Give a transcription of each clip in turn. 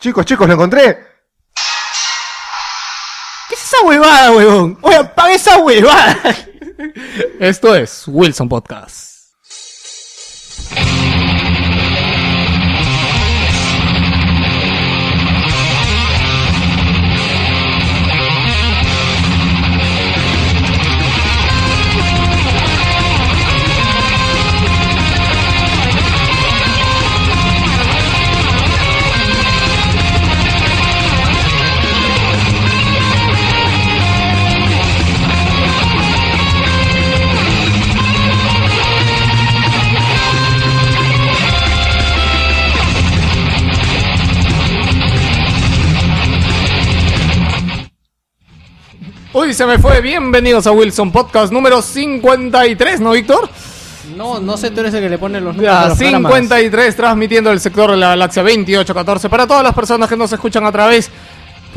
Chicos, chicos, lo encontré. ¿Qué es esa huevada, huevón? Oye, apaga esa huevada. Esto es Wilson Podcast. Uy, se me fue. Bienvenidos a Wilson Podcast número 53, ¿no, Víctor? No, no sé, tú eres el que le pone los números. a Ya, los programas. 53, transmitiendo el sector de la galaxia 2814. Para todas las personas que nos escuchan a través,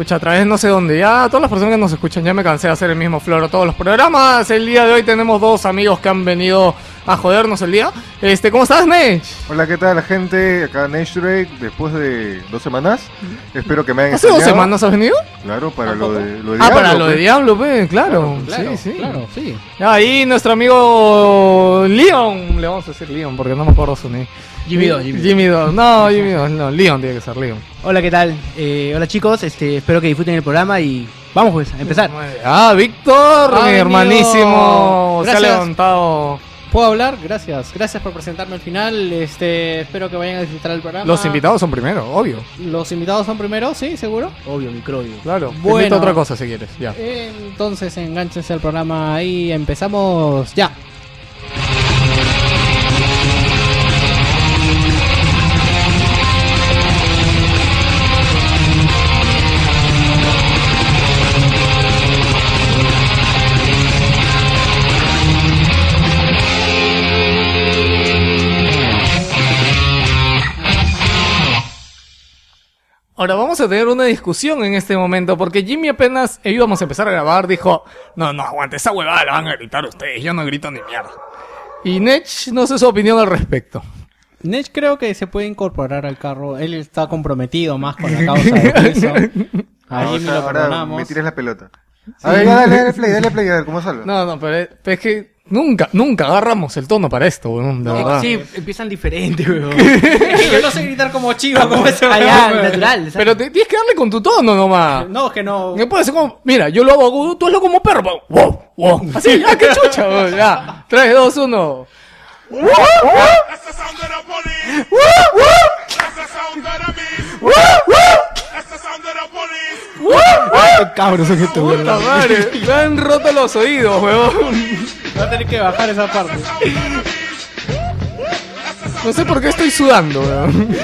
pucha, a través no sé dónde, ya, todas las personas que nos escuchan, ya me cansé de hacer el mismo floro todos los programas. El día de hoy tenemos dos amigos que han venido a jodernos el día. Este, ¿cómo estás, Nech? Hola, ¿qué tal, gente? Acá Nate Drake, después de dos semanas. Espero que me hayan ¿Hace dos extrañado. semanas has venido? Claro, para lo de, lo de ah, Diablo, para lo de pues. Diablo, pues, claro. Claro, sí, sí. claro, sí. Ahí nuestro amigo Leon, le vamos a decir Leon porque no me acuerdo su nombre. Jimmy Dos, Jimmy Dos. Jimmy Dos. No, Jimmy Dos, no, Leon tiene que ser Leon. Hola, ¿qué tal? Eh, hola chicos, este, espero que disfruten el programa y vamos pues a empezar. Ah, Víctor, mi hermanísimo, se ha levantado. ¿Puedo hablar? Gracias. Gracias por presentarme al final. Este, espero que vayan a disfrutar el programa. Los invitados son primero, obvio. Los invitados son primero, sí, seguro. Obvio, microbio. Claro. Te Bueno. invito a otra cosa si quieres. Ya. Entonces, enganchense al programa y empezamos ya. Ahora vamos a tener una discusión en este momento porque Jimmy apenas íbamos a empezar a grabar dijo, no, no, aguante, esa huevada la van a gritar ustedes, yo no grito ni mierda. Y Nech no sé su opinión al respecto. Nech creo que se puede incorporar al carro. Él está comprometido más con la causa de Wilson. A o Jimmy sea, lo ahora perdonamos. me tires la pelota. A ver, ya, dale, dale play, dale play, a ver cómo sale. No, no, pero es, pero es que nunca, nunca agarramos el tono para esto, weón, de verdad. Sí, empiezan diferente, weón. yo no sé gritar como chiva, como ese Allá, weón. natural. ¿sabes? Pero te- tienes que darle con tu tono nomás. No, es que no. No puede ser como, mira, yo lo hago agudo, tú hazlo como perro. pa- Wow, wow. Así, ya, qué chucha, weón, ya. 3, 2, 1. That's the sound of the police. That's the sound of the beast. That's the sound of the police. Cabros, son gente, weón. Puta madre, me han roto los oídos, weón. Va a tener que bajar esa parte. No sé por qué estoy sudando, weón.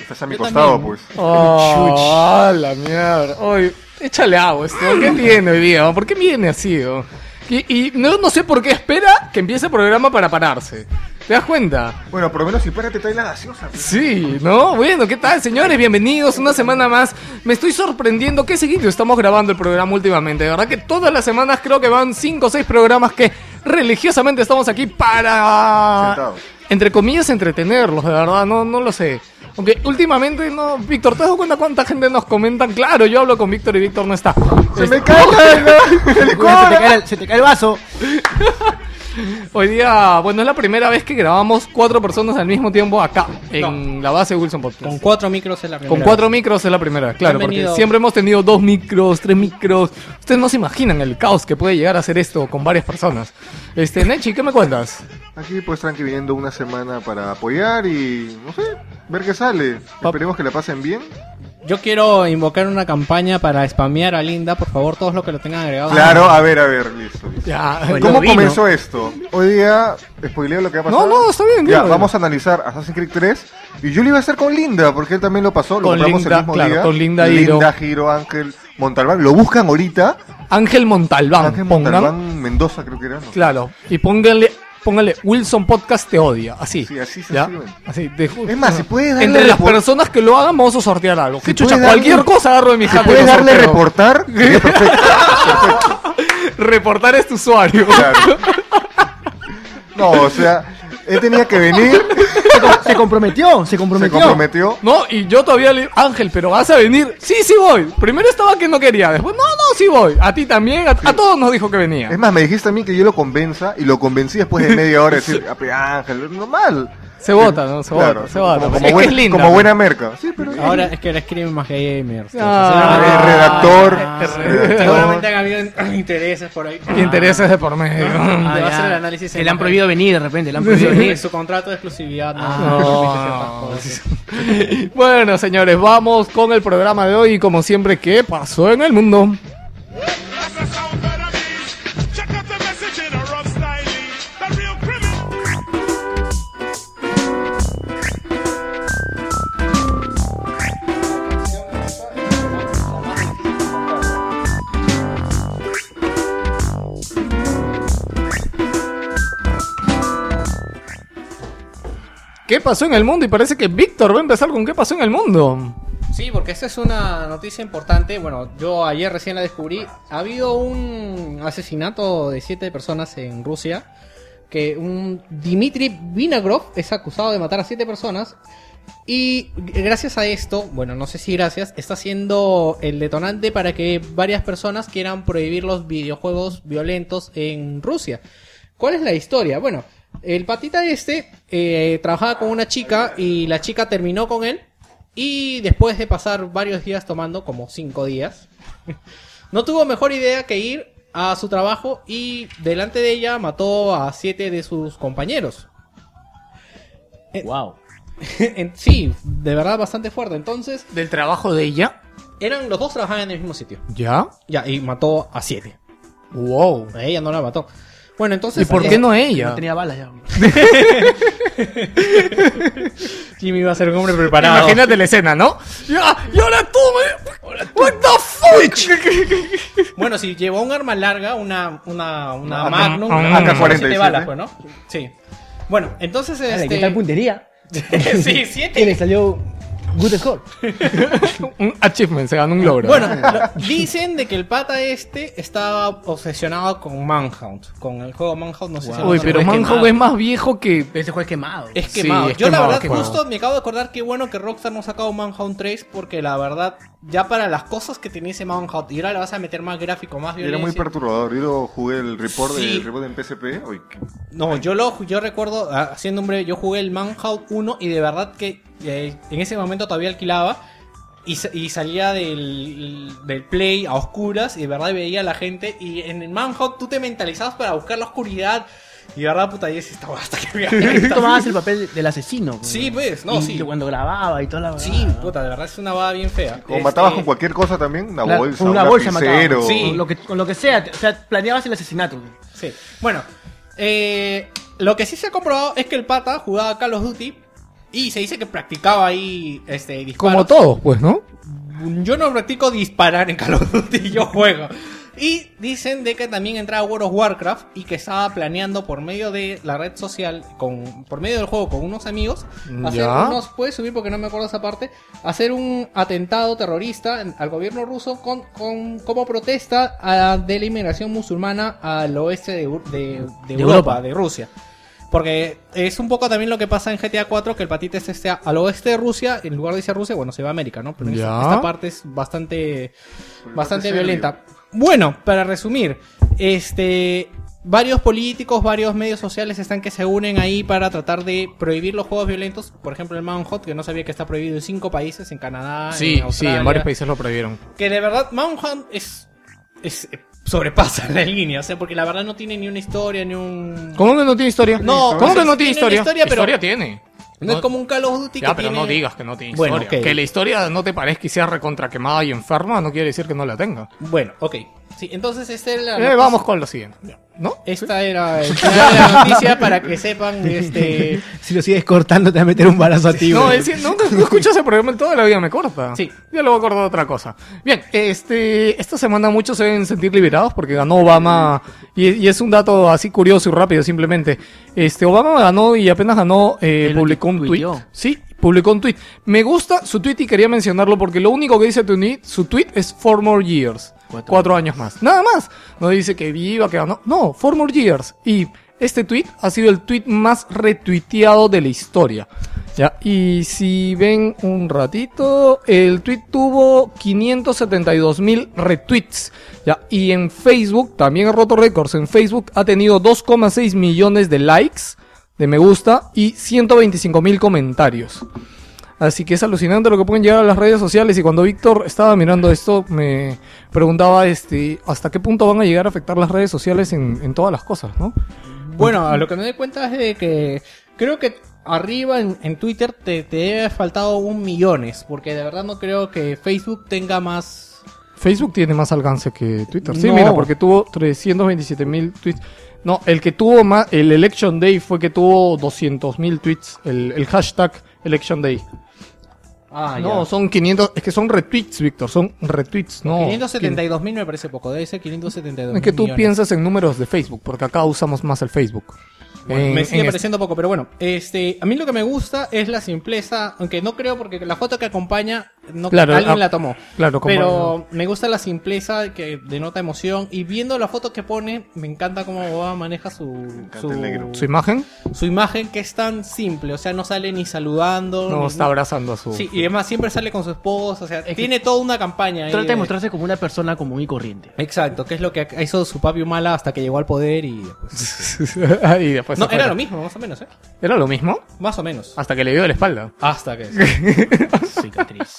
Estás a mi Yo costado, también. pues. Oh, la mierda. Oye, échale agua esto. ¿Qué tiene hoy día? ¿Por qué viene así? weón? Y, y no, no sé por qué espera que empiece el programa para pararse. ¿Te das cuenta? Bueno, por lo menos si párate trae la gaseosa. pues. Sí, ¿no? Bueno, ¿qué tal, señores? Bienvenidos una semana más. Me estoy sorprendiendo qué seguido estamos grabando el programa últimamente. De verdad que todas las semanas creo que van 5 o 6 programas que religiosamente estamos aquí para... Sentados. Entre comillas, entretenerlos, de verdad, no, no lo sé. Aunque últimamente, no, Víctor, ¿te has dado cuenta cuánta gente nos comentan? Claro, yo hablo con Víctor y Víctor no está. ¡Se Este, me cae el Se te, cobre! cae el, se te cae el vaso. Hoy día, bueno, es la primera vez que grabamos cuatro personas al mismo tiempo acá, en la base de Wilson Podcast. Con cuatro micros es la primera. Con cuatro micros es la primera, claro, porque siempre hemos tenido dos micros, tres micros. Ustedes no se imaginan el caos que puede llegar a hacer esto con varias personas. Este, Nechi, ¿qué me cuentas? Aquí pues tranqui viniendo una semana para apoyar y no sé, ver qué sale. Esperemos que la pasen bien. Yo quiero invocar una campaña para spamear a Linda, por favor, todos los que lo tengan agregado. Claro, a ver, a ver, listo. listo. Ya, ¿Cómo vino. comenzó esto? Hoy día, spoileo lo que va a pasar. No, no, está bien, Ya, vamos a analizar Assassin's Creed 3. Y yo lo iba a hacer con Linda, porque él también lo pasó. Lo Con compramos Linda, el mismo claro, día. con Linda, Hiro. Linda, Giro, Ángel, Montalbán. Lo buscan ahorita. Ángel Montalbán, Ángel pongan. Montalbán Mendoza, creo que era. ¿no? Claro, y pónganle, pónganle Wilson Podcast te odia, así. Sí, así ¿ya? sencillamente. Así, de Es más, si puedes darle Entre las personas que lo hagan, vamos a sortear algo. Si ¿Qué chucha? puedes darle- Cualquier cosa agarro de mi Si puedes darle sorteo. reportar, perfecto. Reportar este usuario. Claro. No, o sea, Él tenía que venir, Se, com- se comprometió, se se comprometió. No, y yo todavía le Ángel, pero vas a venir. Sí, sí voy. Primero estaba que no quería, después, no, no, sí voy. A ti también, a, a todos nos dijo que venía. Es más, me dijiste a mí que yo lo convenza y lo convencí después de media hora de decir, "Ah, Ángel, normal. Se vota, ¿no? Se Claro, vota, se vota. Como, es como que buen- es linda. como buena merca. Sí, pero Ahora es que ahora escriben más gamers. Ah, redactor, Ah, redactor. Seguramente han habido intereses por ahí. Intereses de por medio. Ah, Ah, va a ya. hacer el análisis Se en le han prohibido venir de repente, le han prohibido En venir. su contrato de exclusividad no, Ah. no permite ciertas cosas. Bueno, señores, vamos con el programa de hoy y como siempre, ¿qué pasó en el mundo? ¿Qué pasó en el mundo? Y parece que Víctor va a empezar con ¿qué pasó en el mundo? Sí, porque esta es una noticia importante. Bueno, yo ayer recién la descubrí. Ha habido un asesinato de siete personas en Rusia. Que un Dmitry Vinagrov es acusado de matar a siete personas. Y gracias a esto, bueno, no sé si gracias, está siendo el detonante para que varias personas quieran prohibir los videojuegos violentos en Rusia. ¿Cuál es la historia? Bueno, el patita este eh, trabajaba con una chica y la chica terminó con él. Y después de pasar varios días tomando, como cinco días, no tuvo mejor idea que ir a su trabajo y delante de ella mató a siete de sus compañeros. Wow. En- sí, de verdad bastante fuerte. Entonces, ¿Del trabajo de ella? eran los dos trabajaban en el mismo sitio. ¿Ya? Ya, y mató a siete. Wow. A ella no la mató. Bueno, entonces. ¿Y por eh, qué no No ella? tenía balas ya. Jimmy iba a ser un hombre preparado. Imagínate la escena, ¿no? ¡Ya! ¡Y ahora tú. ¡What the fuck! Bueno, si llevó un arma larga, una, una, una Una Magnum, una- AK-47. son siete balas, pues, ¿no? Sí. Bueno, entonces este. ¿Qué tal puntería? sí, Que le siete. salió good score. un achievement, se ganó un logro. Bueno, lo- dicen de que el pata este estaba obsesionado con Manhunt, con el juego Manhunt, no sé si Uy, pero Manhunt es más viejo que... Ese juego es quemado. Es Sí, quemado. es Yo la quemado, verdad quemado. justo me acabo de acordar qué bueno que Rockstar no ha sacado Manhunt 3 porque la verdad ya para las cosas que tenía ese Manhunt y ahora le vas a meter más gráfico, más Era muy violencia. perturbador. Yo lo jugué el report, de, el report en PSP. Uy, No, yo lo yo recuerdo ah, haciendo un breve, yo jugué el Manhunt 1 y de verdad que eh, en ese momento todavía alquilaba y, y salía del, del play a oscuras y de verdad veía a la gente y en el Manhunt tú te mentalizabas para buscar la oscuridad y de verdad puta y esa estaba hasta que Tú tomabas el papel del asesino. Sí, pues, no, Y sí. Cuando grababa y toda la Sí, puta, de verdad es una baba bien fea. Como Este, matabas con cualquier cosa también, una Claro, bolsa, con una un bolsa matabas. Sí. Con lo, que, con lo que sea. O sea, planeabas el asesinato. Sí. Bueno, eh, lo que sí se ha comprobado es que el pata jugaba Call of Duty y se dice que practicaba ahí este disparos. Como todos, pues, ¿no? Yo no practico disparar en Call of Duty, yo juego. Y dicen de que también entraba World of Warcraft y que estaba planeando por medio de la red social, con, por medio del juego con unos amigos, hacer Ya. unos, puedes subir porque no me acuerdo esa parte, hacer un atentado terrorista al gobierno ruso con, con como protesta a- de la inmigración musulmana al oeste de, de- de Europa, Europa. de Rusia. Porque es un poco también lo que pasa en GTA 4, que el patita este esté al oeste de Rusia, en lugar de irse a Rusia, bueno, se va a América, ¿no? Pero Ya. esta, parte es bastante, bastante serio. violenta. Bueno, para resumir, este, varios políticos, varios medios sociales están que se unen ahí para tratar de prohibir los juegos violentos. Por ejemplo, el Manhunt, que no sabía que está prohibido en cinco países, en Canadá, Sí, en sí, en varios países lo prohibieron. Que de verdad, Manhunt es, es sobrepasa la línea, o sea, porque la verdad no tiene ni una historia, ni un... ¿Cómo que no tiene historia? No, ¿Cómo que no tiene tiene historia? historia, pero- Historia tiene. No es como un Call of Duty Ya, que pero tiene... no digas que no tiene Bueno, historia. Que la historia no te parezca y sea recontra quemada y enferma, no quiere decir que no la tenga. Bueno, ok. Sí, entonces esta era la Eh, vamos con lo siguiente. ¿No? Esta era, esta era la noticia para que sepan, este... Si lo sigues cortando, te va a meter un balazo a ti. No, es decir, nunca no escucho ese programa en toda la vida, me corta. Sí. Ya lo voy a acordar de otra cosa. Bien, este, esta semana muchos se deben sentir liberados porque ganó Obama, y, y es un dato así curioso y rápido simplemente. Este, Obama ganó y apenas ganó, eh, publicó un tweet. Sí, publicó un tweet. Me gusta su tweet y quería mencionarlo porque lo único que dice su tweet es four more years. Cuatro. Cuatro años más. Nada más. No dice que viva, que ganó. No, four more years. Y este tweet ha sido el tweet más retuiteado de la historia. Ya, y si ven un ratito, el tweet tuvo 572 mil retweets. Ya, y en Facebook, también ha roto récords. En Facebook ha tenido 2,6 millones de likes, de me gusta, y 125 mil comentarios. Así que es alucinante lo que pueden llegar a las redes sociales. Y cuando Víctor estaba mirando esto, me preguntaba este, hasta qué punto van a llegar a afectar las redes sociales en, en todas las cosas, ¿no? Bueno, a lo que me doy cuenta es de que creo que arriba en, en Twitter te, te debe faltado un millones, porque de verdad no creo que Facebook tenga más... Facebook tiene más alcance que Twitter. Sí, No. mira, porque tuvo 327 mil tweets. No, el que tuvo más, el Election Day fue que tuvo 200 mil tweets. El, el hashtag Election Day. Ah, no, son 500, es que son retweets, Víctor, son retweets, no. 572 mil me parece poco, debe ser 572 Es que tú millones. piensas en números de Facebook, porque acá usamos más el Facebook. En- me sigue en pareciendo poco, pero bueno, este, a mí lo que me gusta es la simpleza, aunque no creo porque la foto que acompaña, no, Claro, alguien ah, la tomó. Claro, como- Pero me gusta la simpleza que denota emoción y viendo la foto que pone, me encanta cómo Boba maneja su, su, imagen su imagen que es tan simple, o sea, no sale ni saludando. no ni- está abrazando a su. Sí, y además siempre sale con su esposa, o sea, tiene toda una campaña. Trata de de- mostrarse como una persona común y corriente. Exacto, que es lo que hizo su papi Humala hasta que llegó al poder y después... y después No, era lo mismo, más o menos, ¿eh? Era lo mismo, Más o menos. hasta que le dio de la espalda. Hasta que... Cicatriz.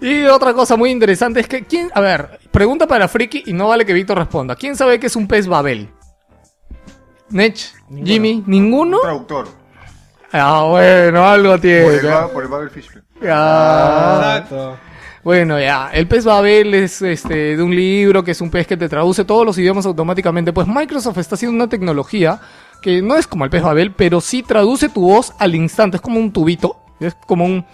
Y otra cosa muy interesante es que, ¿quién? A ver, pregunta para Friki y no vale que Víctor responda. ¿Quién sabe qué es un pez Babel? ¿Nech? Ninguno. ¿Jimmy? ¿Ninguno? Un traductor. Ah, bueno, algo tiene. Por el, ba- por el Babel Fish. Ah. Exacto. Bueno, ya, el pez Babel es este de un libro que es un pez que te traduce todos los idiomas automáticamente. Pues Microsoft está haciendo una tecnología que no es como el pez Babel, pero sí traduce tu voz al instante. Es como un tubito, es como un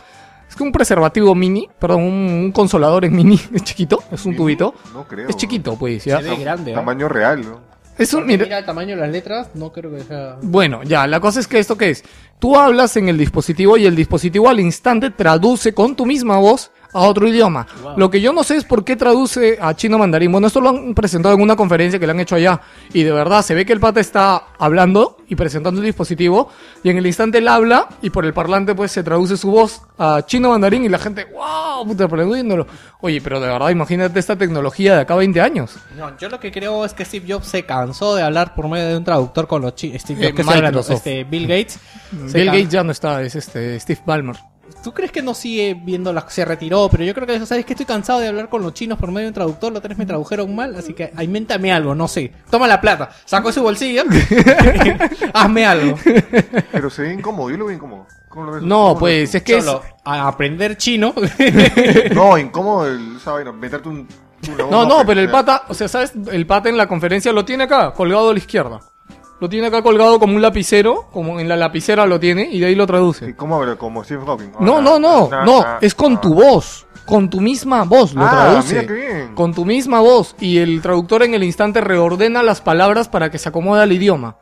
es como un preservativo mini, perdón, un, un consolador en mini, es chiquito, es un tubito. No creo. Es chiquito, pues, ya. Se ve grande, ¿eh? Tamaño real, ¿no? Es un, mira, mira el tamaño de las letras, no creo que sea... Bueno, ya, la cosa es que esto qué es. Tú hablas en el dispositivo y el dispositivo al instante traduce con tu misma voz a otro idioma. Lo que yo no sé es por qué traduce a chino mandarín. Bueno, esto lo han presentado en una conferencia que le han hecho allá. Y de verdad, se ve que el pata está hablando y presentando el dispositivo. Y en el instante él habla y por el parlante pues se traduce su voz a chino mandarín y la gente, wow, puta, aprendiéndolo. Oye, pero de verdad, imagínate esta tecnología de acá a 20 años. No, yo lo que creo es que Steve Jobs se cansó de hablar por medio de un traductor con los chinos. Steve Eh, Jobs. Microsoft. Este, Bill Gates. Se Bill Gates ya no está, es este Steve Ballmer. ¿Tú crees que no sigue viendo las... Se retiró, pero yo creo que, ¿sabes que Estoy cansado de hablar con los chinos por medio de un traductor. Los tres me tradujeron mal, así que invéntame algo, no sé. Toma la plata. Sacó su bolsillo. Hazme algo. Pero se ve incómodo, yo lo veo incómodo. ¿Cómo lo ves? No, ¿Cómo lo pues es que es... A aprender chino. No, incómodo el, esa vaina, meterte un... una No, no, pero el pata, o sea, ¿sabes? El pata en la conferencia lo tiene acá, colgado a la izquierda. Lo tiene acá colgado como un lapicero, como en la lapicera lo tiene, y de ahí lo ¿Y traduce. ¿Cómo habla? Como Stephen Hawking. No, Ah, no, no, ah, no, ah, es con ah. tu voz, con tu misma voz lo Ah, traduce. mira qué bien. Con tu misma voz, y el traductor en el instante reordena las palabras para que se acomode al idioma.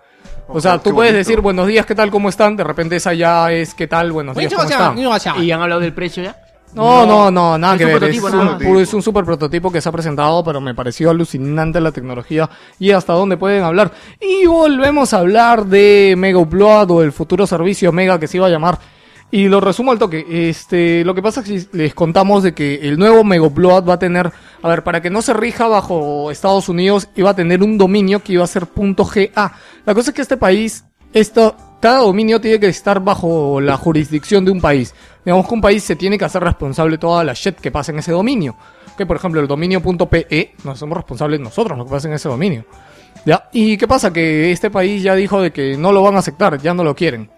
O Oh, sea, tú puedes decir buenos días, ¿qué tal, cómo están? De repente esa ya es ¿qué tal, buenos días, ¿cómo están? ¿Y han hablado del precio ya? No, no, no, nada Es que ver. es, un, puro- es un super prototipo que se ha presentado, pero me pareció alucinante la tecnología y hasta dónde pueden hablar. Y volvemos a hablar de Mega Upload o el futuro servicio Mega que se iba a llamar. Y lo resumo al toque. Este, lo que pasa es que les contamos de que el nuevo Mega Upload va a tener, a ver, para que no se rija bajo Estados Unidos, iba a tener un dominio que iba a ser .ga. La cosa es que este país, esto, cada dominio tiene que estar bajo la jurisdicción de un país. Digamos que un país se tiene que hacer responsable toda la shit que pasa en ese dominio. Que por ejemplo el dominio.pe, no somos responsables nosotros lo que pasa en ese dominio. ¿Ya? ¿Y qué pasa? Que este país ya dijo de que no lo van a aceptar, ya no lo quieren.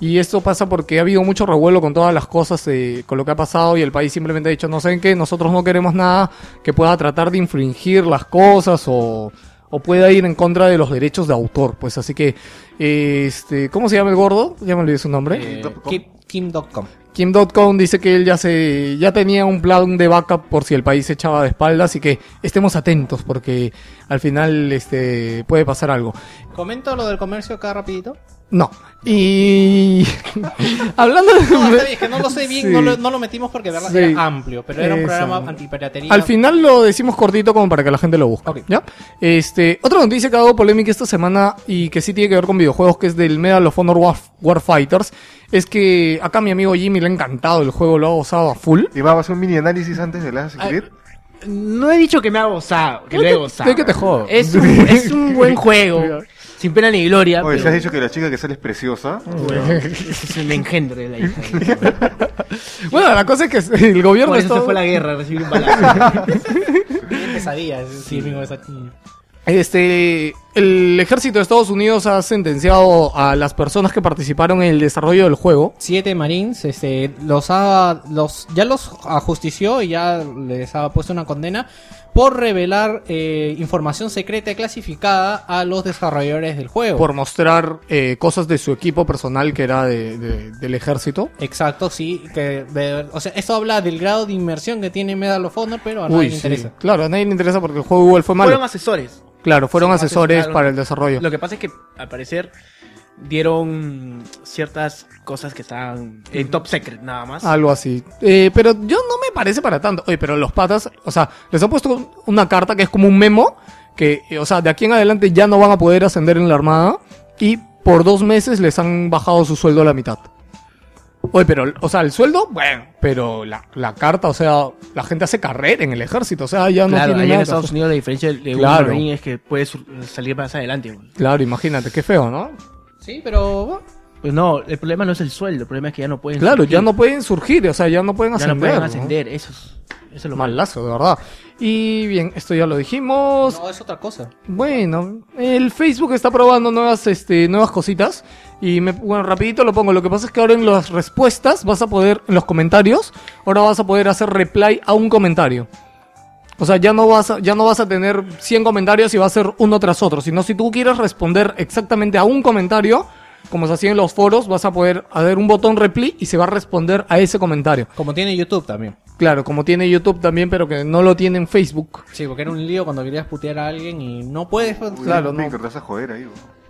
Y esto pasa porque ha habido mucho revuelo con todas las cosas, eh, con lo que ha pasado y el país simplemente ha dicho, no saben qué, nosotros no queremos nada que pueda tratar de infringir las cosas o, o pueda ir en contra de los derechos de autor. Pues así que, este, ¿cómo se llama el gordo? Ya me olvidé su nombre. Eh, Kim- Kim.com. Kim.com dice que él ya se ya tenía un plan de backup por si el país se echaba de espaldas, así que estemos atentos porque al final este puede pasar algo. Comento lo del comercio acá rapidito. No. Y hablando No, está de... bien, es que no lo sé bien, Sí. no, lo, no lo metimos porque de verdad Sí. era amplio, pero era un Eso. programa antipiratería. Al final lo decimos cortito como para que la gente lo busque. Ok. ¿ya? Este, otra noticia que ha dado polémica esta semana y que sí tiene que ver con videojuegos, que es del Medal of Honor War, Warfighters, es que acá mi amigo Jimmy le ha encantado el juego, lo ha gozado a full. Y vamos a hacer un mini análisis antes Assassin's Creed. No he dicho que me ha gozado, que ¿De lo he gozado. de qué te jodo? Es un, es un buen juego, sin pena ni gloria. Oye, pero- has dicho que la chica que sale es preciosa. Es un engendro de la hija. Bueno, la cosa es que el gobierno Por eso se fue a la guerra, recibir un balazo. Pesadillas, sí, amigo, esa niña. Este, el ejército de Estados Unidos ha sentenciado a las personas que participaron en el desarrollo del juego. Siete Marines, este, los ha, los, ya los ajustició y ya les ha puesto una condena por revelar eh, información secreta y clasificada a los desarrolladores del juego. por mostrar eh, cosas de su equipo personal que era de- de- del ejército. Exacto, sí, que, de- o sea, esto habla del grado de inmersión que tiene Medal of Honor, pero a nadie le sí. interesa. Claro, a nadie le interesa porque el juego igual fue malo. Fueron asesores. Claro, fueron Sí, asesores asesoraron. para el desarrollo. Lo que pasa es que, al parecer, dieron ciertas cosas que estaban en top secret, nada más. Algo así. Eh, pero yo no me parece para tanto. Oye, pero los patas, o sea, les han puesto una carta que es como un memo, que, eh, o sea, de aquí en adelante ya no van a poder ascender en la armada y por dos meses les han bajado su sueldo a la mitad. Oye, pero, o sea, el sueldo, bueno, pero la, la carta, o sea, la gente hace carrera en el ejército, o sea, ya no claro, tiene allá en nada Estados hacer. Unidos la diferencia de un Claro. marine es que puedes salir más adelante. güey. Claro, imagínate, qué feo, ¿no? Sí, pero bueno, Pues no, el problema no es el sueldo, el problema es que ya no pueden Claro, surgir, ya no pueden surgir, o sea, ya no pueden ya ascender. no pueden ¿no? ascender, eso es, eso es lo. Malazo, de verdad. Y bien, esto ya lo dijimos. no es otra cosa. Bueno, el Facebook está probando nuevas, este, nuevas cositas. Y me, bueno, rapidito lo pongo. Lo que pasa es que ahora en las respuestas vas a poder, en los comentarios, ahora vas a poder hacer reply a un comentario. O sea, ya no vas a, ya no vas a tener 100 comentarios y va a ser uno tras otro. Sino si tú quieres responder exactamente a un comentario, como se hacía en los foros, vas a poder hacer un botón reply y se va a responder a ese comentario. Como tiene YouTube también. Claro, como tiene YouTube también, pero que no lo tiene en Facebook. Sí, porque era un lío cuando querías putear a alguien y no puedes. pues, Claro, no. Víctor, te vas a joder ahí. güey.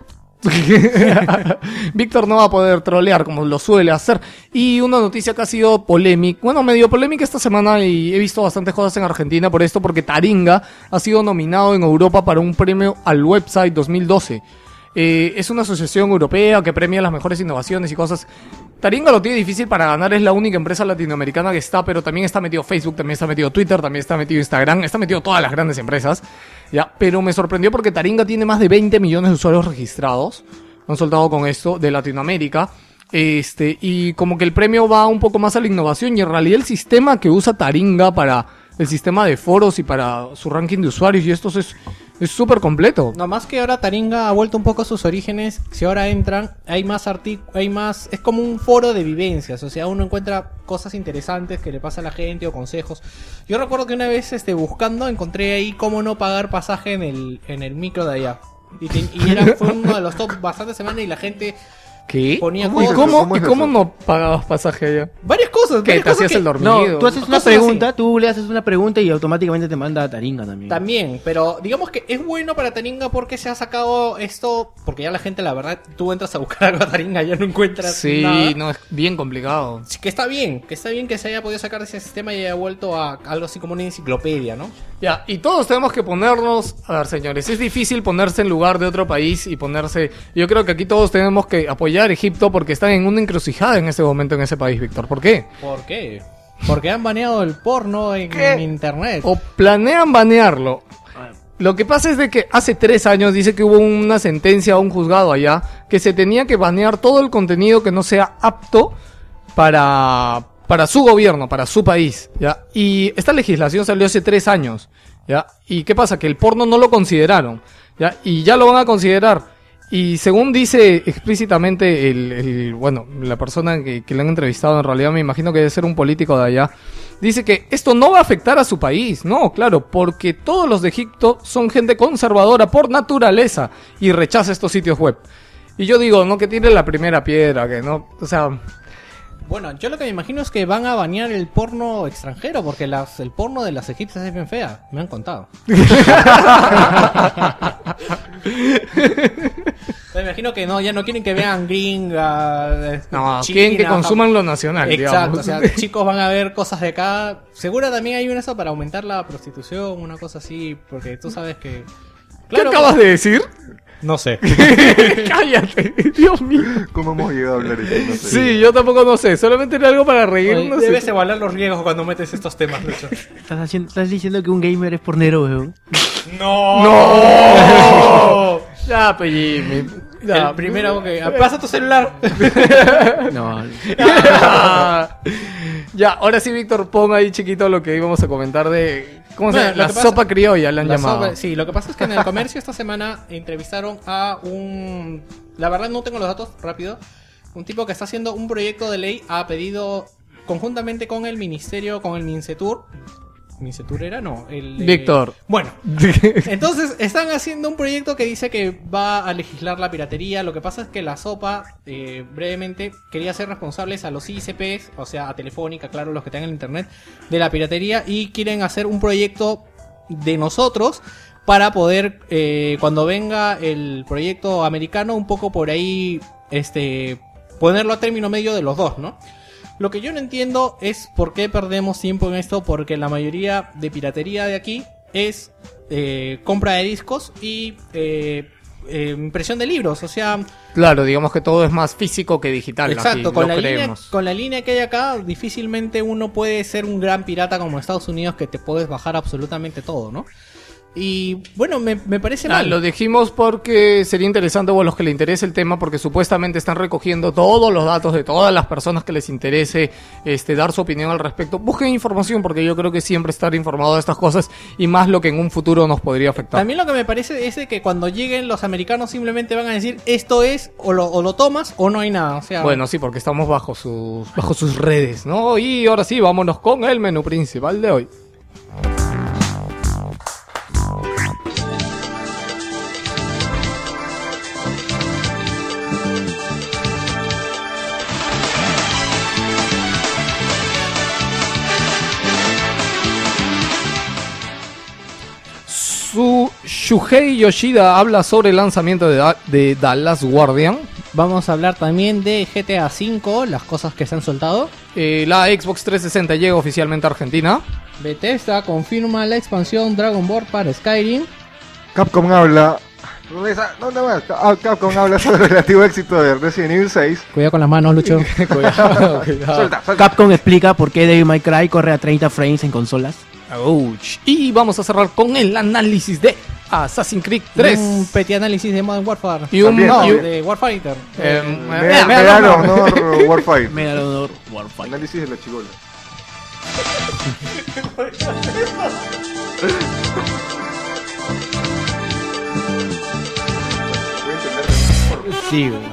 Víctor no va a poder trolear como lo suele hacer. Y una noticia que ha sido polémica, bueno, medio polémica esta semana y he visto bastantes cosas en Argentina por esto, porque Taringa ha sido nominado en Europa para un premio al website 2012. Eh, es una asociación europea que premia las mejores innovaciones y cosas. Taringa lo tiene difícil para ganar, es la única empresa latinoamericana que está, pero también está metido Facebook, también está metido Twitter, también está metido Instagram, está metido todas las grandes empresas. Ya, pero me sorprendió porque Taringa tiene más de 20 millones de usuarios registrados. Han soltado con esto de Latinoamérica. Este, y como que el premio va un poco más a la innovación y en realidad el sistema que usa Taringa para el sistema de foros y para su ranking de usuarios y estos es es súper completo. No, más que ahora Taringa ha vuelto un poco a sus orígenes. Si ahora entran, hay más artículos, hay más. Es como un foro de vivencias. O sea, uno encuentra cosas interesantes que le pasa a la gente o consejos. Yo recuerdo que una vez este, buscando encontré ahí cómo no pagar pasaje en el, en el micro de allá. Y era, fue uno de los top bastante semanas y la gente ¿Qué? ponía ¿Y cosas. cómo, ¿Cómo y cómo no pagabas pasaje allá? Varias cosas. ¿Qué? varias ¿Te cosas hacías que- el dormido? No, tú haces una Cosas así. pregunta, tú le haces una pregunta y automáticamente te manda a Taringa también. También, pero digamos que es bueno para Taringa porque se ha sacado esto, porque ya la gente, la verdad, tú entras a buscar algo a Taringa y ya no encuentras Sí, nada. no, es bien complicado. Sí, Que está bien, que está bien que se haya podido sacar de ese sistema y haya vuelto a algo así como una enciclopedia, ¿no? Ya, y todos tenemos que ponernos, a ver señores, es difícil ponerse en lugar de otro país y ponerse, yo creo que aquí todos tenemos que apoyar a Egipto porque están en una encrucijada en este momento en ese país, Víctor. ¿Por qué? ¿Por qué? Porque han baneado el porno en, en internet. O planean banearlo. Lo que pasa es de que hace tres años dice que hubo una sentencia a un juzgado allá que se tenía que banear todo el contenido que no sea apto para, para su gobierno, para su país, ¿ya? Y esta legislación salió hace tres años, ¿ya? ¿Y qué pasa? Que el porno no lo consideraron, ¿ya? Y ya lo van a considerar. Y según dice explícitamente el, bueno, la persona que, que le han entrevistado, en realidad me imagino que debe ser un político de allá, dice que esto no va a afectar a su país, no, claro, porque todos los de Egipto son gente conservadora por naturaleza y rechaza estos sitios web. Y yo digo, no que tire la primera piedra, que no, o sea, Bueno, yo lo que me imagino es que van a banear el porno extranjero, porque las, el porno de las egipcias es bien fea, me han contado. Me imagino que no, ya no quieren que vean gringa. eh, No, China, quieren que Japón. consuman lo nacional, Exacto, digamos. o sea, chicos van a ver cosas de acá. Seguro también hay una eso para aumentar la prostitución, una cosa así, porque tú sabes que. ¿Qué acabas de decir? No sé. Cállate, Dios mío. ¿Cómo hemos llegado a hablar de esto? No sé. Sí, yo tampoco no sé, solamente era algo para reírnos. Debes evaluar los riesgos cuando metes estos temas, Lucho. ¿Estás, haciendo- estás diciendo que un gamer es pornero, weón. ¡No! ¡No! Ya, pe Jimmy. Ya. El primero que. ah, Pasa tu celular. No. Ya. Ya, ahora sí, Víctor, pon ahí chiquito lo que íbamos a comentar de. ¿Cómo se llama? La pasa- sopa criolla le han La llamado. sopa- sí, lo que pasa es que en el comercio esta semana entrevistaron a un. La verdad no tengo los datos rápido. Un tipo que está haciendo un proyecto de ley ha pedido conjuntamente con el ministerio, con el Mincetur. ¿Mincetur era? No. El, Víctor. Bueno, entonces están haciendo un proyecto que dice que va a legislar la piratería. Lo que pasa es que la sopa, eh, brevemente, quería ser responsables a los ICPs, o sea, a Telefónica, claro, los que tengan el internet, de la piratería y quieren hacer un proyecto de nosotros para poder, eh, cuando venga el proyecto americano, un poco por ahí, este, ponerlo a término medio de los dos, ¿no? Lo que yo no entiendo es por qué perdemos tiempo en esto, porque la mayoría de piratería de aquí es eh, compra de discos y eh, eh, impresión de libros, o sea, Claro, digamos que todo es más físico que digital. exacto, aquí, con lo la, línea, con la línea que hay acá, difícilmente uno puede ser un gran pirata como Estados Unidos que te puedes bajar absolutamente todo, ¿no? Y bueno, me, me parece Ah, mal. lo dijimos porque sería interesante o a los que le interese el tema porque supuestamente están recogiendo todos los datos de todas las personas que les interese este dar su opinión al respecto. Busquen información porque yo creo que siempre estar informado de estas cosas y más lo que en un futuro nos podría afectar. También lo que me parece es de que cuando lleguen los americanos simplemente van a decir esto es o lo, o lo tomas o no hay nada. O sea, Bueno, sí, porque estamos bajo sus bajo sus redes, ¿no? Y ahora sí, vámonos con el menú principal de hoy. Shuhei Yoshida habla sobre el lanzamiento de, Da- de Dallas Guardian. Vamos a hablar también de GTA V, las cosas que se han soltado. Eh, la Xbox 360 llega oficialmente a Argentina. Bethesda confirma la expansión Dragon Ball para Skyrim. Capcom habla. ¿Dónde va? Ah, Capcom habla sobre el relativo éxito de Resident Evil 6. Cuidado con las manos, Lucho. cuidado, cuidado. Suelta, suelta. Capcom explica por qué Devil May Cry corre a 30 frames en consolas. Ouch. Y vamos a cerrar con el análisis de Assassin's Creed 3. Un petit análisis de Modern Warfare. Y un, No, de Warfighter. eh, Eh, no, no. honor Warfight. Medal Honor Warfighter. Análisis de la chigola. Sí, güey.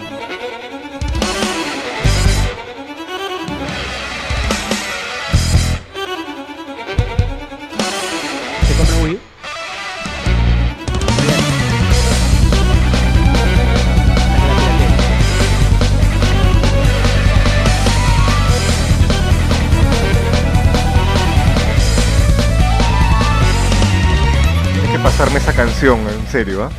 Pasarme esa canción, en serio, ¿ah?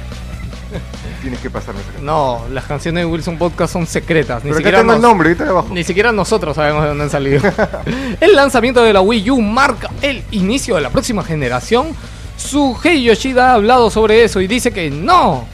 Tienes que pasarme esa canción. No, las canciones de Wilson Podcast son secretas. Ni Pero acá siquiera, tengo el nos- nombre, ahorita abajo. ni siquiera nosotros sabemos de dónde han salido. el lanzamiento de la Wii U marca el inicio de la próxima generación. Suhei Yoshida ha hablado sobre eso y dice que no.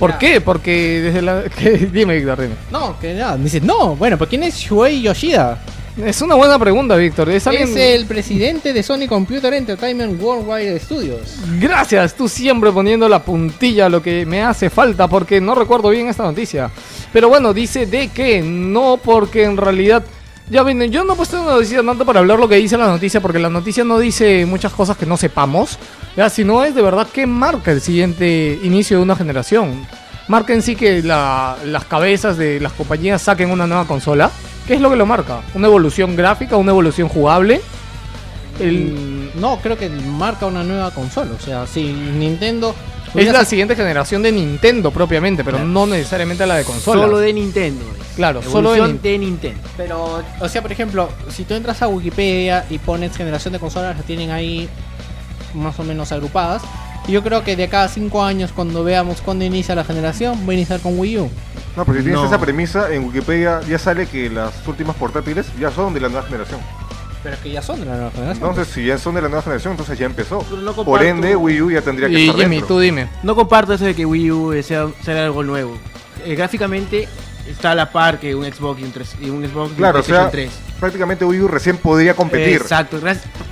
¿Por Ya. qué? Porque desde la... Dime, Víctor, dime. No, que nada. Dice, no, bueno, ¿pero quién es Shuei Yoshida? Es una buena pregunta, Víctor. Es alguien... Es el presidente de Sony Computer Entertainment Worldwide Studios. Gracias, tú siempre poniendo la puntilla a lo que me hace falta porque no recuerdo bien esta noticia. Pero bueno, dice de que no porque en realidad... Ya ven, yo no he puesto una noticia tanto para hablar lo que dice la noticia porque la noticia no dice muchas cosas que no sepamos, ya, sino es de verdad que marca el siguiente inicio de una generación. Marca en sí que la- las cabezas de las compañías saquen una nueva consola. ¿Qué es lo que lo marca? ¿Una evolución gráfica? ¿Una evolución jugable? El, Mm, No, creo que marca una nueva consola. O sea, si Nintendo. Es la siguiente generación de Nintendo propiamente, pero no necesariamente la de consola. Solo de Nintendo. es. Claro, solo de Nin- de Nintendo. Pero, o sea, por ejemplo, si tú entras a Wikipedia y pones generación de consolas, las tienen ahí más o menos agrupadas. Y yo creo que de cada 5 años, cuando veamos cuándo inicia la generación, va a iniciar con Wii U. No, pero si tienes No. esa premisa, en Wikipedia ya sale que las últimas portátiles ya son de la nueva generación. Pero es que ya son de la nueva generación. Entonces, si ya son de la nueva generación, entonces ya empezó. Pero no Por comparto- ende, Wii U ya tendría que Y estar Jimmy, dentro. tú dime. No comparto eso de que Wii U sea, sea algo nuevo. Eh, gráficamente está a la par que un Xbox y un, 3, y un Xbox y un Claro, o sea, PlayStation 3. Prácticamente Wii U recién podría competir. Exacto.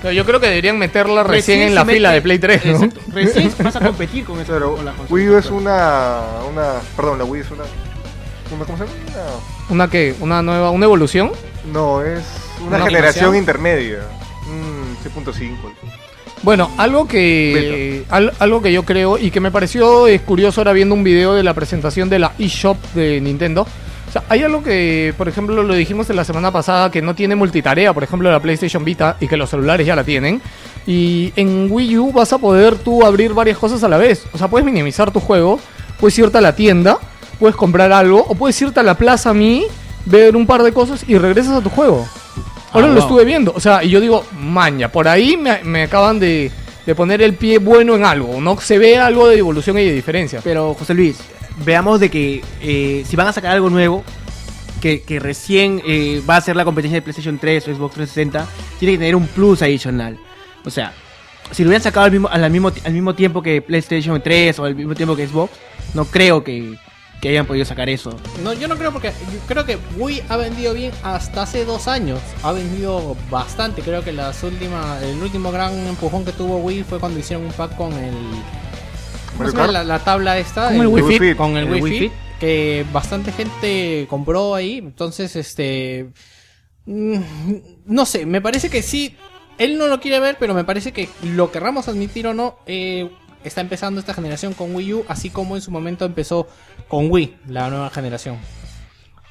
Pero yo creo que deberían meterla recién, en la fila de Play 3, ¿no? Exacto, Recién vas a competir con eso. Pero con la consola. Wii U es una, una... Perdón, la Wii es una... una- ¿Cómo se llama? ¿Una qué? ¿Una nueva, una evolución? Una- no, es una, ¿Una generación animación? intermedia. Mm, 6.5. Bueno, algo que al- algo que yo creo y que me pareció eh, curioso ahora viendo un video de la presentación de la eShop de Nintendo. Sea, hay algo que, por ejemplo, lo dijimos en la semana pasada que no tiene multitarea, por ejemplo, la PlayStation Vita y que los celulares ya la tienen. Y en Wii U vas a poder tú abrir varias cosas a la vez. O sea, puedes minimizar tu juego, puedes irte a la tienda, puedes comprar algo o puedes irte a la Plaza Mi, ver un par de cosas y regresas a tu juego. Ahora Ah, lo wow. estuve viendo. O sea, y yo digo, maña, por ahí me, me acaban de, de poner el pie bueno en algo. No se ve algo de evolución y de diferencia. Pero, José Luis, veamos de que eh, si van a sacar algo nuevo, que, recién eh, va a ser la competencia de PlayStation 3 o Xbox 360, tiene que tener un plus adicional. O sea, si lo hubieran sacado al mismo, al mismo, al mismo tiempo que PlayStation 3 o al mismo tiempo que Xbox, no creo que, que hayan podido sacar eso. No, yo no creo porque yo creo que Wii ha vendido bien hasta hace dos años. Ha vendido bastante. Creo que las últimas, el último gran empujón que tuvo Wii fue cuando hicieron un pack con el ¿cómo Mario Kart. la, la tabla esta, Con el Wii Wii Fit. Fit. con el, El Wii, Wii Fit, Fit. que bastante gente compró ahí. Entonces, este, mm, no sé, me parece que sí. Él no lo quiere ver, pero me parece que lo querramos admitir o no, eh, está empezando esta generación con Wii U, así como en su momento empezó con Wii, la nueva generación.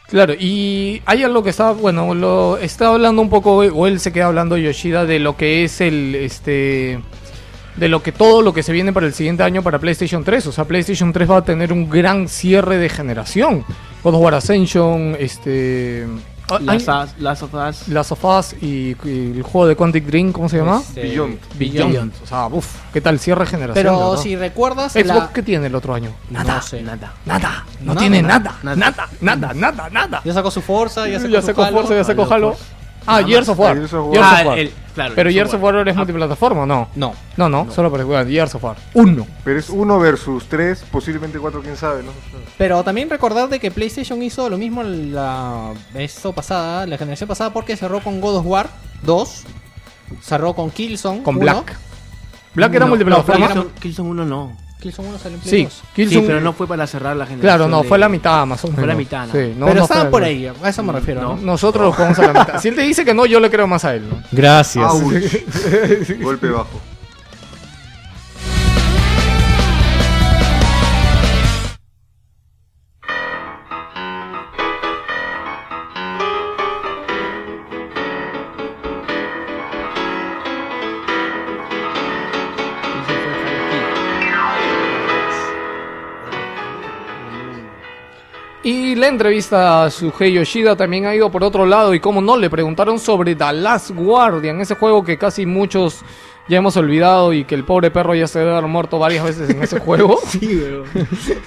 Claro, y hay algo que está, bueno, lo está hablando un poco, o él se queda hablando Yoshida de lo que es el, este, de lo que todo lo que se viene para el siguiente año para PlayStation 3. O sea, PlayStation 3 va a tener un gran cierre de generación. God of War Ascension, este, ah, Las, of Us. Last of Us y, y el juego de Quantic Dream, ¿cómo se llama? Este, Beyond. Beyond. O sea, uff, ¿qué tal cierre de generación? Pero ¿verdad? si recuerdas, Xbox, la- ¿qué tiene el otro año? no sé. Nada. Nada, no Nada, tiene nada, nada, nada, nada, nada, nada. Ya sacó su Forza, ya sacó, Ya su sacó. Forza, ya sacó Halo. Ah, Gears of War. Gears of War. Ah, of War. el- claro, Pero Gears of. War es multiplataforma, ¿o ¿no? No. No, no, solo para jugar Gears of War. Uno. Pero es 1 versus 3, posiblemente 4, quién sabe, ¿no? Pero también recordar de que PlayStation hizo lo mismo la esto pasada, la generación pasada, porque cerró con God of War 2, cerró con Killzone Con 1. Black. Black era No, multiplataforma. no, Killzone, Killzone 1 no. Killzone 1 salió en Play Sí, 2. Sí, Killzone. pero no fue para cerrar la generación. Claro, no, de- fue la mitad más o menos. Fue la mitad, ¿no? Sí, no, Pero no estaban por ahí, a eso me refiero, ¿no? Nosotros lo jugamos a la mitad. Si él te dice que no, yo le creo más a él. ¿no? Gracias. Golpe bajo. Y la entrevista a Sugei Yoshida también ha ido por otro lado y como no, le preguntaron sobre The Last Guardian, ese juego que casi muchos ya hemos olvidado y que el pobre perro ya se debe haber muerto varias veces en ese juego. Sí, pero...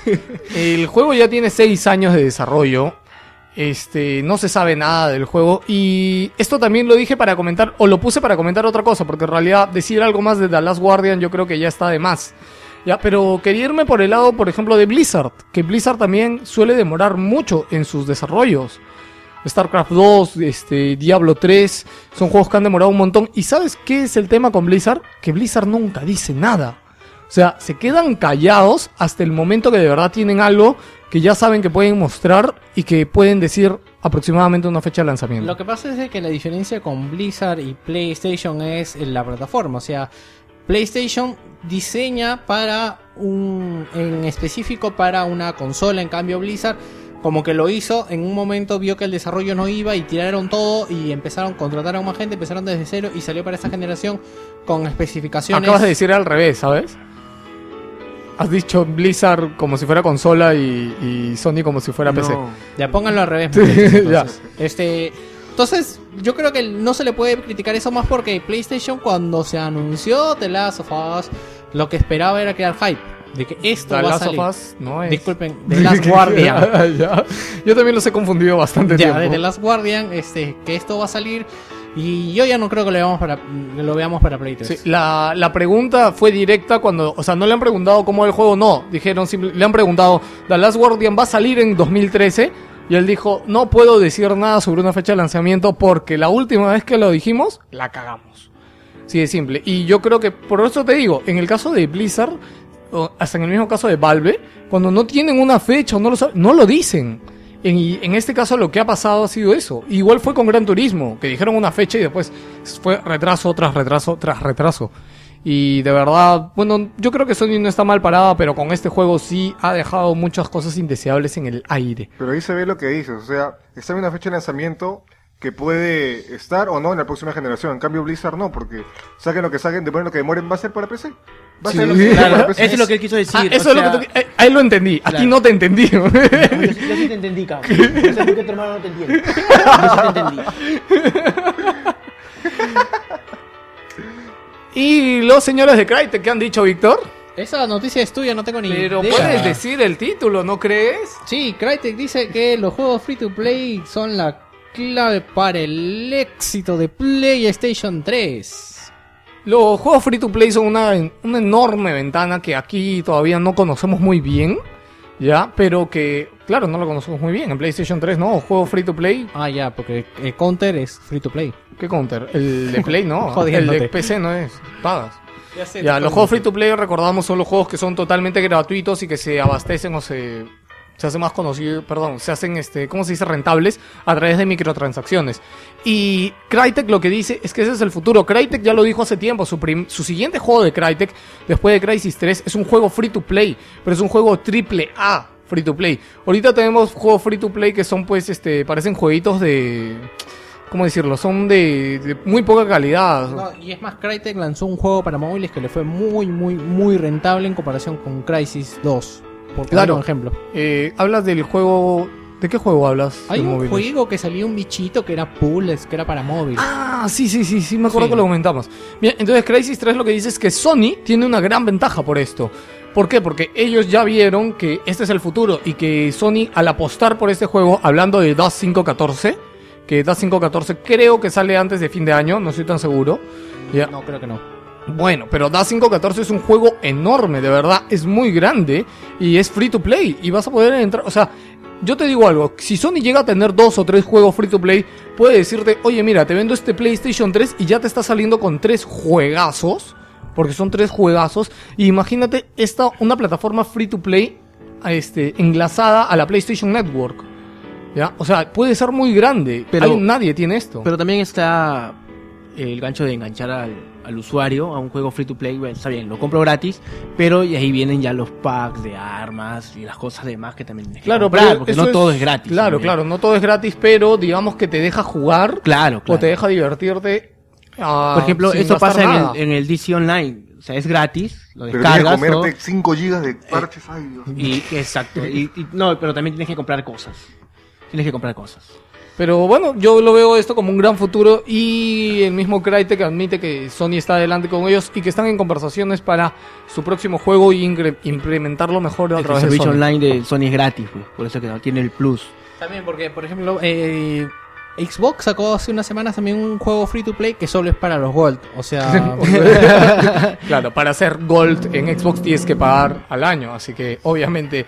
El juego ya tiene 6 años de desarrollo. Este, no se sabe nada del juego. Y esto también lo dije para comentar, o lo puse para comentar otra cosa, porque en realidad decir algo más de The Last Guardian yo creo que ya está de más. Ya, pero quería irme por el lado, por ejemplo, de Blizzard, que Blizzard también suele demorar mucho en sus desarrollos. StarCraft 2, este, Diablo 3, son juegos que han demorado un montón. ¿Y sabes qué es el tema con Blizzard? Que Blizzard nunca dice nada. O sea, se quedan callados hasta el momento que de verdad tienen algo que ya saben que pueden mostrar y que pueden decir aproximadamente una fecha de lanzamiento. Lo que pasa es que la diferencia con Blizzard y PlayStation es en la plataforma. O sea, PlayStation diseña para un. en específico para una consola. En cambio, Blizzard, como que lo hizo, en un momento vio que el desarrollo no iba y tiraron todo y empezaron a contratar a más gente, empezaron desde cero y salió para esta generación con especificaciones. Acabas de decir al revés, ¿sabes? Has dicho Blizzard como si fuera consola y, y Sony como si fuera PC. Ya pónganlo al revés. Muchachos, ya. Este, entonces, yo creo que no se le puede criticar eso más porque PlayStation cuando se anunció The Last of Us, lo que esperaba era crear hype de que esto The va a of salir. Us no es. Disculpen, The Last Guardian. Ya. Yo también los he confundido bastante ya, tiempo. de The Last Guardian, este, que esto va a salir y yo ya no creo que lo veamos para, lo veamos para Play 3. Sí, la, la pregunta fue directa cuando, o sea, no le han preguntado cómo es el juego, no, dijeron, simple- le han preguntado, The Last Guardian va a salir en 2013 y él dijo, no puedo decir nada sobre una fecha de lanzamiento porque la última vez que lo dijimos, la cagamos. Sí, es simple. Y yo creo que, por eso te digo, en el caso de Blizzard, o hasta en el mismo caso de Valve, cuando no tienen una fecha o no lo saben, no lo dicen. En, en este caso lo que ha pasado ha sido eso. Igual fue con Gran Turismo, que dijeron una fecha y después fue retraso tras retraso tras retraso. Y de verdad, bueno, yo creo que Sony no está mal parada, pero con este juego sí ha dejado muchas cosas indeseables en el aire. Pero ahí se ve lo que dices, o sea, está en una fecha de lanzamiento que puede estar o no en la próxima generación. En cambio, Blizzard no, porque saquen lo que saquen, demoren lo que demoren, va a ser para PC. Va a Sí. ser lo que sea Claro, para PC. eso es lo que él quiso decir. Ah, o eso es lo que tú- eh, ahí lo entendí, a ti Claro. no te entendí. Yo, sí- yo sí te entendí, cabrón. Yo sé por qué tu hermano no te entiende. Yo sí te entendí. y los señores de Crytek, ¿qué han dicho, Víctor? Esa noticia es tuya, no tengo ni Pero idea. puedes decir el título, ¿no crees? Sí, Crytek dice que los juegos free to play son la clave para el éxito de PlayStation 3. Los juegos free to play son una, una enorme ventana que aquí todavía no conocemos muy bien, ¿ya? Pero que, claro, no lo conocemos muy bien. En PlayStation 3 no, juegos free to play, Ah, ya, porque el Counter es free to play. ¿qué counter? El de Play no, el de PC no es, pagas. Ya sé, Ya, los juegos free to play recordamos son los juegos que son totalmente gratuitos y que se abastecen o se se hacen más conocidos, perdón, se hacen este, ¿cómo se dice? rentables a través de microtransacciones. Y Crytek lo que dice es que ese es el futuro. Crytek ya lo dijo hace tiempo, su, prim- su siguiente juego de Crytek después de Crisis 3 es un juego free to play, pero es un juego triple A free to play. Ahorita tenemos juegos free to play que son pues este parecen jueguitos de ¿cómo decirlo? Son de, de muy poca calidad. No, y es más, Crytek lanzó un juego para móviles que le fue muy, muy, muy rentable en comparación con Crisis 2. Por poner Claro. un ejemplo. Eh, hablas del juego. ¿De qué juego hablas? Hay un móviles? juego que salió un bichito que era Pools, que era para móvil. Ah, sí, sí, sí, sí, me acuerdo Sí. que lo comentamos. Bien, entonces Crisis 3 lo que dice es que Sony tiene una gran ventaja por esto. ¿Por qué? Porque ellos ya vieron que este es el futuro y que Sony al apostar por este juego, hablando de DAS 514, que DAS 514 creo que sale antes de fin de año, no estoy tan seguro. Ya. No, creo que no. Bueno, pero DAS 514 es un juego enorme, de verdad, es muy grande y es free to play y vas a poder entrar, o sea, yo te digo algo, si Sony llega a tener dos o tres juegos free to play, puede decirte, oye mira, te vendo este PlayStation 3 y ya te está saliendo con tres juegazos, porque son tres juegazos, y imagínate esta, una plataforma free to play este, enlazada a la PlayStation Network. ¿Ya? O sea, puede ser muy grande, Pero- nadie tiene esto. Pero también está el gancho de enganchar al, al usuario a un juego free to play. Bueno, está bien, lo compro gratis, pero y ahí vienen ya los packs de armas y las cosas demás que también tienes que Claro, comprar, porque no todo es gratis. Claro, también. claro, no todo es gratis, pero digamos que te deja jugar Claro, o claro. te deja divertirte. Ah, Por ejemplo, sin eso gastar pasa en el, en el DC Online. O sea, es gratis, lo Pero tienes que descargas. ¿no? comerte 5 gigas de parches. Ay, Dios mío. Y, exacto. Y, y- no, pero también tienes que comprar cosas. Tienes que comprar cosas. Pero bueno, yo lo veo esto como un gran futuro y el mismo Crytek admite que Sony está adelante con ellos y que están en conversaciones para su próximo juego y ingre- implementarlo mejor a El través de servicio Sony. online de Sony es gratis, pues, por eso que no tiene el plus. También porque, por ejemplo, eh, Xbox sacó hace unas semanas también un juego free to play que solo es para los Gold. O sea, Claro, para hacer Gold en Xbox tienes que pagar al año, así que obviamente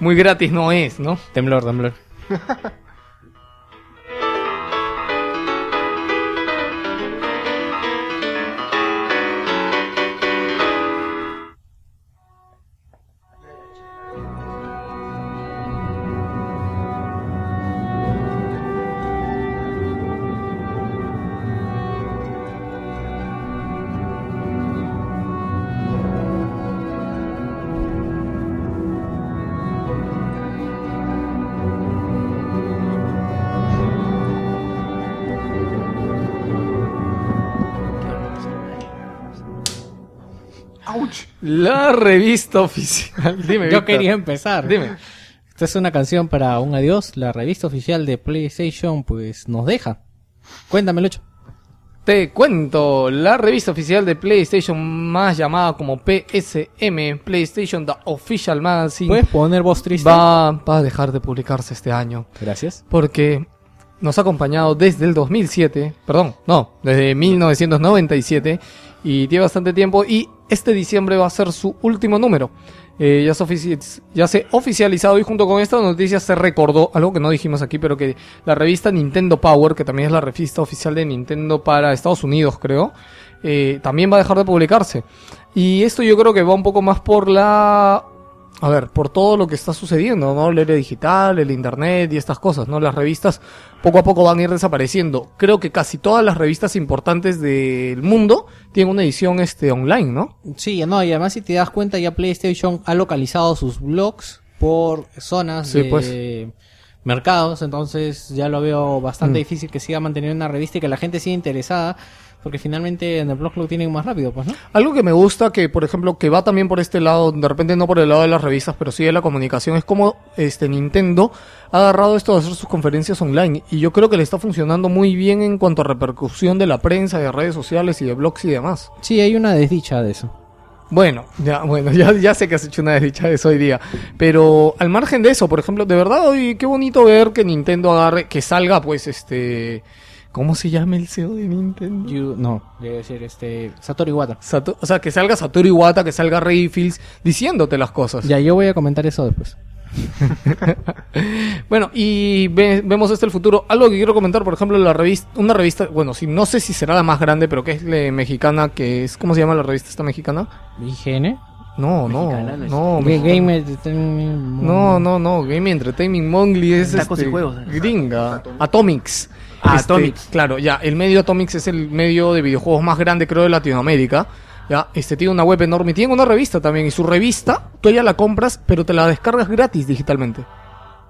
muy gratis no es, ¿no? temblor, temblor. La revista oficial. Dime, Yo Víctor. quería empezar. Dime. Esta es una canción para un adiós. La revista oficial de PlayStation pues nos deja. Cuéntame, Lucho. Te cuento, la revista oficial de PlayStation más llamada como PSM, PlayStation The Official Magazine, ¿Puedes poner voz triste? va, va a dejar de publicarse este año. Gracias. Porque nos ha acompañado desde el 2007, perdón, no, desde 1997 y tiene bastante tiempo y este diciembre va a ser su último número. Eh, ya, se ya se oficializado y junto con esta noticia se recordó algo que no dijimos aquí, pero que la revista Nintendo Power, que también es la revista oficial de Nintendo para Estados Unidos, creo, eh, también va a dejar de publicarse. Y esto yo creo que va un poco más por la a ver, por todo lo que está sucediendo, ¿no? La era digital, el internet y estas cosas, ¿no? Las revistas poco a poco van a ir desapareciendo. Creo que casi todas las revistas importantes del mundo tienen una edición este online, ¿no? Sí, no, y además si te das cuenta ya PlayStation ha localizado sus blogs por zonas Sí, de pues. mercados, entonces ya lo veo bastante Mm. difícil que siga manteniendo una revista y que la gente siga interesada, porque finalmente en el blog lo tienen más rápido, pues, ¿no? Algo que me gusta, que por ejemplo, que va también por este lado, de repente no por el lado de las revistas, pero sí de la comunicación, es como este Nintendo ha agarrado esto de hacer sus conferencias online. Y yo creo que le está funcionando muy bien en cuanto a repercusión de la prensa, de redes sociales y de blogs y demás. Sí, hay una desdicha de eso. Bueno, ya, bueno, ya, ya sé que has hecho una desdicha de eso hoy día. Pero al margen de eso, por ejemplo, de verdad, hoy qué bonito ver que Nintendo agarre, que salga, pues, este. ¿Cómo se llama el CEO de Nintendo? You- no, debe ser este Satoru Iwata. Sato- o sea, que salga Satoru Iwata, que salga Ray Fields diciéndote las cosas. Ya, yo voy a comentar eso después. Bueno, y ve- vemos este el futuro. Algo que quiero comentar, por ejemplo, la revista, una revista, bueno, sí, no sé si será la más grande, pero que es la mexicana, que es, ¿cómo se llama la revista esta mexicana? IGN. No, no, Mexicana, no es- no. Game Entertainment- No, no, no, Game Entertainment Monthly es Tacos y este, juegos. gringa. Atomics. Ah, Este, Atomics. Claro, ya, el medio Atomics es el medio de videojuegos más grande, creo, de Latinoamérica. Ya, este tiene una web enorme y tiene una revista también. Y su revista, tú ya la compras, pero te la descargas gratis digitalmente.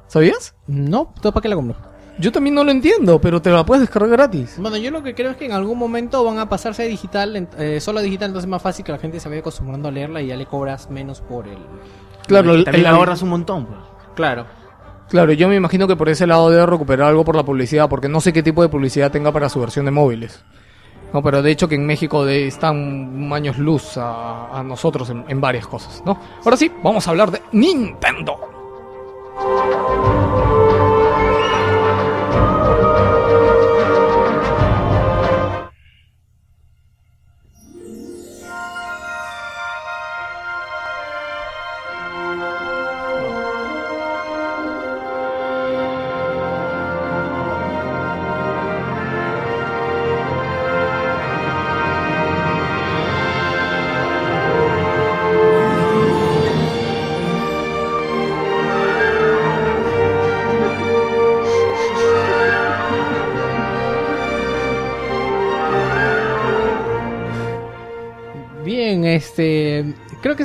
¿Sabías? No, ¿todo para qué la compro? Yo también no lo entiendo, pero te la puedes descargar gratis. Bueno, yo lo que creo es que en algún momento van a pasarse a digital, eh, solo a digital, entonces es más fácil que la gente se vaya acostumbrando a leerla y ya le cobras menos por el... Claro, el- también el- ahorras un montón. pues. Claro. Claro, yo me imagino que por ese lado debe recuperar algo por la publicidad, porque no sé qué tipo de publicidad tenga para su versión de móviles. No, pero de hecho que en México están años luz a, a nosotros en, en varias cosas, ¿no? Ahora sí, vamos a hablar de Nintendo.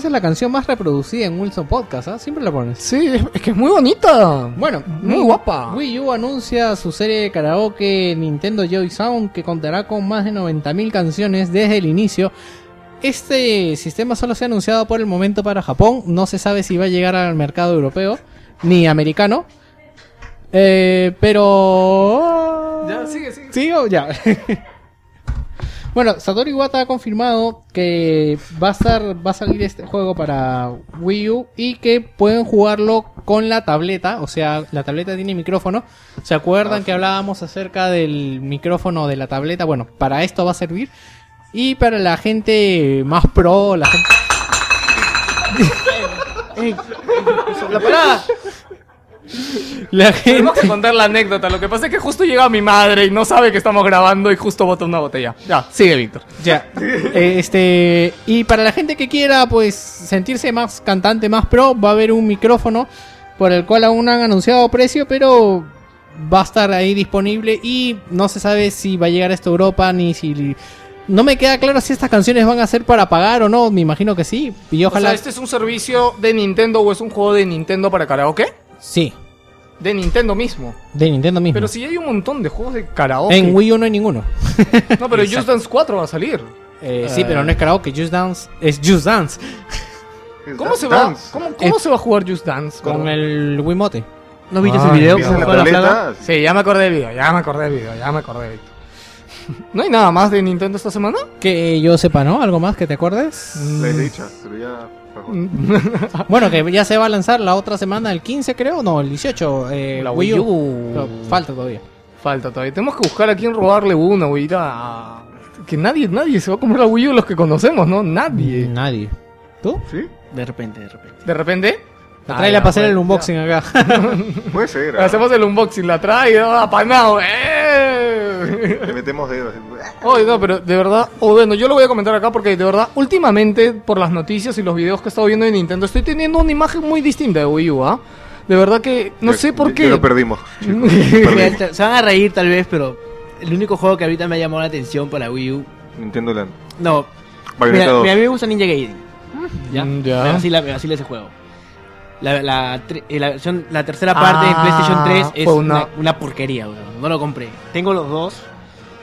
Esa es la canción más reproducida en Wilson Podcast, ¿ah? Siempre la pones. Sí, es, es que es muy bonita. Bueno, muy Wii- guapa. Wii U anuncia su serie de karaoke Nintendo Joy Sound que contará con más de 90.000 canciones desde el inicio. Este sistema solo se ha anunciado por el momento para Japón. No se sabe si va a llegar al mercado europeo ni americano. Eh, pero... Ya, sigue, sigue. ¿Sigo? Ya. bueno, Satoru Iwata ha confirmado que va a estar, va a salir este juego para Wii U y que pueden jugarlo con la tableta, o sea, la tableta tiene micrófono. ¿Se acuerdan que hablábamos acerca del micrófono de la tableta? Bueno, para esto va a servir. Y para la gente más pro, la gente... La parada. La gente... Tenemos que contar la anécdota. Lo que pasa es que justo llega mi madre y no sabe que estamos grabando y justo bota una botella. Ya, sigue, Víctor. Ya. Eh, este. Y para la gente que quiera, pues, sentirse más cantante, más pro, va a haber un micrófono por el cual aún no han anunciado precio, pero va a estar ahí disponible y no se sabe si va a llegar hasta Europa ni si. No me queda claro si estas canciones van a ser para pagar o no. Me imagino que sí. Y O ojalá. sea, ¿este es un servicio de Nintendo o es un juego de Nintendo para karaoke? Sí, De Nintendo mismo. de Nintendo mismo. Pero si hay un montón de juegos de karaoke. En Wii U no hay ninguno. No, pero Just Dance 4 va a salir. Eh, sí, pero no es karaoke. Just Dance es Just Dance. ¿Cómo se va? ¿Cómo, se va a jugar Just Dance? Con el Wiimote. ¿No viste Ay, ese video con en la la. Sí, ya me acordé del video, ya me acordé del video, ya me acordé del video. ¿No hay nada más de Nintendo esta semana? Que yo sepa, ¿no? ¿Algo más que te acuerdes? Les he dicho, pero ya. Bueno, que ya se va a lanzar la otra semana, el 15 creo, no, el 18. Eh, La Wii Wii U. Falta todavía. Falta todavía. Tenemos que buscar a quién robarle una, güey. a- Que nadie, nadie se va a comprar la Wii U los que conocemos, ¿no? Nadie. Nadie. ¿Tú? ¿Sí? De repente, de repente. De repente. La trae la pasar el unboxing acá. Puede ser. ¿ah? Hacemos el unboxing, la trae, ¿no? apanado. ¡eh! Le metemos dedos. Oye, no, pero de verdad, o bueno, yo lo voy a comentar acá porque de verdad, últimamente, por las noticias y los videos que he estado viendo de Nintendo, estoy teniendo una imagen muy distinta de Wii U, ¿ah? De verdad que no Ya- sé por ya- qué. Ya lo perdimos. chicos. Perdimos. se van a reír tal vez, pero el único juego que ahorita me ha llamado la atención para Wii U. Nintendo Land. No, mira, 2. mira, a mí me gusta Ninja Gaiden. ¿Ya? Mm, ya. Me vacila, me vacila ese juego. La, la, eh, la versión- la tercera parte de Ah, PlayStation 3 es una, una- porquería, weón. No lo compré. Tengo los dos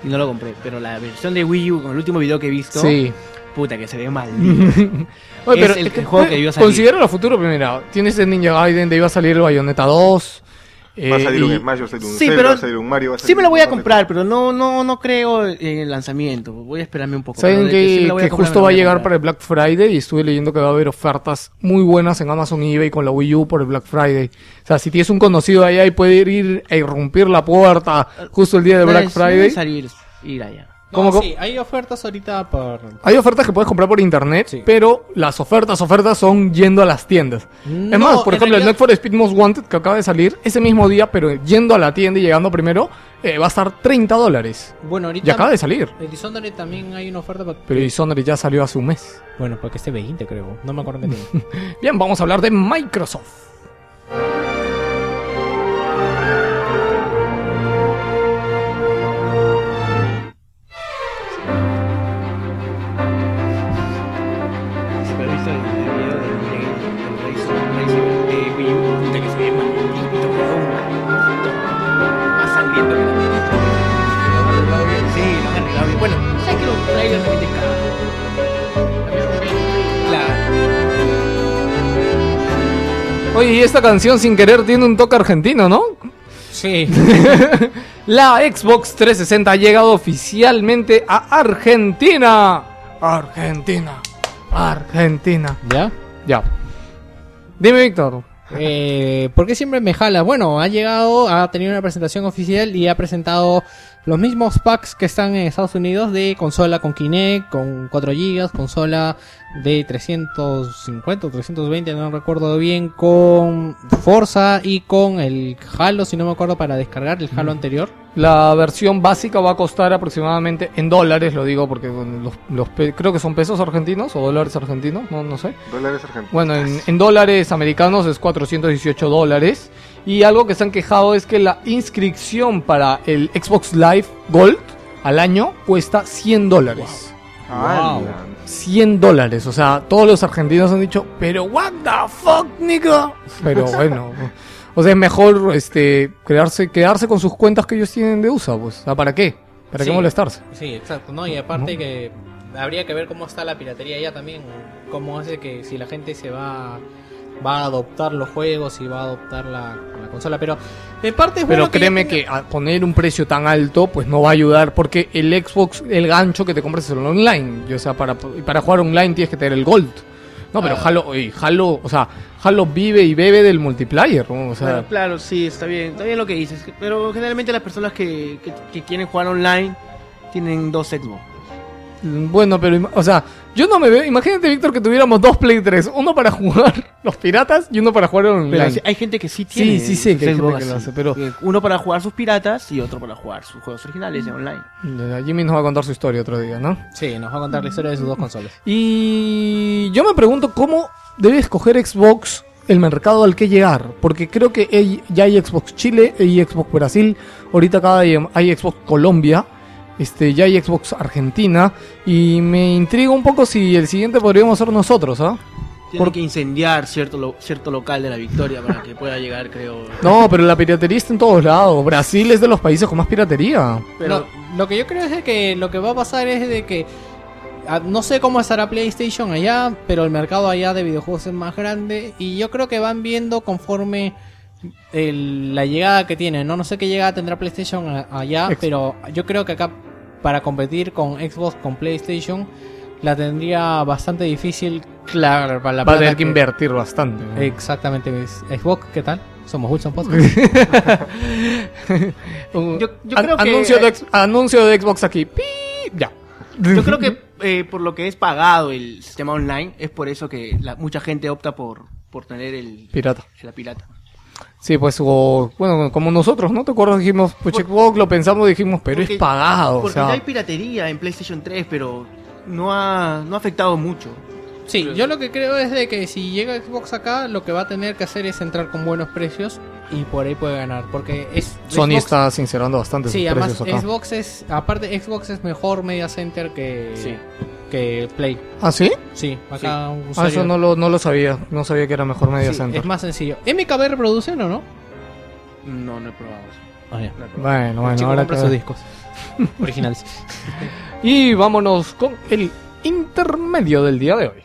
y no lo compré. Pero la versión de Wii U, con el último video que he visto, Sí. puta que se ve mal. Oye, Es el- que, el juego que debió salir. Considera lo futuro primero. Tienes el Ninja Gaiden, de iba a salir el Bayonetta 2. Va a eh, salir y- un Smash, va a salir un Sí, Zelda, pero va a salir un Mario. va a sí salir me lo voy a comprar, pero no, no, no creo en el lanzamiento. Voy a esperarme un poco. Saben de sí que, que justo va a llegar para el Black Friday y estuve leyendo que va a haber ofertas muy buenas en Amazon y eBay con la Wii U por el Black Friday. O sea, si tienes un conocido allá y puede ir a irrumpir la puerta justo el día de No Black es- no es Friday. salir, ir allá. Sí, hay ofertas ahorita por... Hay ofertas que puedes comprar por internet, Sí. pero las ofertas, ofertas son yendo a las tiendas. es No, más, por ejemplo, el realidad- for Speed Most Wanted que acaba de salir ese mismo día, pero yendo a la tienda y llegando primero, eh, va a estar 30 dólares. Bueno, ahorita... Ya acaba de salir. En Dishonored también hay una oferta para... Pero Dishonored ya salió hace un mes. Bueno, para que esté 20 creo. No me acuerdo qué tiene. Bien, vamos a hablar de Microsoft. Oye, esta canción sin querer tiene un toque argentino, ¿no? sí. La Xbox 360 ha llegado oficialmente a Argentina. Argentina. Argentina. ¿Ya? Ya. Dime, Víctor. Eh, ¿Por qué siempre me jala? Bueno, ha llegado, ha tenido una presentación oficial y ha presentado los mismos packs que están en Estados Unidos de consola con Kinect, con 4 GB, consola de 350 o 320, no recuerdo bien, con Forza y con el Halo, si no me acuerdo, para descargar el Halo anterior. La versión básica va a costar aproximadamente en dólares, lo digo porque los, creo que son pesos argentinos o dólares argentinos, no, no sé. Dólares argentinos. Bueno, en, en dólares americanos es 418 dólares. Y algo que se han quejado es que la inscripción para el Xbox Live Gold al año cuesta 100 dólares. Ah, 100 dólares, o sea, todos los argentinos han dicho, pero what the fuck, nigga. Pero bueno, o sea, es mejor este quedarse, quedarse con sus cuentas que ellos tienen de USA, pues. O sea, ¿para qué? ¿Para qué molestarse? Sí, exacto, ¿no? Y aparte que habría que ver cómo está la piratería allá también, cómo hace que si la gente se va va a adoptar los juegos y va a adoptar la, la consola, pero de parte es Pero bueno créeme tenga- que a poner un precio tan alto, pues no va a ayudar, porque el Xbox, el gancho que te compras es el online. Y, o sea, para, y para jugar online tienes que tener el Gold. No, pero Ah. Halo, oye, Halo, o sea, Halo vive y bebe del multiplayer, ¿no? O sea, Bueno, claro, sí, está bien, está bien lo que dices. Pero generalmente las personas que, que, que quieren jugar online tienen dos Xbox. Bueno, pero, o sea, yo no me veo, imagínate, Víctor, que tuviéramos dos Play 3, uno para jugar los piratas y uno para jugar online. Pero hay gente que sí tiene. Sí, sí sé que hay gente que lo así. hace, pero- Eh, Uno para jugar sus piratas y otro para jugar sus juegos originales en online. Jimmy nos va a contar su historia otro día, ¿no? Sí, nos va a contar la historia de sus dos consolas. Y yo me pregunto cómo debe escoger Xbox el mercado al que llegar, porque creo que ya hay Xbox Chile, hay Xbox Brasil, ahorita acá hay, hay Xbox Colombia, este, ya hay Xbox Argentina, y me intriga un poco si el siguiente podríamos ser nosotros, ¿ah? Tiene Por- que incendiar cierto, lo- cierto local de la victoria para que pueda llegar, creo. No, pero la piratería está en todos lados. Brasil es de los países con más piratería. Pero No, lo que yo creo es de que lo que va a pasar es de que ah, no sé cómo estará PlayStation allá, pero el mercado allá de videojuegos es más grande y yo creo que van viendo conforme el- la llegada que tienen. No, no sé qué llegada tendrá PlayStation allá, Ex- pero yo creo que acá para competir con Xbox, con PlayStation, la tendría bastante difícil. Claro, para la Va a tener que que- invertir bastante. ¿no? Exactamente. Xbox, ¿qué tal? Somos Wilson Podcast. Un- Yo- yo an- creo que- anuncio, de, ex- anuncio de Xbox aquí. ¡Pi! Ya. Yo creo que eh, por lo que es pagado el sistema online, es por eso que la- mucha gente opta por, por tener el, Pirata. la pirata. Sí, pues, o, bueno, como nosotros, ¿no? ¿Te acuerdas? Dijimos, pues Xbox lo pensamos, dijimos, pero Porque- es pagado. O Porque sea, ya hay piratería en PlayStation 3, pero no ha, no ha afectado mucho. Sí, yo lo que creo es de que si llega Xbox acá, lo que va a tener que hacer es entrar con buenos precios y por ahí puede ganar. Porque es. Sony Xbox- está sincerando bastante Sí, sus además precios acá. Xbox es. Aparte, Xbox es mejor media center que. Sí. Que Play. ¿Ah, sí? Sí, acá un Ah, eso no lo, no lo sabía. No sabía que era mejor Media Sí, Center. es más sencillo. ¿MKB reproducen o no? No, no he probado eso. Ah, ya. Bueno, bueno, Chico ahora compra que- sus discos. Originales. Y vámonos con el intermedio del día de hoy.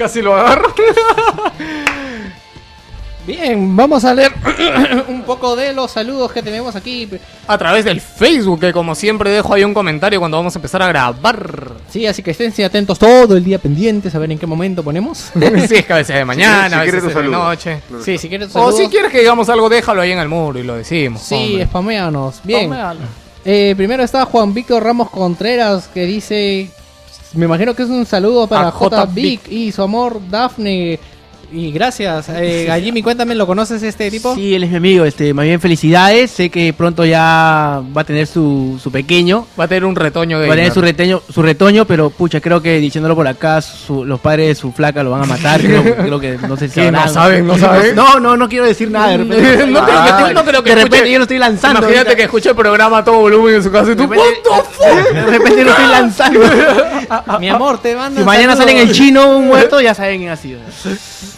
Casi lo agarro. Bien, vamos a leer un poco de los saludos que tenemos aquí. A través del Facebook, que como siempre dejo ahí un comentario cuando vamos a empezar a grabar. Sí, así que estén atentos todo el día pendientes a ver en qué momento ponemos. sí, es que a veces es de mañana, Si a quieres veces de noche. Claro. Sí, si quieres O si quieres que digamos algo, déjalo ahí en el muro y lo decimos. Sí, hombre. spameanos. Bien. Eh, primero está Juan Víctor Ramos Contreras que dice, me imagino que es un saludo para J. J. Vic y su amor Dafne. Y gracias. Eh, a Jimmy, cuéntame, ¿lo conoces este tipo? Sí, él es mi amigo, este, más bien felicidades, sé que pronto ya va a tener su, su pequeño, Va a tener un retoño de va a tener su retoño, su retoño, pero pucha, creo que diciéndolo por acá, su- los padres de su flaca lo van a matar, creo, creo que no sé si. ¿No saben? ¿No saben? No, no, no quiero decir nada, de repente. no, creo que, yo no creo que de repente escuche- yo lo estoy lanzando. Imagínate ahorita. que escuche el programa a todo volumen en su casa y de tú, repente, "What the fuck?". de repente lo estoy lanzando. Mi amor, te mando si mañana salen el chino un muerto, ya saben quién ha sido.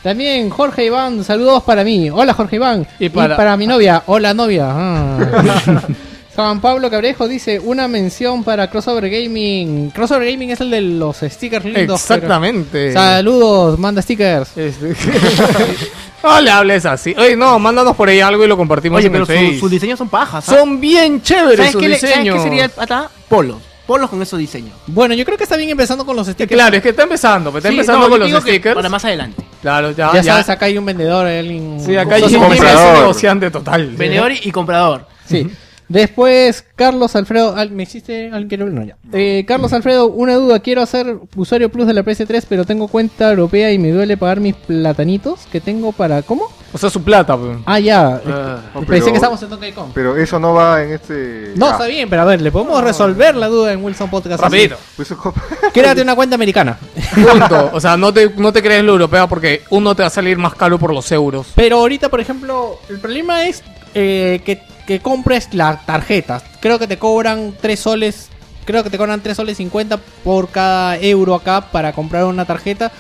También Jorge Iván, saludos para mí. Hola Jorge Iván. Y Y para- mi novia. Hola novia. Ah. Juan Pablo Cabrejo dice una mención para Crossover Gaming. Crossover Gaming es el de los stickers lindos. Exactamente. pero- Saludos, manda stickers. Este- no le hables así. Oye, no, mándanos por ahí algo y lo compartimos Oye, en pero el su- sus diseños son pajas. ¿ah? Son bien chéveres ¿Sabes sus qué, le- ¿Sabes diseños. qué sería acá? Polos. Polos con esos diseños. Bueno, yo creo que está bien empezando con los stickers. Claro, es que está empezando, pues, está Sí, empezando no, con los stickers. Para más adelante. Claro, ya, ya, ya. sabes, acá hay un vendedor, alguien. Sí, acá hay un comprador. negociante total. Vendedor y, y comprador. Sí. Después, Carlos Alfredo. al- ¿Me hiciste alguien quiere No, ya. Eh, Carlos Alfredo, una duda. Quiero hacer usuario plus de la PS3, pero tengo cuenta europea y me duele pagar mis platanitos que tengo para. ¿Cómo? O sea, su plata, pues. Ah, ya. Ah. No, Pensé pero- que estábamos en Donkey Kong. Pero eso no va en este. No, Ah, está bien, pero a ver, le podemos resolver la duda en Wilson Podcast. Rapidito. pues Créate una cuenta americana. Punto. O sea, no te, no te crees lo europeo porque uno te va a salir más caro por los euros. Pero ahorita, por ejemplo, el problema es eh, que, que compres la tarjeta. Creo que te cobran 3 soles. Creo que te cobran 3 soles 50 por cada euro acá para comprar una tarjeta.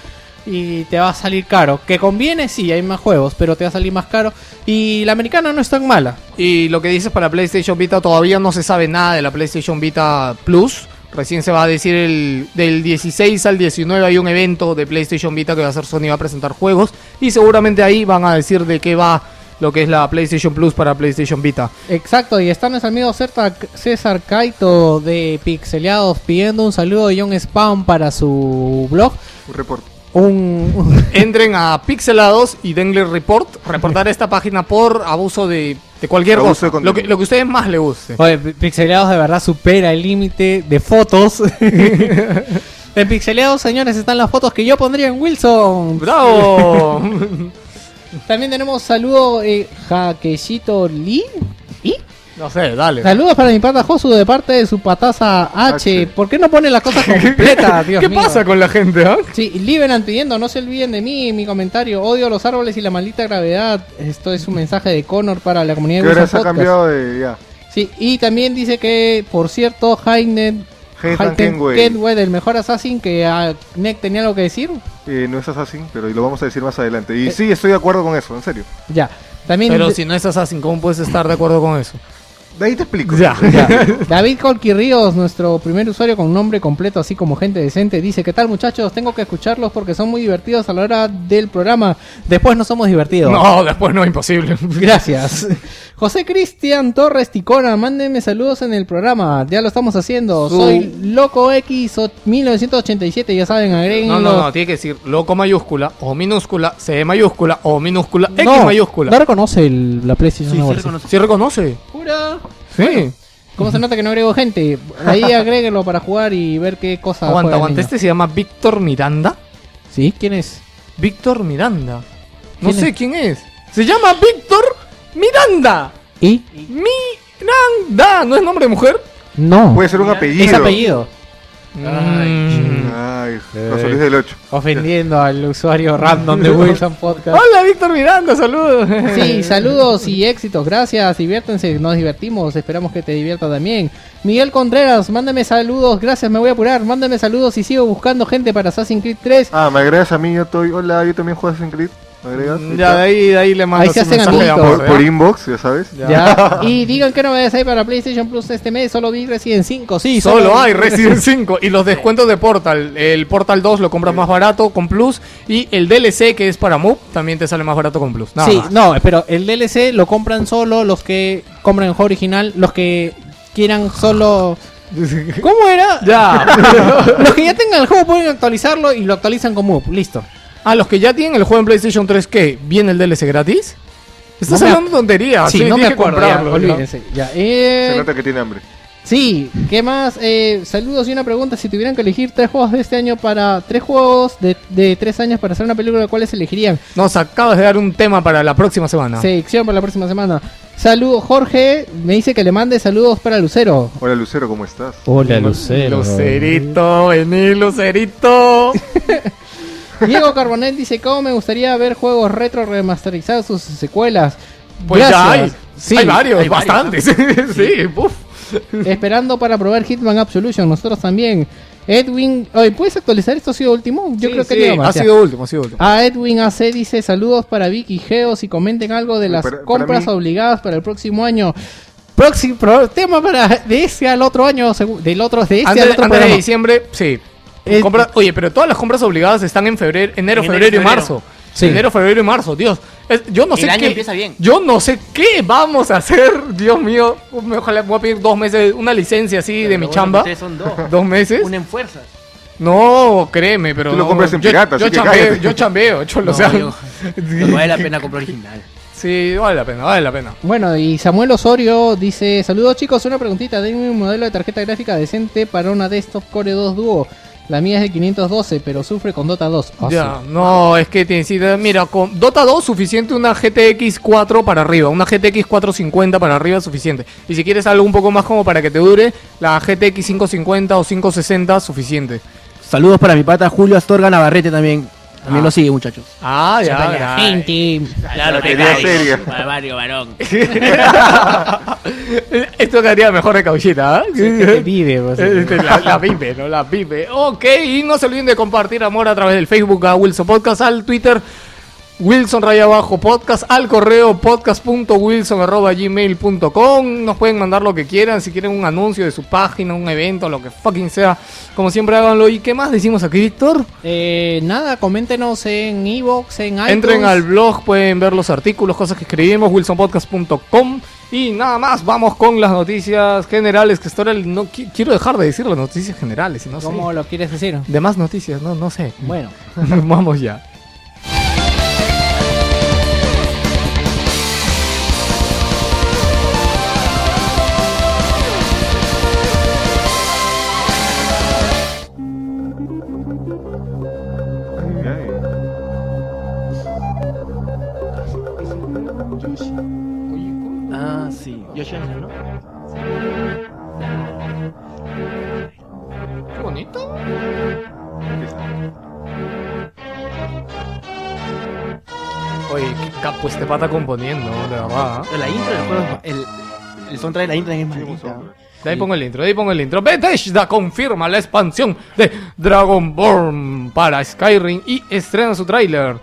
Y te va a salir caro. Que conviene, sí, hay más juegos, pero te va a salir más caro. Y la americana no es tan mala. Y lo que dices para PlayStation Vita, todavía no se sabe nada de la PlayStation Vita Plus. Recién se va a decir el del 16 al 19 hay un evento de PlayStation Vita que va a hacer Sony va a presentar juegos y seguramente ahí van a decir de qué va lo que es la PlayStation Plus para PlayStation Vita. Exacto, y está nuestro amigo César, César Kaito de Pixeleados pidiendo un saludo y un spam para su blog. Un reporte. Un, Entren a Pixelados y denle report, reportar esta página por abuso de, de cualquier Abuso cosa, de lo que, contenido. lo que a ustedes más les guste. Oye, Pi- Pixeleados de verdad supera el límite de fotos. en Pixeleados, señores, están las fotos que yo pondría en Wilson. ¡Bravo! También tenemos saludo eh, Jaquecito Lee. ¿Y? No sé, dale. Saludos para mi pata Josu de parte de su pataza H. H. ¿Por qué no pone las cosas completas, Dios ¿Qué mío? pasa con la gente, ah? Sí, Liberan pidiendo, no se olviden de mí, mi comentario. Odio los árboles y la maldita gravedad. Esto es un mensaje de Connor para la comunidad Que de ahora Wilson se ha cambiado de. Ya. Sí, y también dice que, por cierto, Heinen Heitan Kenway. Kenway, del mejor Assassin, que a Nick tenía algo que decir. Eh, no es Assassin, pero lo vamos a decir más adelante. Y sí, estoy de acuerdo con eso, en serio. Ya. También Pero si no es Assassin, ¿cómo puedes estar de acuerdo con eso? De ahí te explico. Ya. David Colqui Ríos, nuestro primer usuario con nombre completo, así como gente decente, dice: ¿Qué tal, muchachos? Tengo que escucharlos porque son muy divertidos a la hora del programa. Después no somos divertidos. No, después no, imposible. Gracias. José Cristian Torres Ticona, mándenme saludos en el programa. Ya lo estamos haciendo. Su- Soy Loco X o- 1987, ya saben, agréguenlo. No, no, no, tiene que decir loco mayúscula o minúscula, C mayúscula o minúscula, X No, mayúscula. No reconoce el- la PlayStation Sí, reconoce. ¿Sí reconoce? Jura. Sí. ¿Cómo se nota que no agrego gente? Ahí agréguenlo para jugar y ver qué cosa. aguanta, aguanta. Este se llama Víctor Miranda. ¿Sí? ¿Quién es? Víctor Miranda. No ¿Quién sé es? quién es. Se llama Víctor Miranda. ¿Y? Miranda. ¿No es nombre de mujer? No. Puede ser un apellido. Es apellido. Mm. Ay, José Luis del 8. Ofendiendo al usuario random de Wilson Podcast. Hola, Víctor Miranda, saludos. Sí, saludos y éxitos, gracias, diviértense, nos divertimos, esperamos que te divierta también. Miguel Contreras, mándame saludos, gracias, me voy a apurar, mándame saludos y sigo buscando gente para Assassin's Creed 3. Ah, me agregas a mí, yo estoy. Hola, yo también juego Assassin's Creed. Mm, Ya, de ahí, de ahí le mando Ahí se un hacen mensaje de amiguitos. amor, Por, inbox, ya sabes. Ya. Y digan que novedades hay para PlayStation Plus este mes, solo vi Resident 5, sí, Solo hay Resident 5 y los descuentos de Portal. El Portal 2 lo compras más barato con Plus y el DLC que es para Move también te sale más barato con Plus. Nada sí, más. no, pero el DLC lo compran solo los que compran el juego original, los que quieran solo... ¿Cómo era? Ya. Los que ya tengan el juego pueden actualizarlo y lo actualizan con Move, listo. A los que ya tienen el juego en PlayStation 3, ¿qué? ¿Viene el DLC gratis? Estás No me hablando tonterías. sí, no me acuerdo, ya, comprarlo, ¿no? olvídense. Ya, eh, Se nota que tiene hambre. Sí, ¿qué más? Eh, saludos y una pregunta. Si tuvieran que elegir tres juegos de este año para. Tres juegos de, de tres años para hacer una película, ¿cuáles elegirían? Nos acabas de dar un tema para la próxima semana. Sección para la próxima semana. Saludos, Jorge. Me dice que le mande saludos para Lucero. Hola, Lucero, ¿cómo estás? Hola, Lucerito, vení, Lucerito. Diego Carbonell dice: ¿Cómo me gustaría ver juegos retro remasterizados sus secuelas? Pues ya hay. Sí, hay varios, hay varios, bastantes. sí, uf. Esperando para probar Hitman Absolution. Nosotros también. Edwin, oye, ¿puedes actualizar esto? ¿Ha sido último? Yo Sí, creo que sí, ha sido último, ha sido último. A Edwin AC dice saludos para Vicky Geos y comenten algo de las Para- compras obligadas para el próximo año. Próximo tema para de este al otro año, del otro de este al otro de diciembre, sí. Es- Compra- oye, pero todas las compras obligadas están en febrero, enero, En febrero enero, y marzo. Sí. Enero, febrero y marzo, Dios. Es- yo no El sé año qué. empieza bien. Yo no sé qué vamos a hacer, Dios mío. Ojalá voy a pedir dos meses, una licencia así de mi bueno, chamba. son dos. Dos meses. Unen fuerzas. No, créeme, pero. Tú lo no, compras en yo, pirata, yo así que chambeo, cállate. yo chambeo, cholo, o No, sea, yo- no vale la pena comprar original. Sí, vale la pena, vale la pena. Bueno, y Samuel Osorio dice, saludos chicos, una preguntita, denme un modelo de tarjeta gráfica decente para una desktop Core 2 Duo. La mía es de 512, pero sufre con Dota 2. Ah, Ya, sí. no, es que necesita, mira, con Dota 2 suficiente una GTX 4 para arriba, una GTX 450 para arriba suficiente. Y si quieres algo un poco más como para que te dure, la GTX 550 o 560 suficiente. Saludos para mi pata Julio Astorga Navarrete también. También Ah. lo sigue, muchachos. Ah, ya, la ya. gente. Claro, Quería seria. Para Mario Varón. Esto quedaría mejor de cauchita, ¿ah? vive, pues. Este, la, la vive, ¿no? La vive. Ok, y no se olviden de compartir amor a través del Facebook a Wilson Podcast, al Twitter Wilson Raya Abajo Podcast, al correo podcast.wilson.gmail.com. Nos pueden mandar lo que quieran, si quieren un anuncio de su página, un evento, lo que fucking sea. Como siempre, háganlo. ¿Y qué más decimos aquí, Víctor? Eh, nada, coméntenos en Evox, en iTunes. Entren al blog, pueden ver los artículos, cosas que escribimos, wilsonpodcast.com. Y nada más, vamos con las noticias generales. Que esto era el- no qui- quiero dejar de decir las noticias generales, sé. ¿Cómo lo quieres decir? Demás noticias, no, no sé. Bueno. Vamos ya. Pata componiendo, de verdad. Pero la intro del juego, es- el, el soundtrack de la intro es maldita. De ahí pongo el intro, de ahí pongo el intro. Bethesda confirma la expansión de Dragonborn para Skyrim y estrena su tráiler.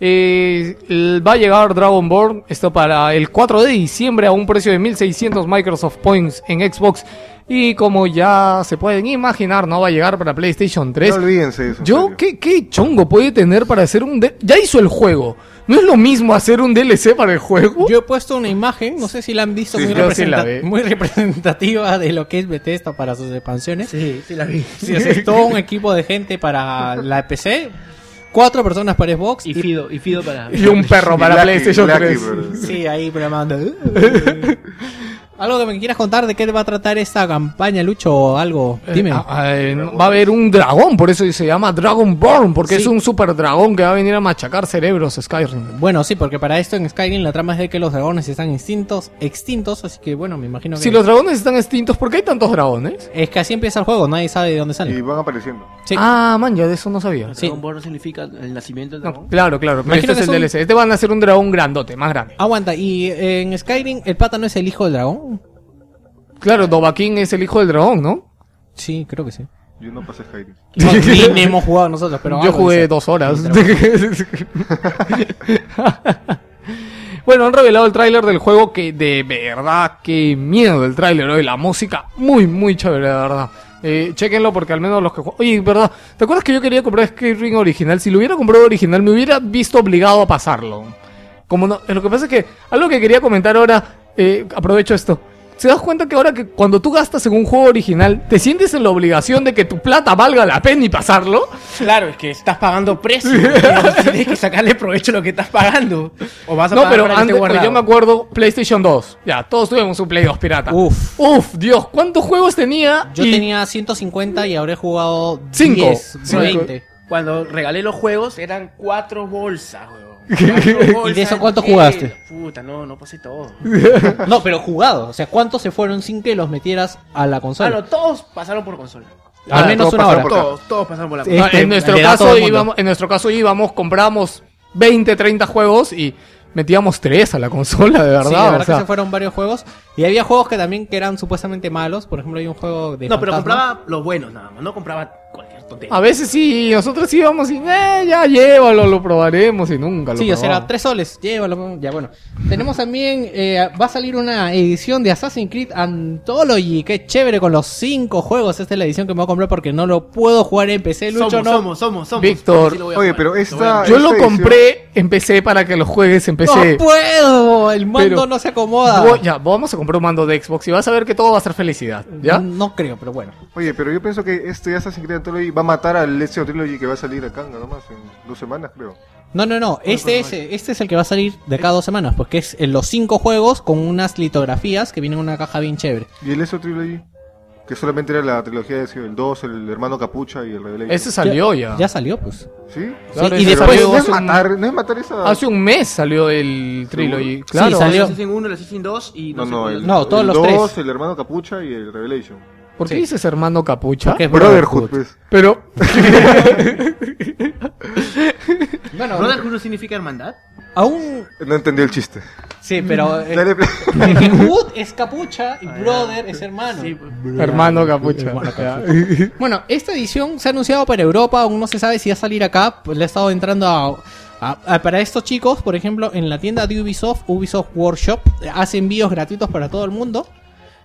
Eh, el- va a llegar Dragonborn, esto para el 4 de diciembre a un precio de 1600 Microsoft Points en Xbox. Y como ya se pueden imaginar, no va a llegar para PlayStation 3. No olvídense de eso. Yo. ¿qué, ¿qué chongo puede tener para hacer un... Ya hizo el juego. ¿No es lo mismo hacer un DLC para el juego? Yo he puesto una imagen, no sé si la han visto, Sí, muy, sí la representa- muy representativa de lo que es Bethesda para sus expansiones. Sí, sí la vi. Sí, o sea, es todo un equipo de gente para la PC, cuatro personas para Xbox Y Fido, y Fido para... Y un perro para PlayStation Blacky, 3. bro. Sí, ahí programando. ¿Algo que me quieras contar de qué va a tratar esta campaña, Lucho, o algo? Dime. Eh, ah, eh, no, va a haber un dragón, por eso se llama Dragonborn, porque Sí. es un super dragón que va a venir a machacar cerebros Skyrim. Bueno, sí, porque para esto en Skyrim la trama es de que los dragones están extintos, extintos, así que bueno, me imagino que... Si los dragones están extintos, ¿por qué hay tantos dragones? Es que así empieza el juego, nadie sabe de dónde Y salen. van apareciendo. Sí. Ah, man, ya de eso no sabía. Sí. Dragon Ball no significa el nacimiento del No, dragón. claro, claro, pero este es el DLC. Este van a ser un dragón grandote, más grande. Aguanta, y en Skyrim el pata no es el hijo del dragón. Claro, Dovahkiin es el hijo del dragón, ¿no? Sí, creo que sí. Yo no pasé Skyrim. No, ni, ni hemos jugado nosotros, pero Yo jugué dice. dos horas. Bueno, han revelado el tráiler del juego que de verdad, qué miedo el tráiler hoy. La música muy, muy chévere, de verdad. Eh, chequenlo porque al menos los que juegan... Oye, ¿verdad? ¿Te acuerdas que yo quería comprar Skyrim original? Si lo hubiera comprado original me hubiera visto obligado a pasarlo. Como no... Lo que pasa es que algo que quería comentar ahora, eh, aprovecho esto. ¿Se das cuenta que ahora que cuando tú gastas en un juego original, te sientes en la obligación de que tu plata valga la pena y pasarlo? Claro, es que estás pagando precio. Tienes que sacarle provecho a lo que estás pagando. O vas a No, pagar pero para que esté antes, pues, guardado. yo me acuerdo PlayStation 2. Ya, todos tuvimos un Play 2 pirata. Uf. Uf, Dios, ¿cuántos juegos tenía? Yo Y- tenía 150 y habré jugado Cinco. 10, Cinco. 20. Cuando regalé los juegos eran cuatro bolsas, weón. ¿Y de eso cuánto llenas. jugaste? Puta, no, no pasé todo. No, pero jugado. O sea, ¿cuántos se fueron sin que los metieras a la Ah, consola? no, todos pasaron por consola. Al Ah, menos una hora. Todos, todos pasaron por la. No, Este, en nuestro caso íbamos, en nuestro caso íbamos, compramos 20, 30 juegos y metíamos 3 a la consola, de verdad. Sí, o verdad sea, que se fueron varios juegos. Y había juegos que también que eran supuestamente malos. Por ejemplo, hay un juego de No, pero compraba los buenos nada más. No compraba cualquier tontería. a veces sí, nosotros íbamos y eh, ya llévalo, lo probaremos y nunca lo Sí, o sea, probamos. 3 soles, llévalo. Ya, bueno. Tenemos también, eh, va a salir una edición de Assassin's Creed Anthology. Qué chévere con los 5 juegos. Esta es la edición que me voy a comprar porque no lo puedo jugar en PC. Lucho, somos, no. somos, somos, somos. Víctor. Sí Oye, pero Lo esta-. Yo lo esta edición- compré en PC para que lo juegues en PC. No puedo, el mando Pero- no se acomoda. Voy- ya, vamos a comprar un mando de Xbox y vas a ver que todo va a ser felicidad. ¿Ya? No creo, pero bueno. Oye, pero yo pienso que este Assassin's Creed Anthology va a matar al Ezio Trilogy que va a salir acá nomás en dos semanas, creo. No, no, no. Este es, este es el que va a salir de cada dos semanas, porque es en los cinco juegos con unas litografías que vienen en una caja bien chévere. ¿Y el Ezio Trilogy? Que solamente era la trilogía de Ezio, el 2, el hermano Capucha y el Revelation. Ese salió ya. Ya salió, pues. ¿Sí? Claro, Sí, y después- no, es hace un- matar, no es matar esa... Hace un mes salió el trilogy. Claro. Sí, salió. El Assassin 1, el Assassin 2 y No, sé no, cuál el. No, todos el los 2, tres. el hermano Capucha y el Revelation. ¿Por qué Sí. dices hermano capucha? Porque es Brotherhood, pues. Pero. Bueno, ¿Brotherhood no significa hermandad? aún. No entendí el chiste. Sí, pero. eh, Dale, play. porque Hood es capucha y Brother es hermano. Sí, pues. hermano capucha. Hermano. Bueno, esta edición se ha anunciado para Europa, aún no se sabe si va a salir acá. Pues le ha estado entrando a, a- a- para estos chicos, por ejemplo, en la tienda de Ubisoft, Ubisoft Workshop, hace envíos gratuitos para todo el mundo.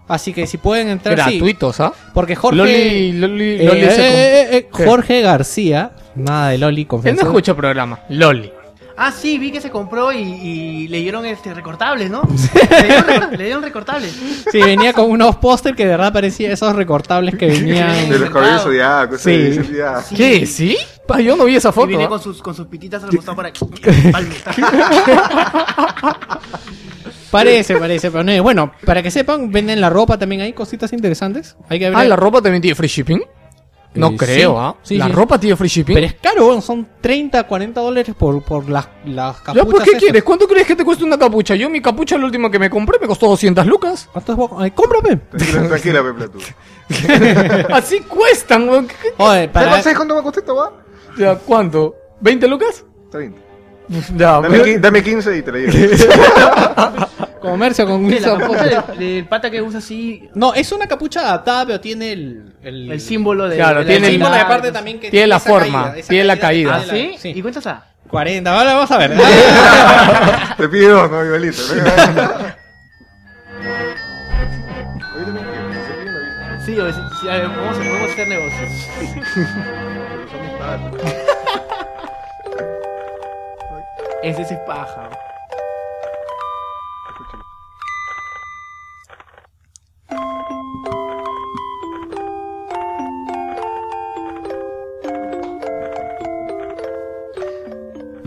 Así que si pueden entrar, sí. Gratuitos, ¿ah? Porque Jorge. Loli, Loli, eh, Loli se eh, eh, eh. Jorge García, nada de Loli, Él confianza. no escucha programa. Loli. Ah, sí, vi que se compró y, y le dieron este recortables, ¿no? le, dieron, recor- le dieron recortables. Sí, venía con unos póster que de verdad parecía esos recortables que venían. De los caballeros zodiacos, Sí. Sí. ¿Qué? ¿Sí? Pa, yo no vi esa Y foto. viene ¿ah? con sus, con sus pititas al para. Parece, parece, pero no. Bueno, para que sepan, venden la ropa también hay cositas interesantes. Hay que ver. Ah, ¿la ropa también tiene free shipping? No Eh, creo, sí. ¿ah? Sí, ¿La sí. ropa tiene free shipping? Pero es caro, son 30, 40 dólares por, por las, las ¿Ya capuchas. por qué esas. quieres? ¿Cuánto crees que te cuesta una capucha? Yo mi capucha, la última que me compré, me costó 200 lucas. ¿Cuánto es poco? Ay, cómprame. Tranquila, tranquila, Pepe, tú. Así cuestan, weón. ¿Qué- qué- Joder, para. ¿Sabes cuánto me costó esta va? Ya, ¿Cuánto? ¿20 lucas? 30. Ya, Dame, pero- dame 15 y te la llevo. Comercio con ¿Qué, La Wilson capucha Podcast. del, del pata que usa así No, es una capucha adaptada, pero tiene el, el, el símbolo de. Claro, de tiene el- símbolo y aparte también que Tiene la esa forma, caída, esa tiene la caída. ¿Ah, sí? la- ¿Y cuántas a? 40, ahora vamos a ver. Te pido dos, no, igualito. ¿no? Oye, también que se pide una. Sí, o sea, sí, a ver, vamos a, podemos hacer negocios. Pero son mis patas. Ese sí es paja.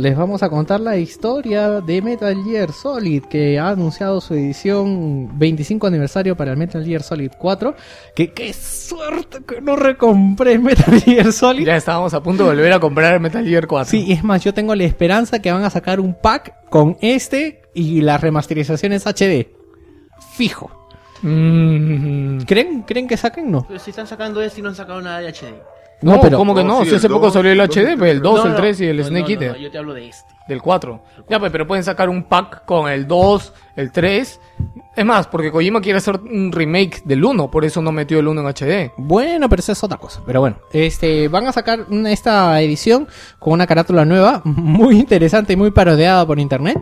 Les vamos a contar la historia de Metal Gear Solid, que ha anunciado su edición 25 aniversario para el Metal Gear Solid 4. Que qué suerte que no recompré Metal Gear Solid. Ya estábamos a punto de volver a comprar Metal Gear 4. Sí, es más, yo tengo la esperanza que van a sacar un pack con este y las remasterizaciones HD. Fijo. Mm, ¿Creen, ¿Creen que saquen? No. Pero si están sacando este y no han sacado nada de HD. No, pero- ¿cómo que No, no? sí, si hace poco salió el HD, pues el 2, No, el no, 3 y el no, Snake Eater. no, yo te hablo de este. Del 4. Ya, pues, pero pueden sacar un pack con el 2, el 3. Es más, porque Kojima quiere hacer un remake del 1, por eso no metió el 1 en HD. Bueno, pero eso es otra cosa. Pero bueno, este, van a sacar una- esta edición con una carátula nueva, muy interesante y muy parodiada por internet.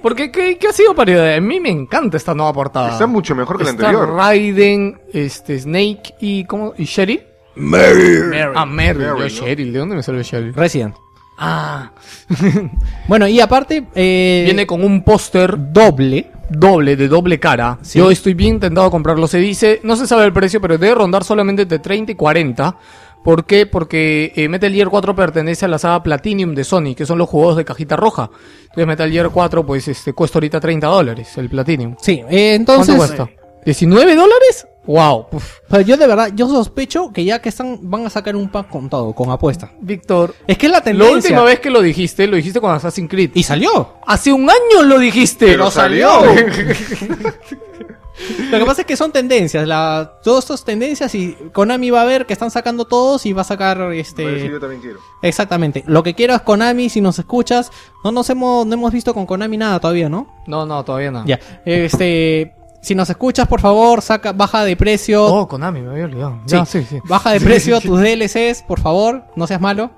Porque, ¿qué, qué ha sido parodia? A mí me encanta esta nueva portada. Está mucho mejor que la Está anterior. Raiden, este, Snake y, ¿cómo? ¿Y Sherry? Mary. Ah, Meryl. Meryl, yo, ¿no? Cheryl. ¿De dónde me salió Cheryl? Resident. Ah. Bueno, y aparte, eh, Viene con un póster doble. doble, de doble cara. Sí. Yo estoy bien tentado a comprarlo. Se dice, no se sabe el precio, pero debe rondar solamente entre 30 y 40. ¿Por qué? Porque eh, Metal Gear 4 pertenece a la saga Platinum de Sony, que son los juegos de cajita roja. Entonces Metal Gear 4, pues, este, cuesta ahorita 30 dólares, el Platinum. Sí, eh, entonces. ¿Cuánto cuesta? ¿19 dólares? Wow. Uf. Pero yo de verdad, yo sospecho que ya que están, van a sacar un pack con todo, con apuesta. Víctor, Es que es la la tendencia. última vez que lo dijiste, lo dijiste con Assassin's Creed. Y salió. Hace un año lo dijiste. Pero salió. Lo que pasa es que son tendencias, la, todas estas tendencias y Konami va a ver que están sacando todos y va a sacar Voy a decir, este yo también quiero. exactamente. Lo que quiero es Konami, si nos escuchas, no nos hemos no hemos visto con Konami nada todavía, ¿no? No, no, todavía no. Ya. Este, si nos escuchas, por favor, saca baja de precio. Oh, Konami, me había olvidado. Sí, Ya, sí, sí. Baja de precio tus DLCs, por favor, no seas malo.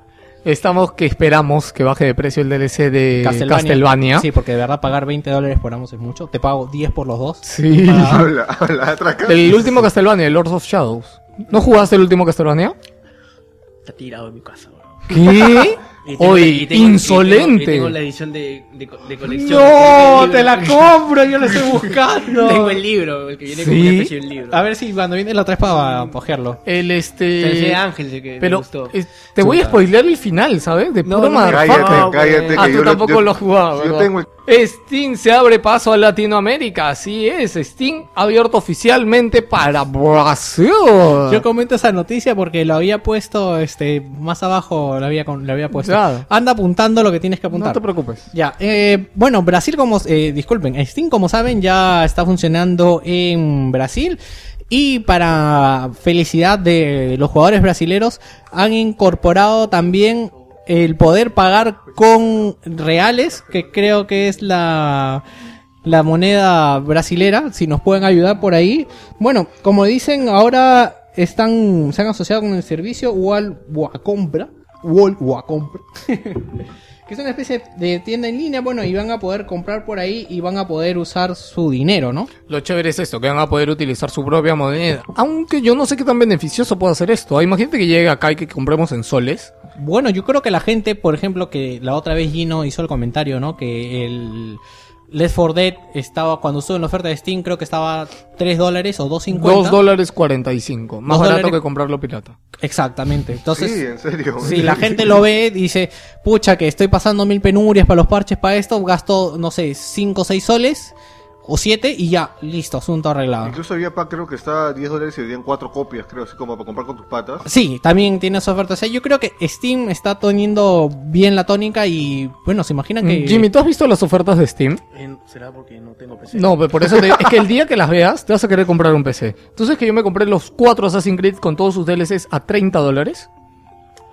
Estamos que esperamos que baje de precio el DLC de Castlevania. Sí, porque de verdad pagar 20 dólares por ambos es mucho. Te pago 10 por los dos. Sí. Habla, habla, atraca. El último Castlevania, el Lords of Shadows. ¿No jugaste el último Castlevania? Está tirado en mi casa, bro. ¿Qué? Y tengo- Oye, y tengo- y insolente. tengo- y tengo la edición de, de, de colección. No, el te la compro, yo la estoy buscando. Tengo el libro, el que viene con una especie de un libro. A ver si cuando viene la traes para cogerlo. El lo enseñé este. a Ángel, el que me Pero gustó. eh, te voy a spoilear el final, ¿sabes? De No, puro no. Cállate, No, cállate. Ah, tú tampoco yo- lo has jugado, Yo tengo el- Steam se abre paso a Latinoamérica, así es. Steam ha abierto oficialmente para Brasil. Yo comento esa noticia porque lo había puesto este más abajo, lo había, lo había puesto. Anda apuntando lo que tienes que no apuntar. te preocupes. Ya, eh, bueno, Brasil como, eh, disculpen, Steam como saben ya está funcionando en Brasil y para felicidad de los jugadores brasileros han incorporado también el poder pagar con reales, que creo que es la la moneda brasilera, si nos pueden ayudar por ahí. Bueno, como dicen, ahora están se han asociado con el servicio Wal Wacompra, Wal Wacompra. que es una especie de tienda en línea, bueno, y van a poder comprar por ahí y van a poder usar su dinero, ¿no? Lo chévere es esto, que van a poder utilizar su propia moneda. Aunque yo no sé qué tan beneficioso puede hacer esto. Ah, Imagínate que llegue acá y que compremos en soles. Bueno, yo creo que la gente, por ejemplo, que la otra vez Gino hizo el comentario, ¿no? Que el Left 4 Dead estaba, cuando estuvo en la oferta de Steam, creo que estaba 3 dólares o 2.50. 2 dólares 45. Más barato dólares- que comprarlo pirata. Exactamente. Entonces, Sí, en serio. si la gente lo ve dice, pucha, que estoy pasando mil penurias para los parches para esto, gasto, no sé, 5 o 6 soles o 7 y ya, listo, asunto arreglado. Incluso había pack, creo que estaba a 10 dólares y vendían 4 copias, creo, así como para comprar con tus patas. Sí, también tiene su oferta. O sea, yo creo que Steam está teniendo bien la tónica y, bueno, se imaginan que... Mm, Jimmy, ¿tú has visto las ofertas de Steam? Eh, ¿Será porque no tengo PC? No, pero por eso te- es que el día que las veas te vas a querer comprar un PC. Entonces que yo me compré los 4 Assassin's Creed con todos sus DLCs a 30 dólares.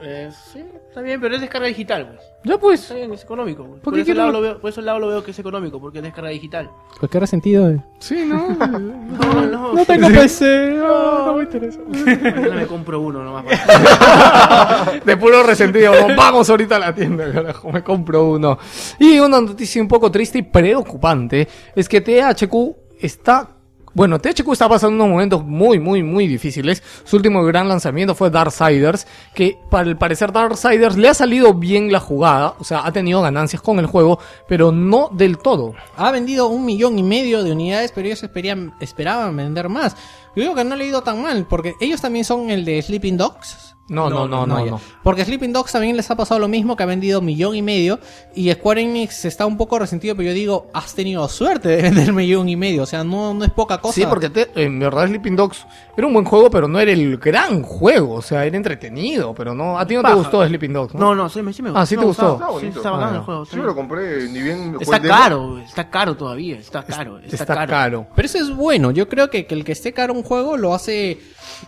Eh, sí. Está bien, pero es descarga digital, pues. Ya pues. Está bien, es económico. pues. ¿Por Por, ese lado lo veo, por ese lado lo veo que es económico, porque es descarga digital. Pues qué resentido. eh. Sí, ¿no? No, no, No tengo PC. no, no me interesa. Mañana me compro uno nomás. para- De puro resentido. ¿no? Vamos ahorita a la tienda, carajo. Me compro uno. Y una noticia un poco triste y preocupante es que THQ está. Bueno, THQ está pasando unos momentos muy, muy, muy difíciles. Su último gran lanzamiento fue Darksiders, que para el parecer Darksiders le ha salido bien la jugada, o sea, ha tenido ganancias con el juego, pero no del todo. Ha vendido un millón y medio de unidades, pero ellos esperían, esperaban vender más. Yo digo que no le ha ido tan mal, porque ellos también son el de Sleeping Dogs. No, no, no, no, no. Porque Sleeping Dogs también les ha pasado lo mismo, que ha vendido millón y medio. Y Square Enix está un poco resentido, pero yo digo, has tenido suerte de vender millón y medio. O sea, no, no es poca cosa. Sí, porque te- en verdad Sleeping Dogs era un buen juego, pero no era el gran juego, o sea, era entretenido, pero no, a ti no te Baja. gustó Sleeping Dogs, ¿no? No, no, sí me, sí me Ah, ¿sí te gustó? Está Sí, bonito. está bacán Ah, el juego. Yo lo compré, ni bien Está caro, está caro todavía, está caro, está, Está caro. caro. Pero eso es bueno. Yo creo que, que el que esté caro un juego lo hace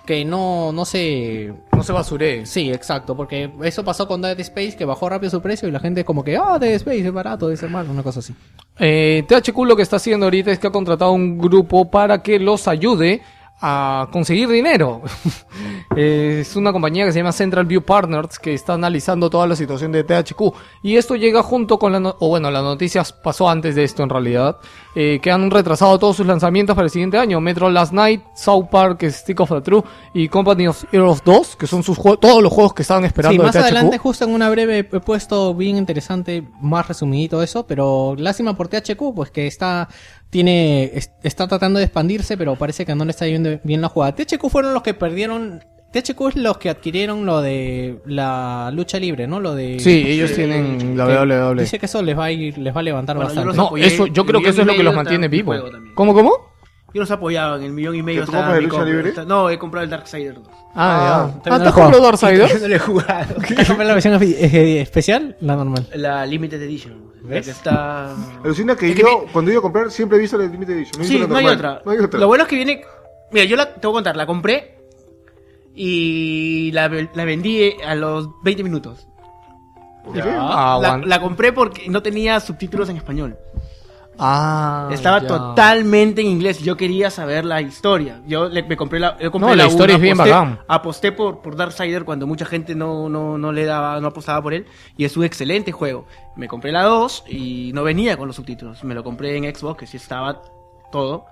que no, no se... No se basuree. Sí, exacto, porque eso pasó con Dead Space, que bajó rápido su precio y la gente como que, ah, Dead Space es barato, es hermano, una cosa así. Eh, THQ lo que está haciendo ahorita es que ha contratado un grupo para que los ayude a conseguir dinero. Eh, es una compañía que se llama Central View Partners que está analizando toda la situación de THQ. Y esto llega junto con la... no- o bueno, la noticia pasó antes de esto en realidad. eh, que han retrasado todos sus lanzamientos para el siguiente año. Metro Last Night, South Park, Stick of the True y Company of Heroes 2, que son sus juegos, todos los juegos que estaban esperando Sí, de más THQ. adelante, justo en una breve, he puesto bien interesante, más resumidito eso, pero lástima por THQ, pues que está, tiene, es- está tratando de expandirse, pero parece que no le está yendo bien la jugada. THQ fueron los que perdieron, THQ es los que adquirieron lo de la lucha libre, ¿no? Lo de... Sí, ellos tienen la WWE. Dice que eso les va a ir, les va a levantar Bueno, yo bastante. los No, apoyé eso, yo creo que eso es lo que los mantiene vivos. ¿Cómo, cómo? Yo los apoyaba en el millón y medio. ¿Que tú compras mi lucha libre? Está- No, he comprado el Darksider 2. Ah, Ah, ya. Ah, ¿te has comprado Darksiders? no lo he jugado. ¿Has comprado la versión eh, especial? La normal. La Limited Edition. ¿Ves? que está... Alucina que Es que yo, cuando he ido a comprar, siempre he visto la Limited Edition. Sí, no hay otra. No hay otra. Lo bueno es que viene. Mira, yo la te voy a contar, la compré y la, la vendí a los 20 minutos. Ah, La, aguant- la compré porque no tenía subtítulos en español. Ah, Estaba ya. totalmente en inglés. Yo quería saber la historia. Yo le- me compré la, yo compré No, la uno, historia es bien aposté, bacán. Aposté por, por Darksider cuando mucha gente no, no, no le daba, no apostaba por él. Y es un excelente juego. Me compré la 2 y no venía con los subtítulos. Me lo compré en Xbox, que sí estaba todo.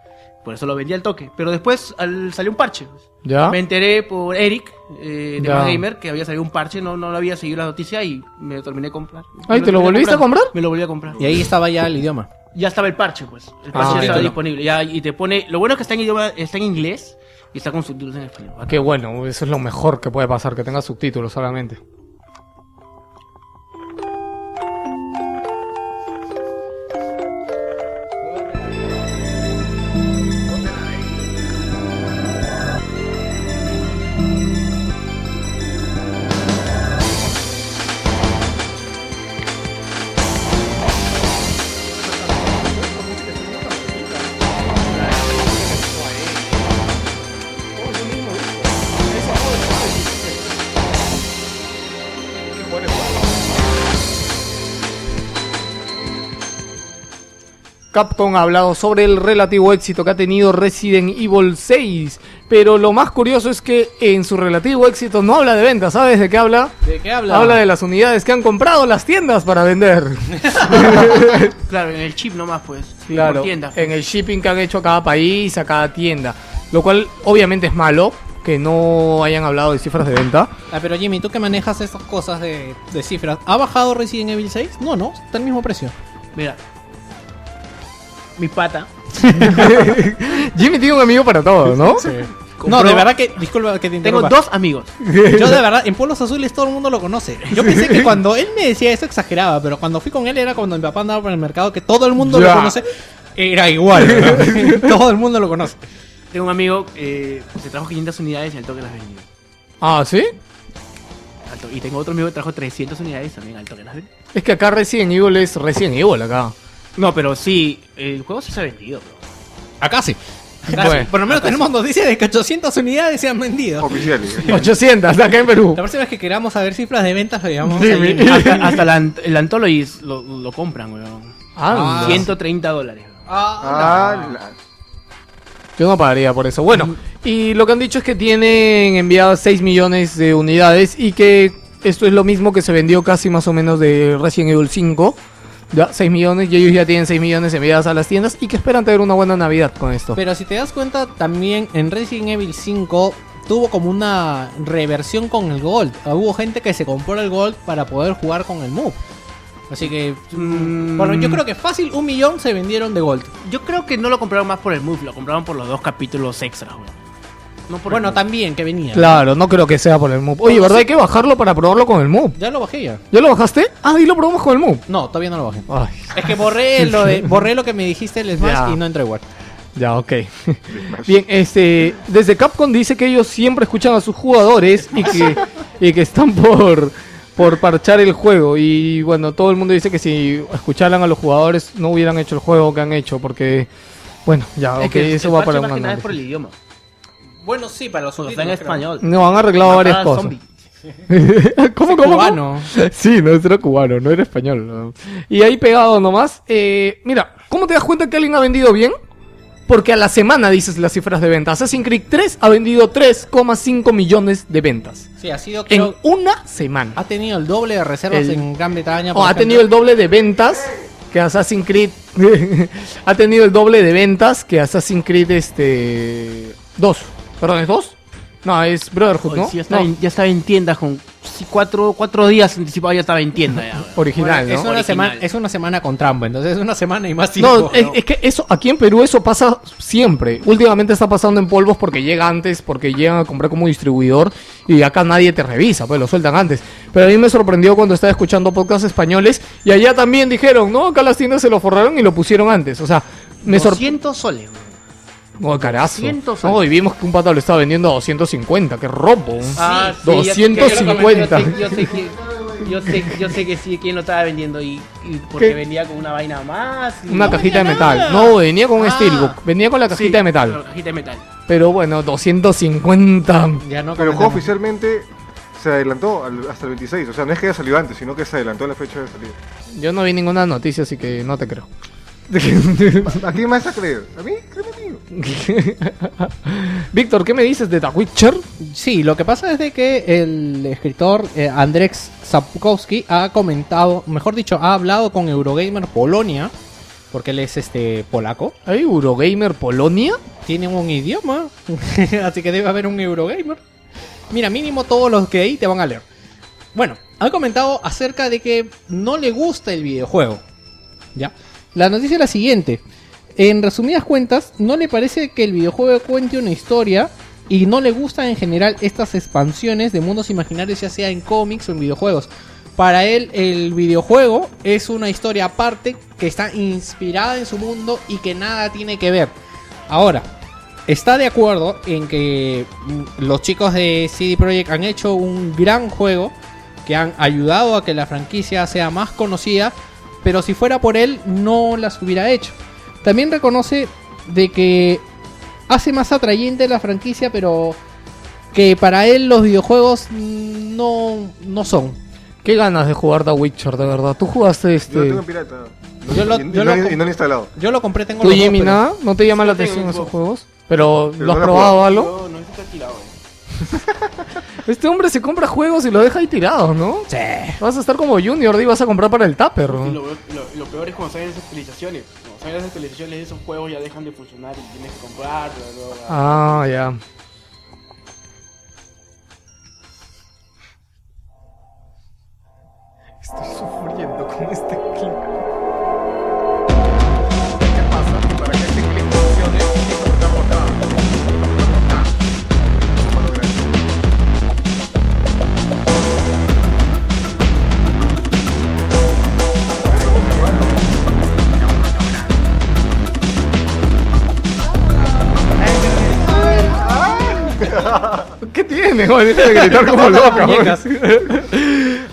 Por eso lo vendí al toque. Pero después al- salió un parche. ¿Ya? Me enteré por Eric, eh, de Gamer, que había salido un parche, no, no lo había seguido la noticia y me lo terminé de comprar. Ay, ¿te lo terminé volviste a comprando. comprar? Me lo volví a comprar. Y ahí estaba ya el idioma. Ya estaba el parche, pues. El parche Ah, ya estaba disponible. Ya, y te pone. Lo bueno es que está en idioma, está en inglés y está con subtítulos en español. Qué bueno, eso es lo mejor que puede pasar, que tenga subtítulos solamente. Capcom ha hablado sobre el relativo éxito que ha tenido Resident Evil 6, pero lo más curioso es que en su relativo éxito no habla de ventas, ¿sabes de qué habla? ¿De qué habla? Habla de las unidades que han comprado las tiendas para vender. Claro, en el chip nomás, pues. Claro, Por tienda. en el shipping que han hecho a cada país, a cada tienda. Lo cual obviamente es malo, que no hayan hablado de cifras de venta. Ah, pero Jimmy, tú que manejas esas cosas de, de cifras, ¿ha bajado Resident Evil 6? No, no, está al mismo precio. Mira. Mi pata. Jimmy tiene un amigo para todo, ¿no? No, de verdad que, disculpa que te Tengo interrumpa. dos amigos. Yo de verdad, en Pueblos Azules todo el mundo lo conoce. Yo pensé que cuando él me decía eso exageraba, pero cuando fui con él era cuando mi papá andaba por el mercado que todo el mundo Ya. lo conoce. Era igual, todo el mundo lo conoce. Tengo un amigo eh, se trajo 500 unidades y al toque las vendió. Ah, ¿sí? Al to- Y tengo otro amigo que trajo 300 unidades también al toque las vendió. Es que acá Resident Evil es Resident Evil acá. No, pero sí, el juego sí se ha vendido, bro. Acá sí. Bueno. Por lo menos tenemos noticias de que 800 unidades se han vendido. Oficiales. 800 acá en Perú. La próxima vez que queramos saber cifras de ventas lo llamamos Sí, ahí mi- en- Hasta, hasta la, ant- el Anthology lo, lo compran, weón. Ah, Ah, 130 dólares. Ah, la- Yo no pagaría por eso. Bueno, y lo que han dicho es que tienen enviadas 6 millones de unidades y que esto es lo mismo que se vendió casi más o menos de Resident Evil 5. Ya, 6 millones y ellos ya tienen 6 millones enviadas a las tiendas y que esperan tener una buena Navidad con esto. Pero si te das cuenta, también en Resident Evil 5 tuvo como una reversión con el Gold. Hubo gente que se compró el Gold para poder jugar con el Move. Así que, Mm. bueno, yo creo que fácil un millón se vendieron de Gold. Yo creo que no lo compraron más por el move, lo compraron por los dos capítulos extras, weón. No por el Bueno, move. también que venía. Claro, no creo que sea por el Move. Oye, ¿verdad? Hay que bajarlo para probarlo con el Move. Ya lo bajé ya. ¿Ya lo bajaste? Ah, y lo probamos con el Move. No, todavía no lo bajé. Ay, Es que borré lo de, borré lo que me dijiste el Smash Ya. y no entré igual. ya, ok. Bien, este, desde Capcom dice que ellos siempre escuchan a sus jugadores y que, y que están por, por parchar el juego. Y bueno, todo el mundo dice que si escucharan a los jugadores no hubieran hecho el juego que han hecho porque, bueno, ya, Es ok, que eso el va para un nada es análisis. por el idioma. Bueno, sí, para los Porque está en español. No, han arreglado varias cosas. zombie. ¿Cómo, cómo, cómo? Cubano. Sí, no era cubano, no era español. no. Y ahí pegado nomás. eh, mira, ¿cómo te das cuenta que alguien ha vendido bien? Porque a la semana dices las cifras de ventas. Assassin's Creed 3 ha vendido 3,5 millones de ventas. Sí, ha sido, En creo, una semana. ha tenido el doble de reservas El- en Gran Bretaña. O ha ejemplo. tenido el doble de ventas que Assassin's Creed. ha tenido el doble de ventas que Assassin's Creed este 2. Perdón, ¿es 2? No, es Brotherhood, ¿no? sí, ya, estaba No, en, ya estaba en tiendas con sí, cuatro, cuatro días anticipado ya estaba en tienda ya. original, Bueno, es, ¿no? una Original. semana, es una semana con trampa, entonces es una semana y más tiempo. No, es, es que eso, aquí en Perú eso pasa siempre. Últimamente está pasando en polvos porque llega antes, porque llegan a comprar como distribuidor y acá nadie te revisa, pues lo sueltan antes. Pero a mí me sorprendió cuando estaba escuchando podcasts españoles y allá también dijeron, no, acá las tiendas se lo forraron y lo pusieron antes. O sea, me sorprendió. 200 soles. No, carazo. 200 No, y vimos que un pata lo estaba vendiendo a 250, qué robo. Ah, sí, 250. Yo sé, que, yo, sé, yo sé que sí, quién lo estaba vendiendo y, y porque ¿Qué? venía con una vaina más. y- Una No cajita de metal. nada. No, venía con un Ah. steelbook. Venía con la cajita Sí, de metal. con la cajita de metal. Pero bueno, 250. Ya no Pero el juego oficialmente se adelantó al- hasta el 26. O sea, no es que haya salido antes, sino que se adelantó la fecha de salida. Yo no vi ninguna noticia, así que no te creo. ¿A quién más a creer? ¿A mí? Créeme. Víctor, ¿qué me dices de The Witcher? Sí, lo que pasa es de que el escritor eh, Andrzej Sapkowski ha comentado, mejor dicho, ha hablado con Eurogamer Polonia, porque él es este polaco. ¿Hay Eurogamer Polonia? Tiene un idioma, así que debe haber un Eurogamer. Mira, mínimo todos los que ahí te van a leer. Bueno, ha comentado acerca de que no le gusta el videojuego. ¿Ya? La noticia es la siguiente. En resumidas cuentas, no le parece que el videojuego cuente una historia y no le gustan en general estas expansiones de mundos imaginarios, ya sea en cómics o en videojuegos. Para él, el videojuego es una historia aparte que está inspirada en su mundo y que nada tiene que ver. Ahora, está de acuerdo en que mm, los chicos de CD Projekt han hecho un gran juego que han ayudado a que la franquicia sea más conocida, pero si fuera por él no las hubiera hecho. También reconoce de que hace más atrayente la franquicia, pero que para él los videojuegos mm, no, no son. Qué ganas de jugar The Witcher, de verdad. ¿Tú jugaste Yo lo este... tengo en pirata. Yo lo- y, y yo no, lo- y no lo he instalado. Yo lo compré, tengo ¿Tú, los Jimmy, pero- nada? ¿No te llaman la Sí, tengo atención esos juego. juegos? ¿Pero Pero lo has no probado algo? No, no está. Este hombre se compra juegos y lo deja ahí tirado, ¿no? Sí. Vas a estar como Junior y vas a comprar para el Tupper. Y ¿no? lo, lo- lo peor es cuando salen las actualizaciones. Cuando salen las actualizaciones, esos juegos ya dejan de funcionar y tienes que comprarlo. ¿no? Ah, ya. Estoy sufriendo con este clip. ¿Qué tiene? De gritar como loca.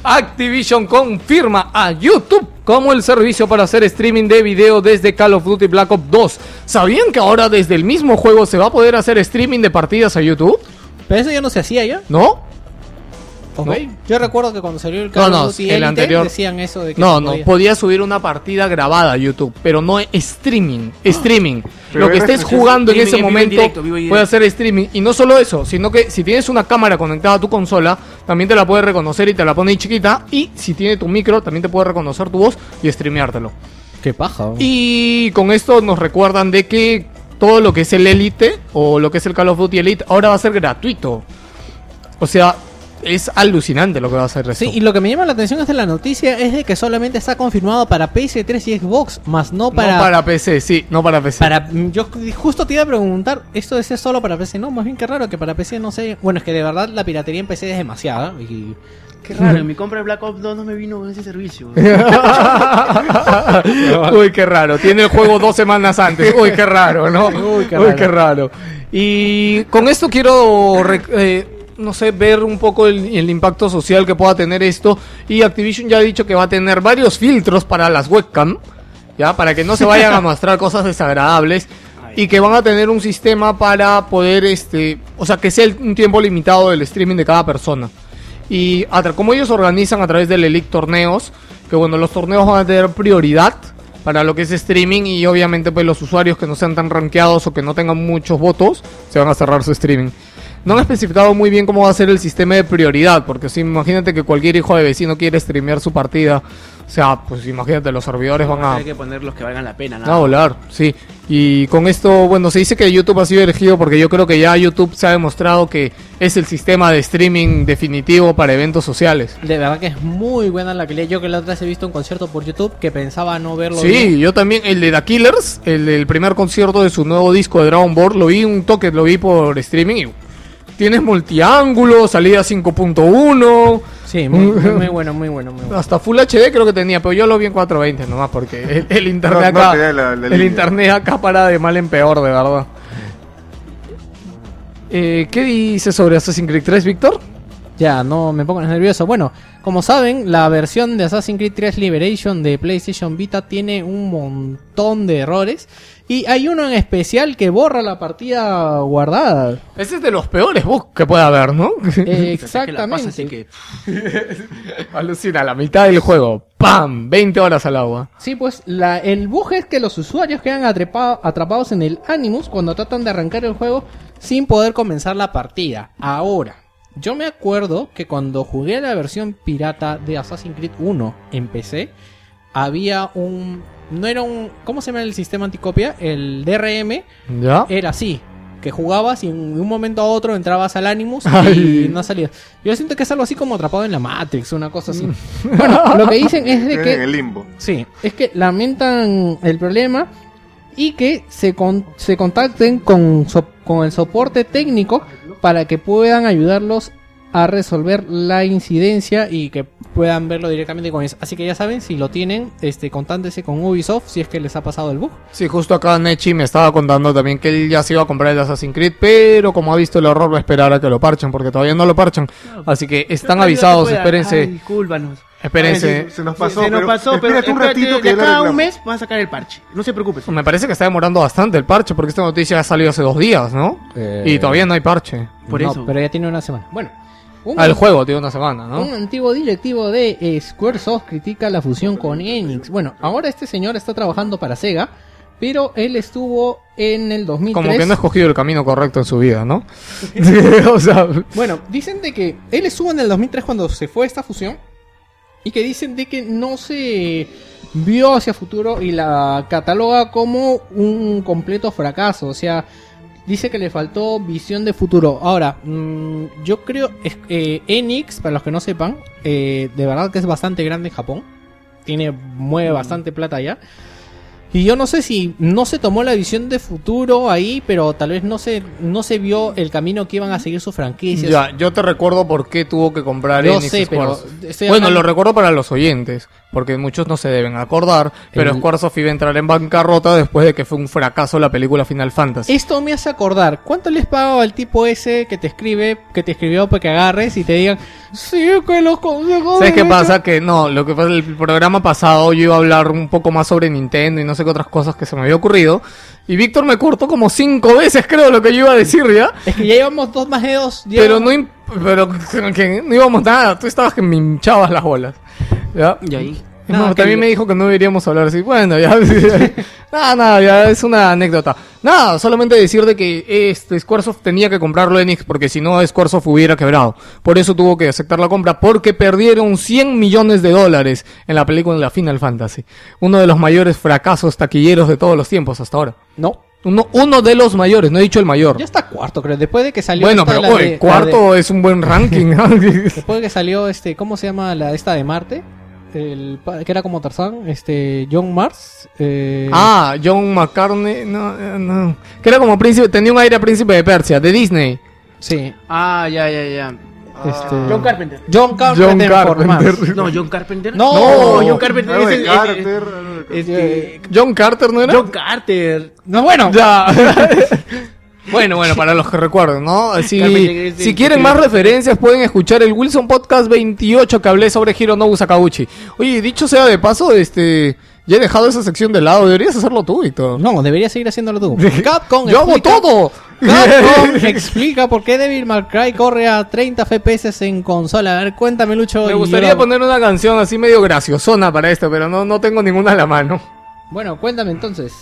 Activision confirma a YouTube como el servicio para hacer streaming de video desde Call of Duty Black Ops 2. ¿Sabían que ahora desde el mismo juego se va a poder hacer streaming de partidas a YouTube? Pero eso ya no se hacía ya. ¿No? Ok. No. Yo recuerdo que cuando salió el No, Call no, of Duty el anterior. decían eso de que No, se no, podía. podía subir una partida grabada a YouTube, pero no streaming, streaming. Pero Lo que estés jugando en ese momento directo, puede hacer streaming. Y no solo eso, sino que si tienes una cámara conectada a tu consola, también te la puede reconocer y te la pone ahí chiquita. Y si tiene tu micro, también te puede reconocer tu voz y streameártelo. Qué paja. ¿no? Y con esto nos recuerdan de que todo lo que es el Elite o lo que es el Call of Duty Elite ahora va a ser gratuito. O sea, es alucinante lo que va a hacer. Sí, y lo que me llama la atención es de la noticia es de que solamente está confirmado para PS3 y Xbox, más no para... no para PC, sí, no para PC. para- yo justo te iba a preguntar, ¿esto es solo para PC? No, más bien que raro que para PC no sé. Bueno, es que de verdad la piratería en PC es demasiada. Y... Qué raro, en mi compra de Black Ops 2 no me vino con ese servicio. Uy, qué raro. Tiene el juego dos semanas antes. Uy, qué raro, ¿no? Uy, qué Uy, raro. qué raro. Y con esto quiero, eh, no sé, ver un poco el, el impacto social que pueda tener esto. Y Activision ya ha dicho que va a tener varios filtros para las webcam, ¿ya? Para que no se vayan a mostrar cosas desagradables. Y que van a tener un sistema para poder, este, o sea, que sea el- un tiempo limitado del streaming de cada persona. Y como ellos organizan a través del Elite torneos, que bueno, los torneos van a tener prioridad para lo que es streaming y obviamente pues los usuarios que no sean tan rankeados o que no tengan muchos votos, se van a cerrar su streaming. No han especificado muy bien cómo va a ser el sistema de prioridad, porque si imagínate que cualquier hijo de vecino quiere streamear su partida, o sea, pues imagínate, los servidores van a... Hay que poner los que valgan la pena, A nada. volar, sí. Y con esto, bueno, se dice que YouTube ha sido elegido porque yo creo que ya YouTube se ha demostrado que es el sistema de streaming definitivo para eventos sociales. De verdad que es muy buena la calidad. Yo que la otra vez he visto un concierto por YouTube que pensaba no verlo Sí, bien. yo también, el de The Killers, el del primer concierto de su nuevo disco de Dragon Ball, lo vi un toque, lo vi por streaming y tienes multiángulo, salida 5.1, Sí, muy, bueno, muy bueno, muy bueno. hasta Full HD creo que tenía, pero yo lo vi en 420 nomás porque el, el internet No, acá, la- la el línea. internet acá para de mal en peor, de verdad. Eh, ¿Qué dice sobre Assassin's Creed 3, Víctor? Ya, no me pongo nervioso. Bueno, como saben, la versión de Assassin's Creed 3 Liberation de PlayStation Vita tiene un montón de errores. Y hay uno en especial que borra la partida guardada. Ese es de los peores bugs que puede haber, ¿no? Eh, O sea, que la pasa, así Exactamente. que- Alucina, la mitad del juego. ¡Pam! 20 horas al agua. Sí, pues la, el bug es que los usuarios quedan atrapa- atrapados en el Animus cuando tratan de arrancar el juego sin poder comenzar la partida. Ahora, yo me acuerdo que cuando jugué la versión pirata de Assassin's Creed 1 en PC, había un... No era un... ¿Cómo se llama el sistema anticopia? El DRM ¿Ya? era así. Que jugabas y en un momento a otro entrabas al Animus y no salías. Yo siento que es algo así como atrapado en la Matrix, una cosa así. bueno, lo que dicen es de En que... el limbo. Sí, es que lamentan el problema y que se, con- se contacten con, so- con el soporte técnico para que puedan ayudarlos a resolver la incidencia y que puedan verlo directamente con eso. Así que ya saben, si lo tienen, este, contáctese con Ubisoft si es que les ha pasado el bug. Sí, justo acá Nechi me estaba contando también que él ya se iba a comprar el Assassin's Creed, pero como ha visto el error va a esperar a que lo parchen, porque todavía no lo parchan. Así que están Pero avisados, pueda- espérense, Ay, discúlpanos. espérense. Se nos pasó, se nos pero pasó, pero espérate un ratito que de acá a un mes van a sacar el parche. No se preocupe. Me parece que está demorando bastante el parche, porque esta noticia ha salido hace dos días, ¿no? Y todavía no hay parche. Por No, eso. Pero ya tiene una semana. Bueno. Un- Al juego tiene una semana, ¿no? Un antiguo directivo de eh, Squaresoft critica la fusión con Enix. Bueno, ahora este señor está trabajando para Sega, pero él estuvo en el 2003. Como que no ha escogido el camino correcto en su vida, ¿no? o sea, Bueno, dicen de que él estuvo en el 2003 cuando se fue esta fusión y que dicen de que no se vio hacia futuro y la cataloga como un completo fracaso, o sea, dice que le faltó visión de futuro. Ahora, mm, yo creo eh, Enix, para los que no sepan, eh, de verdad que es bastante grande en Japón, tiene mueve bastante plata allá. Y yo no sé si no se tomó la visión de futuro ahí, pero tal vez no se, no se vio el camino que iban a seguir sus franquicias. Ya, yo te recuerdo por qué tuvo que comprar Yo Enix sé, pero estoy Bueno, hablando- lo recuerdo para los oyentes, porque muchos no se deben acordar, pero El- Squaresoft iba a entrar en bancarrota después de que fue un fracaso la película Final Fantasy. Esto me hace acordar, ¿cuánto les pago al tipo ese que te escribe, que te escribió para que agarres y te digan, sí, que los consejos... ¿Sabes qué pasa? Que no, lo que pasa el programa pasado yo iba a hablar un poco más sobre Nintendo y no sé qué otras cosas que se me había ocurrido. Y Víctor me cortó como cinco veces, creo, lo que yo iba a decir ya. Es que ya llevamos dos más de dos. Pero no, pero que no íbamos nada. Tú estabas que me hinchabas las bolas. ¿Ya? Y ahí. No, Nada, también que- me dijo que no deberíamos hablar así. Bueno, ya. nada, nada, ya es una anécdota. Nada, solamente decir de que este Squaresoft tenía que comprarlo Enix porque si no Squaresoft hubiera quebrado. Por eso tuvo que aceptar la compra porque perdieron 100 millones de dólares en la película de la Final Fantasy. Uno de los mayores fracasos taquilleros de todos los tiempos hasta ahora. No, Uno, uno de los mayores, no he dicho el mayor. ya está cuarto, creo. Después de que salió Bueno, esta, pero la oye, de- la cuarto es un buen ranking. después de que salió este, ¿cómo se llama la esta de Marte? El, que era como Tarzán, este, John Mars. Eh, Ah, John McCartney, no, eh, no. Que era como príncipe, tenía un aire a príncipe de Persia, de Disney. sí. Ah, ya, ya, ya. Este, John Carpenter. John Carpenter. John por Carpenter. No, John Carpenter. No, No, John Carpenter Algo es el- Carter. Este, John Carter, ¿no era? John Carter. No, bueno. Ya. bueno, bueno, para los que recuerden, ¿no? Si, si quieren más referencias, pueden escuchar el Wilson Podcast 28 que hablé sobre Hironobu Sakauchi. Oye, dicho sea de paso, este. Ya he dejado esa sección de lado, deberías hacerlo tú, Víctor. No, deberías seguir haciéndolo tú. Capcom Yo hago todo. Capcom explica por qué Devil May Cry corre a 30 FPS en consola. A ver, cuéntame, Lucho. Me gustaría yo- poner una canción así medio graciosona para esto, pero no, no tengo ninguna a la mano. Bueno, cuéntame entonces.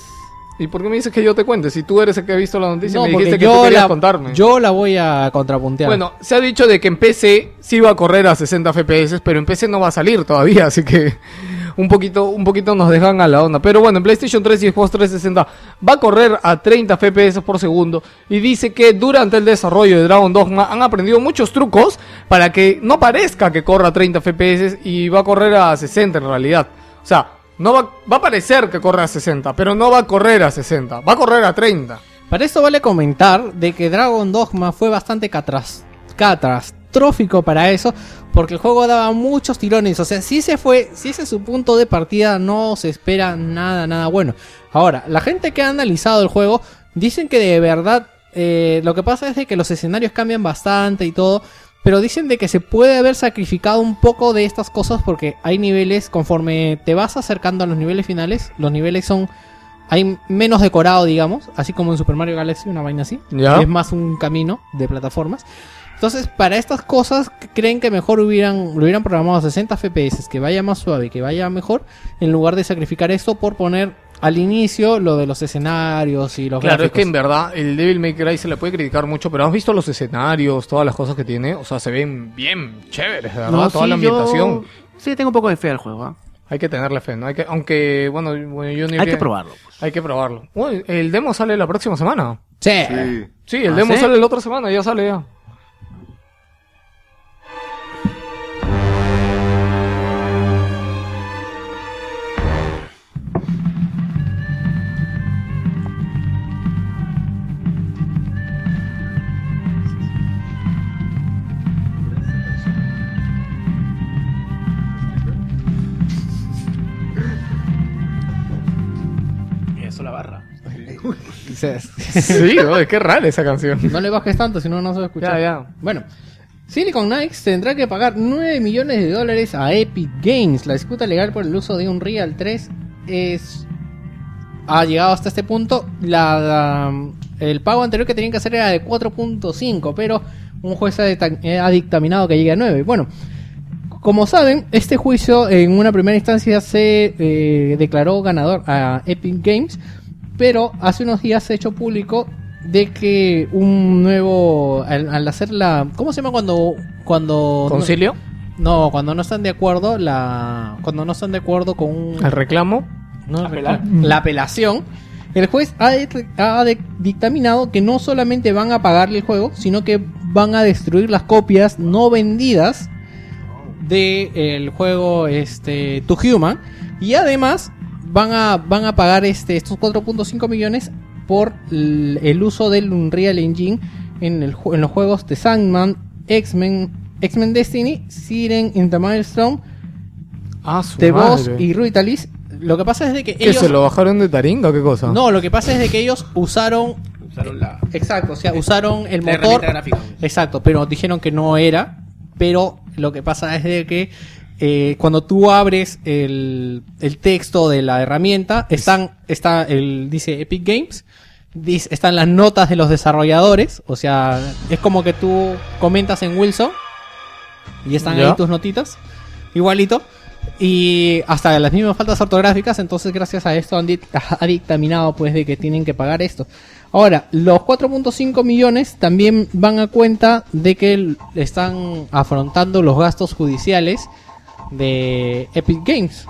¿Y por qué me dices que yo te cuente? Si tú eres el que ha visto la noticia, No, me dijiste que tú yo querías la, contarme. yo la voy a contrapuntear. Bueno, se ha dicho de que en PC sí va a correr a 60 FPS, pero en PC no va a salir todavía, así que un poquito, un poquito nos dejan a la onda. Pero bueno, en PlayStation 3 y Xbox 360 va a correr a 30 FPS por segundo y dice que durante el desarrollo de Dragon Dogma han aprendido muchos trucos para que no parezca que corra a 30 FPS y va a correr a 60 en realidad. O sea, no va, a parecer que corre a 60, pero no va a correr a 60, va a correr a 30. Para esto vale comentar de que Dragon Dogma fue bastante catras- catastrófico para eso, porque el juego daba muchos tirones. O sea, si se fue, si ese es su punto de partida, no se espera nada, nada bueno. Ahora, la gente que ha analizado el juego dicen que de verdad eh, lo que pasa es que los escenarios cambian bastante y todo. Pero dicen de que se puede haber sacrificado un poco de estas cosas porque hay niveles, conforme te vas acercando a los niveles finales, los niveles son hay menos decorado, digamos, así como en Super Mario Galaxy, una vaina así. Ya. Es más un camino de plataformas. Entonces, para estas cosas, creen que mejor hubieran, lo hubieran programado a 60 FPS, que vaya más suave, que vaya mejor, en lugar de sacrificar esto por poner al inicio lo de los escenarios y los Claro, es que en verdad el Devil May Cry se le puede criticar mucho, pero has visto los escenarios, todas las cosas que tiene, o sea, se ven bien chéveres, de verdad, No, toda sí, la ambientación. Yo, sí, tengo un poco de fe al juego. ¿ah? Hay que tenerle fe, ¿no? Hay que, aunque, bueno, bueno, yo ni Hay que probarlo. pues. Hay que probarlo. Uy, el demo sale la próxima semana. Sí. Sí. Sí, el ¿Ah, demo sí? sale la otra semana, ya sale ya. Sí, no, es que rara esa canción. No le bajes tanto, si no, no se va a escuchar. Ya, ya. Bueno, Silicon Knights tendrá que pagar 9 millones de dólares a Epic Games. La disputa legal por el uso de Unreal 3 es ha llegado hasta este punto. La, la- el pago anterior que tenían que hacer era de 4.5, pero un juez eh, ha dictaminado que llegue a 9. Bueno, como saben, este juicio en una primera instancia se eh, declaró ganador a Epic Games, pero hace unos días se ha hecho público de que un nuevo al, al hacer la ¿cómo se llama cuando cuando ¿Concilio? no cuando no están de acuerdo la cuando no están de acuerdo con un ¿El reclamo? no, Apelar. la apelación, el juez ha, de- ha de- dictaminado que no solamente van a pagarle el juego, sino que van a destruir las copias no vendidas del juego este, To Human. Y además van a, van a pagar este, estos 4.5 millones por el uso del Unreal Engine en, el, ju- en los juegos de Sandman, X-Men, X-Men Destiny, Siren, In the Milestone, Ah, The Boss y Rutalis. Lo que pasa es de que ¿Qué, ellos... se lo bajaron de Taringa o qué cosa? No, lo que pasa es de que ellos usaron... Usaron la, Exacto, o sea, usaron el la motor... gráfica. Exacto, pero dijeron que no era. Pero lo que pasa es de que eh, cuando tú abres el, el texto de la herramienta, están, está el, dice Epic Games, dice- están las notas de los desarrolladores, o sea, es como que tú comentas en Wilson y están Ya. ahí tus notitas, igualito. Y hasta las mismas faltas ortográficas, entonces gracias a esto han di- ha dictaminado pues de que tienen que pagar esto. Ahora, los 4.5 millones también van a cuenta de que están afrontando los gastos judiciales de Epic Games.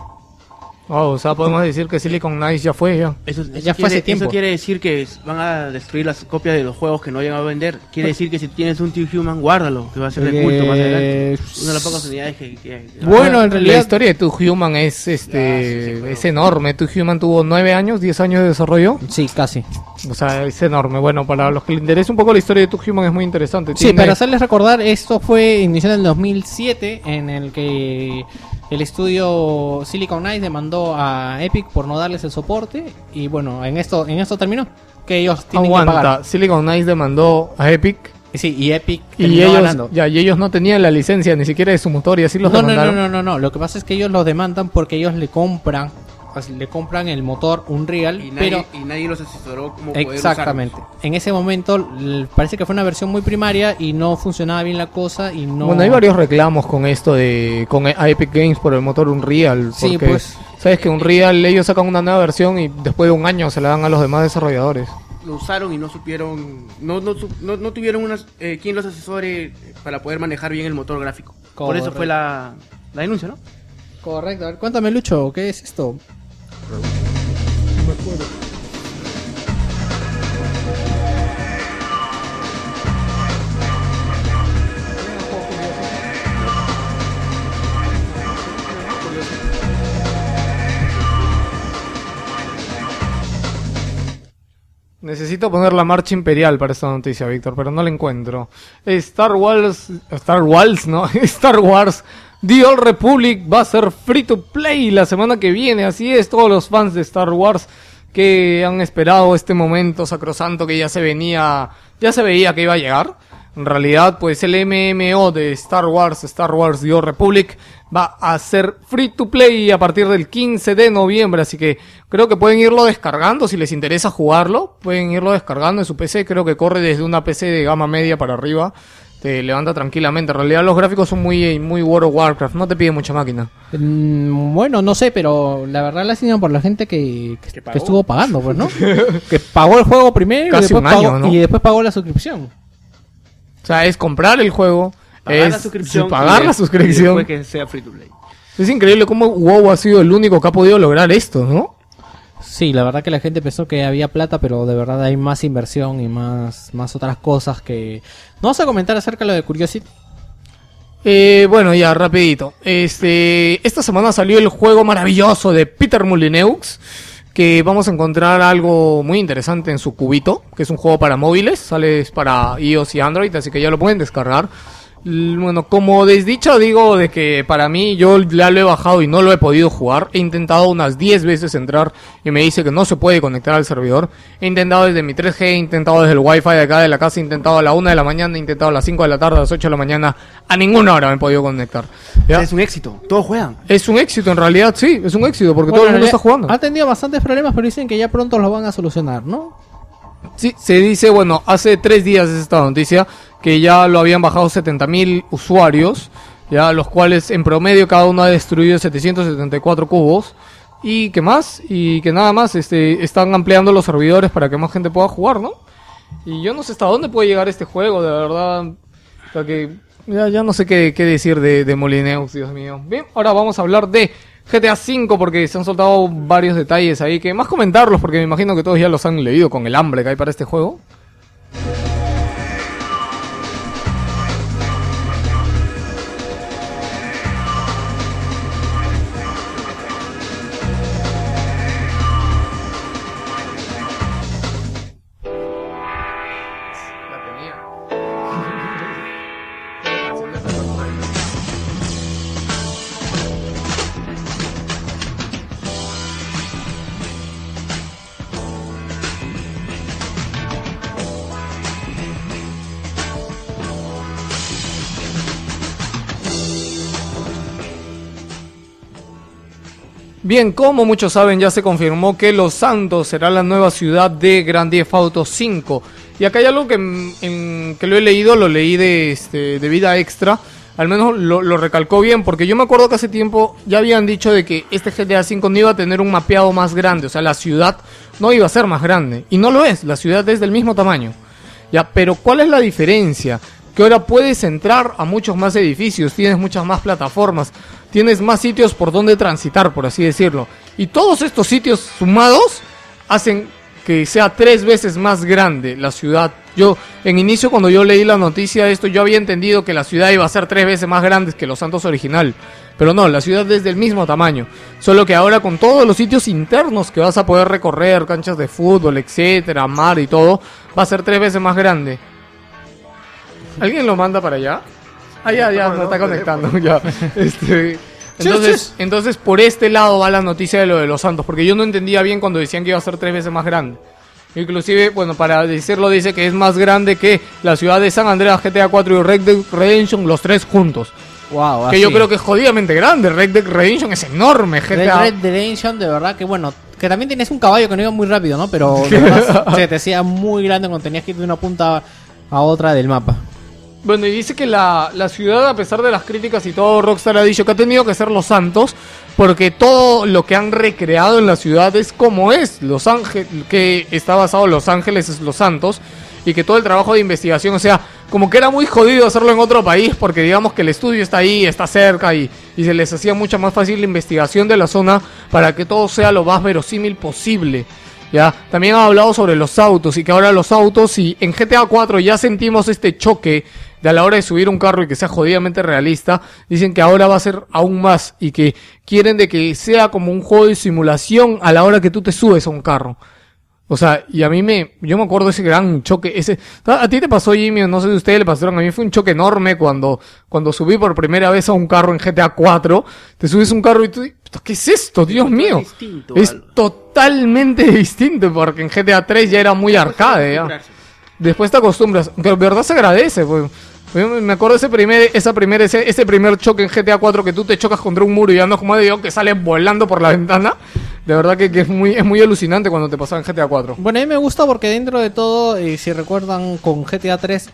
Oh, o sea, podemos decir que Silicon Knights ya fue ya. Eso, eso Ya fue quiere, hace tiempo. Eso quiere decir que van a destruir las copias de los juegos que no vayan a vender. Quiere decir que si tienes un Team Human, guárdalo, que va a ser de culto más adelante. Eh, Una de las pocas unidades que... que- Bueno, en la realidad- historia de Two Human es este es enorme. Two Human tuvo 9 años, 10 años de desarrollo. Sí, casi. O sea, es enorme. Bueno, para los que les interese un poco la historia de Two Human es muy interesante. Sí, Tiene- para hacerles recordar, esto fue iniciado en el 2007, en el que el estudio Silicon Knights demandó a Epic por no darles el soporte y bueno, en esto en esto terminó que ellos tienen que pagar. Aguanta, Silicon Knights demandó a Epic Sí, y Epic y ellos, ganando. ya, y ellos no tenían la licencia ni siquiera de su motor y así los No, no, no, demandaron. no, no, no, lo que pasa es que ellos los demandan porque ellos le compran le compran el motor Unreal, Y nadie, pero y nadie los asesoró como poder Exactamente. En ese momento parece que fue una versión muy primaria y no funcionaba bien la cosa y no. Bueno, hay varios reclamos con esto de con a Epic Games por el motor Unreal. Sí, porque, pues. Sabes que Unreal ellos sacan una nueva versión y después de un año se la dan a los demás desarrolladores. Lo usaron y no supieron... No, no, no, no tuvieron unas, eh, quien los asesore para poder manejar bien el motor gráfico. Por eso fue la, la denuncia, ¿no? Correcto. A ver, cuéntame, Lucho, ¿qué es esto? Necesito poner la marcha imperial para esta noticia, Víctor, pero no la encuentro. Star Wars, Star Wars, ¿no? Star Wars The Old Republic va a ser free to play la semana que viene. Así es, todos los fans de Star Wars que han esperado este momento sacrosanto que ya se venía, ya se veía que iba a llegar. En realidad, pues el MMO de Star Wars, Star Wars The Old Republic, va a ser free to play a partir del 15 de noviembre. Así que creo que pueden irlo descargando si les interesa jugarlo. Pueden irlo descargando en su PC. Creo que corre desde una PC de gama media para arriba. Te levanta tranquilamente. En realidad los gráficos son muy, muy World of Warcraft. No te pide mucha máquina. Mm, bueno, no sé, pero la verdad la hacían por la gente que, que- estuvo pagando, pues, ¿no? que pagó el juego primero Casi y, después un año, pagó, ¿no? y después pagó la suscripción. O sea, es comprar el juego. Pagar es la suscripción. sí, pagar y la suscripción. y después que sea free to play. Es increíble cómo WoW ha sido el único que ha podido lograr esto, ¿no? Sí, la verdad que la gente pensó que había plata, pero de verdad hay más inversión y más, más otras cosas que... ¿No vas a comentar acerca de lo de Curiosity? Eh, bueno, ya, rapidito. Este, esta semana salió el juego maravilloso de Peter Molyneux, que vamos a encontrar algo muy interesante en su cubito, que es un juego para móviles, sale para iOS y Android, así que ya lo pueden descargar. Bueno, como desdicha digo de que para mí yo ya lo he bajado y no lo he podido jugar. He intentado unas 10 veces entrar y me dice que no se puede conectar al servidor. He intentado desde mi 3G, he intentado desde el wifi de acá de la casa, he intentado a la 1 de la mañana, he intentado a las 5 de la tarde, a las 8 de la mañana. A ninguna hora me he podido conectar. ¿Ya? Es un éxito. Todos juegan. Es un éxito en realidad, sí, es un éxito porque todo Bueno, el mundo está jugando. Ha tenido bastantes problemas, pero dicen que ya pronto los van a solucionar, ¿no? Sí, se dice, bueno, hace tres días es esta noticia que ya lo habían bajado 70.000 usuarios, ya los cuales en promedio cada uno ha destruido 774 cubos. Y que más, y que nada más, este, están ampliando los servidores para que más gente pueda jugar, ¿no? Y yo no sé hasta dónde puede llegar este juego, de verdad. O sea que ya, ya no sé qué, qué decir de, de Molineux, Dios mío. Bien, ahora vamos a hablar de GTA V porque se han soltado varios detalles ahí que más comentarlos porque me imagino que todos ya los han leído con el hambre que hay para este juego. Bien, como muchos saben, ya se confirmó que Los Santos será la nueva ciudad de Grand Theft Auto 5. Y acá hay algo que, mm, que lo he leído, lo leí de, este, de vida extra. Al menos lo, recalcó bien, porque yo me acuerdo que hace tiempo ya habían dicho de que este GTA 5 no iba a tener un mapeado más grande. O sea, la ciudad no iba a ser más grande. Y no lo es, la ciudad es del mismo tamaño. Ya, pero ¿cuál es la diferencia? Que ahora puedes entrar a muchos más edificios, tienes muchas más plataformas, tienes más sitios por donde transitar, por así decirlo. Y todos estos sitios sumados hacen que sea tres veces más grande la ciudad. Yo, en inicio, cuando yo leí la noticia de esto, yo había entendido que la ciudad iba a ser tres veces más grande que Los Santos original. Pero no, la ciudad es del mismo tamaño. Solo que ahora con todos los sitios internos que vas a poder recorrer, canchas de fútbol, etcétera, mar y todo, va a ser tres veces más grande. ¿Alguien lo manda para allá? Ah, ya, ya, se está conectando, ya. Este, entonces, entonces, por este lado va la noticia de lo de los Santos, porque yo no entendía bien cuando decían que iba a ser tres veces más grande. Inclusive, bueno, para decirlo dice que es más grande que la ciudad de San Andreas, GTA 4 y Red Dead Redemption, los tres juntos. Wow, Que yo creo que es jodidamente grande. Red Dead Redemption es enorme. Red GTA. Red Redemption, de verdad que bueno, que también tienes un caballo que no iba muy rápido, ¿no? Pero de verdad, se te hacía muy grande cuando tenías que ir de una punta a otra del mapa. Bueno, y dice que la, la ciudad, a pesar de las críticas y todo, Rockstar ha dicho que ha tenido que ser Los Santos, porque todo lo que han recreado en la ciudad es como es. Los Ángeles, que está basado en Los Ángeles es Los Santos, y que todo el trabajo de investigación, o sea, como que era muy jodido hacerlo en otro país, porque digamos que el estudio está ahí, está cerca, y, se les hacía mucho más fácil la investigación de la zona para que todo sea lo más verosímil posible. Ya, también ha hablado sobre los autos y que ahora los autos, y en GTA 4 ya sentimos este choque de a la hora de subir un carro y que sea jodidamente realista, dicen que ahora va a ser aún más y que quieren de que sea como un juego de simulación a la hora que tú te subes a un carro. O sea, y a mí me, yo me acuerdo ese gran choque, ese, a ti te pasó Jimmy, no sé si ustedes le pasaron, a mí fue un choque enorme cuando, cuando subí por primera vez a un carro en GTA 4, te subes a un carro y tú, ¿qué es esto? Dios mío. es totalmente distinto porque en GTA 3 ya era muy arcade, ya. Después te acostumbras, que verdad se agradece, pues. Me acuerdo ese primer, esa primer, ese, primer choque en GTA 4 que tú te chocas contra un muro y andas como de Dios que sales volando por la ventana. De verdad que, es muy, es muy alucinante cuando te pasa en GTA 4. Bueno, a mí me gusta porque dentro de todo, si recuerdan, con GTA 3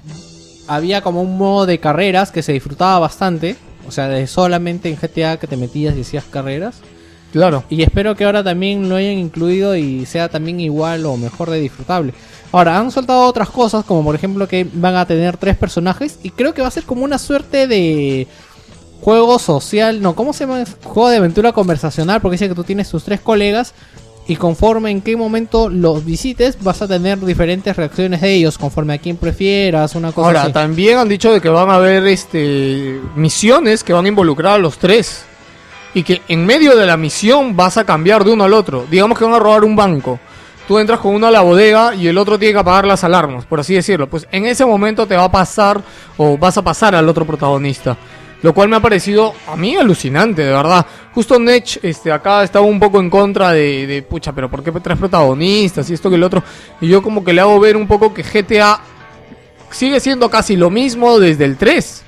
había como un modo de carreras que se disfrutaba bastante. O sea, de solamente en GTA que te metías y hacías carreras. Claro. Y espero que ahora también lo hayan incluido y sea también igual o mejor de disfrutable. Ahora, han soltado otras cosas, como por ejemplo que van a tener tres personajes. Y creo que va a ser como una suerte de juego social. No, ¿cómo se llama? Juego de aventura conversacional. Porque dice que tú tienes tus tres colegas. Y conforme en qué momento los visites, vas a tener diferentes reacciones de ellos. Conforme a quién prefieras, una cosa Ahora, así. también han dicho de que van a haber este, misiones que van a involucrar a los tres. Y que en medio de la misión vas a cambiar de uno al otro. Digamos que van a robar un banco. Tú entras con uno a la bodega y el otro tiene que apagar las alarmas, por así decirlo. Pues en ese momento te va a pasar o vas a pasar al otro protagonista. Lo cual me ha parecido a mí alucinante, de verdad. Justo Nech, este, acá estaba un poco en contra de, de, pucha, pero ¿por qué tres protagonistas y esto que el otro? Y yo como que le hago ver un poco que GTA sigue siendo casi lo mismo desde el 3.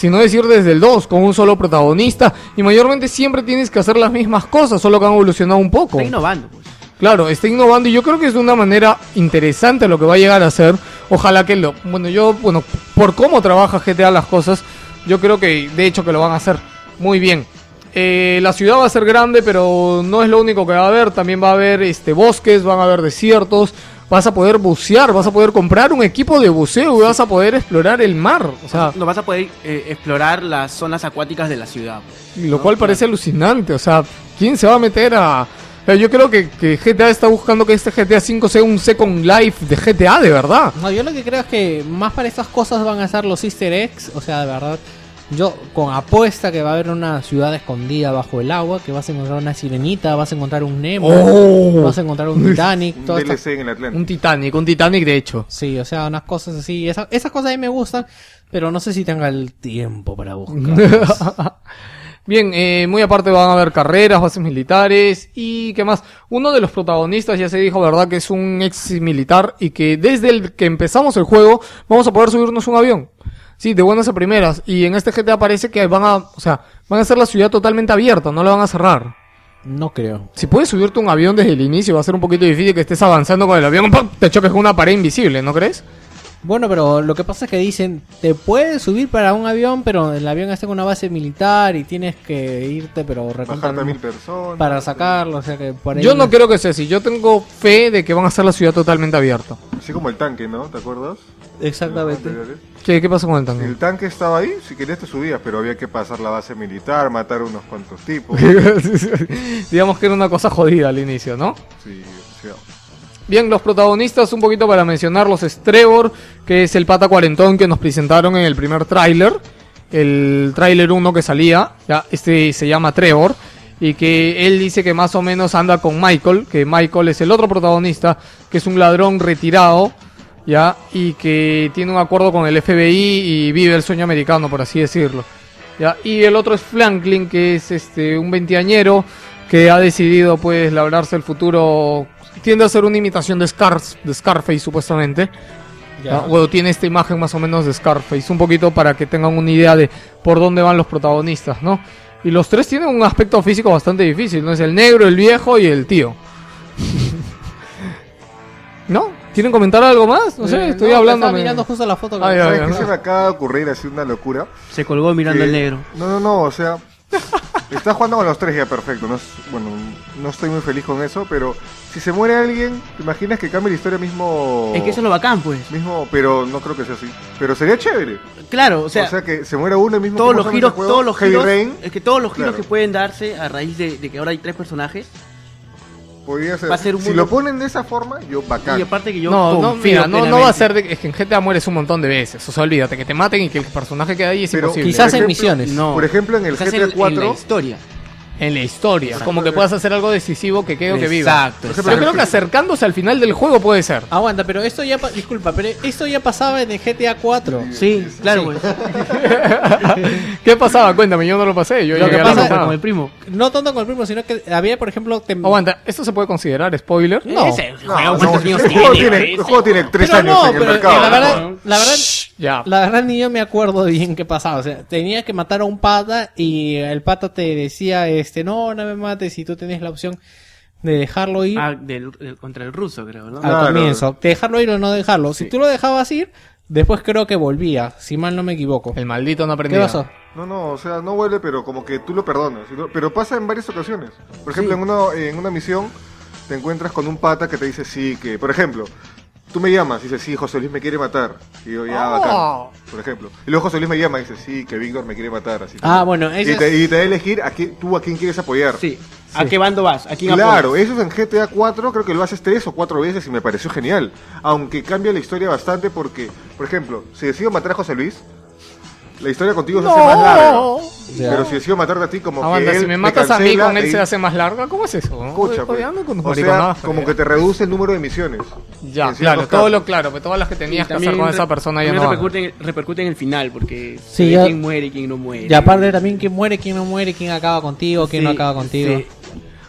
Si no decir desde el 2, con un solo protagonista. Y mayormente siempre tienes que hacer las mismas cosas, solo que han evolucionado un poco. Está innovando, pues. Claro, está innovando y yo creo que es de una manera interesante lo que va a llegar a ser. Ojalá que lo... Bueno, yo, bueno, por cómo trabaja GTA las cosas, yo creo que de hecho que lo van a hacer muy bien. Eh, la ciudad va a ser grande, pero no es lo único que va a haber. También va a haber este, bosques, van a haber desiertos. Vas a poder bucear, vas a poder comprar un equipo de buceo y vas a poder explorar el mar. O sea, No vas a poder eh, explorar las zonas acuáticas de la ciudad. lo cual parece alucinante. O sea, ¿quién se va a meter a.? sea, yo creo que, que GTA está buscando que este GTA 5 sea un Second Life de GTA, de verdad. No, yo lo que creo es que más para estas cosas van a ser los easter eggs. O sea, de verdad, yo con apuesta que va a haber una ciudad escondida bajo el agua, que vas a encontrar una sirenita, vas a encontrar un Nemo, Oh. vas a encontrar un Titanic, Un DLC en el Atlántico. Un Titanic, un Titanic de hecho. Sí, o sea, unas cosas así. Esa- esas cosas a mí me gustan, pero no sé si tenga el tiempo para buscar. Bien, eh, muy aparte van a haber carreras, bases militares y qué más. Uno de los protagonistas ya se dijo, ¿verdad? Que es un ex militar y que desde el que empezamos el juego vamos a poder subirnos un avión. Sí, de buenas a primeras. Y en este GTA parece que van a, o sea, van a hacer la ciudad totalmente abierta, no la van a cerrar. No creo. Si puedes subirte a un avión desde el inicio, va a ser un poquito difícil que estés avanzando con el avión, ¡pum! te choques con una pared invisible, ¿no crees? Bueno, pero lo que pasa es que dicen, te puedes subir para un avión, pero el avión está en una base militar y tienes que irte, pero recontar Bajarte a mil personas. para sacarlo, o sea que por ahí Yo no creo que sea así. Yo tengo fe de que van a hacer la ciudad totalmente abierta. Así como el tanque, ¿no? ¿Te acuerdas? Exactamente. ¿Qué, qué pasó con el tanque? El tanque estaba ahí, si querías te subías, pero había que pasar la base militar, matar unos cuantos tipos. Digamos que era una cosa jodida al inicio, ¿no? Sí, sea, Bien, los protagonistas, un poquito para mencionarlos, es Trevor, que es el pata cuarentón que nos presentaron en el primer tráiler. El tráiler 1 que salía, ya, este se llama Trevor. Y que él dice que más o menos anda con Michael, que Michael es el otro protagonista, que es un ladrón retirado, ya, y que tiene un acuerdo con el FBI y vive el sueño americano, por así decirlo. Ya, y el otro es Franklin, que es este un veinteañero que ha decidido pues labrarse el futuro. Tiende a ser una imitación de, Scar de Scarface supuestamente. Ya. O tiene esta imagen más o menos de Scarface, un poquito para que tengan una idea de por dónde van los protagonistas, ¿no? Y los tres tienen un aspecto físico bastante difícil, ¿no? Es el negro, el viejo y el tío. ¿Quieren comentar algo más? No sé, Eh, estoy no, hablando. Estaba mirando justo la foto. que- Ah, ya, ¿sabes ya, qué se me acaba de ocurrir así una locura? Se colgó mirando Que- al negro. No, no, no, o sea, está jugando con los tres ya perfecto. No es, bueno, no estoy muy feliz con eso, pero si se muere alguien, ¿te imaginas que cambie la historia mismo? Es que eso es lo bacán, pues. mismo, pero no creo que sea así. Pero sería chévere. Claro, o O sea, sea, que se muera uno y mismo. todos los giros, todos los Heavy giros, Rain, es que todos los giros Claro. que pueden darse a raíz de, de que ahora hay tres personajes. Podría ser. va a ser un si mundo- lo ponen de esa forma, yo bacán. Y aparte que yo no, no, confío mira, no, no va a ser de, es que en GTA mueres un montón de veces. O sea, olvídate que te maten y que el personaje que hay es Pero imposible. Quizás por en misiones. No. Por ejemplo, en el Quizás GTA en- en la 4, historia. En la historia. Como que puedas hacer algo decisivo que quede o que viva. Exacto, Yo creo que acercándose al final del juego puede ser. Aguanta, pero esto ya, pa- disculpa, pero esto ya pasaba en el GTA 4. Sí, claro, pues. ¿Qué pasaba? Cuéntame, yo no lo pasé. Yo Lo llegué que pasa-. Con el primo. No tanto con el primo, sino que había, por ejemplo, tem- Aguanta, ¿esto se puede considerar spoiler? No. Ese No, juego, no, ¿cuántos el, juego tiene? tiene, el juego tiene tres Pero años no, en el pero, mercado. eh, la verdad, la verdad, Ya. la verdad ni yo me acuerdo bien qué pasaba. O sea, tenía que matar a un pata y el pata te decía, este, no, no me mates y tú tenías la opción de dejarlo ir Ah, del, del- contra el ruso, creo, ¿no? al comienzo. De dejarlo ir o no dejarlo. Si tú lo dejabas ir, después creo que volvía, si mal no me equivoco. El maldito no ¿Qué aprendía. pasó? No, no, o sea, no vuelve, pero como que tú lo perdonas. Pero pasa en varias ocasiones. Por ejemplo, en, una, en una misión te encuentras con un pata que te dice sí, que, por ejemplo, tú me llamas y dices, sí, José Luis me quiere matar. Y yo, ya, Oh. bacán. Por ejemplo. Y luego José Luis me llama y dice, sí, que Víctor me quiere matar. Así Ah, bueno, y ese te, es- y te da a elegir a quién, tú a quién quieres apoyar. Sí. ¿A qué bando vas? ¿A quién Claro, apoyas? eso es en GTA 4, creo que lo haces tres o cuatro veces y me pareció genial. Aunque cambia la historia bastante porque, por ejemplo, si decido matar a José Luis, la historia contigo se hace más larga. Pero si decido matarte a ti, como Aguanta, que él si me matas a mí con él se hace más larga, ¿cómo es eso? Escucha, pues. O sea, como pero que te reduce el número de misiones. Ya, claro, todo lo claro, pues todas las que tenías que hacer con esa persona ya no. repercute, en, repercute en el final, porque Sí, ya- quién muere y quién no muere. Y aparte también quién muere, quién no muere, quién acaba contigo, quién no acaba contigo. sí.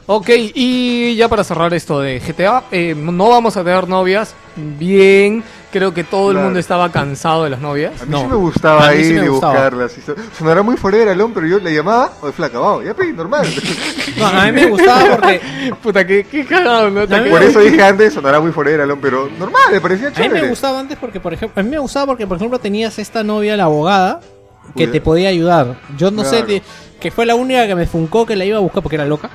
Ok, y ya para cerrar esto de GTA, eh, no vamos a tener novias. Bien, creo que todo el mundo estaba cansado de las novias. A mí No. sí me gustaba A mí sí ir me y gustaba. buscarlas. y so- Sonará muy forever alón, pero yo le llamaba, o flaca, vamos, ya pedí, normal. No, a mí me gustaba porque Puta, qué, qué cagado, ¿no? Te A mí Por me- eso dije antes, sonará muy forever alón, pero normal, me parecía a mí chévere. me gustaba antes porque por ejemplo, a mí me gustaba porque por ejemplo tenías esta novia la abogada que te podía ayudar. Yo no sé que fue la única que me funcó que la iba a buscar porque era loca.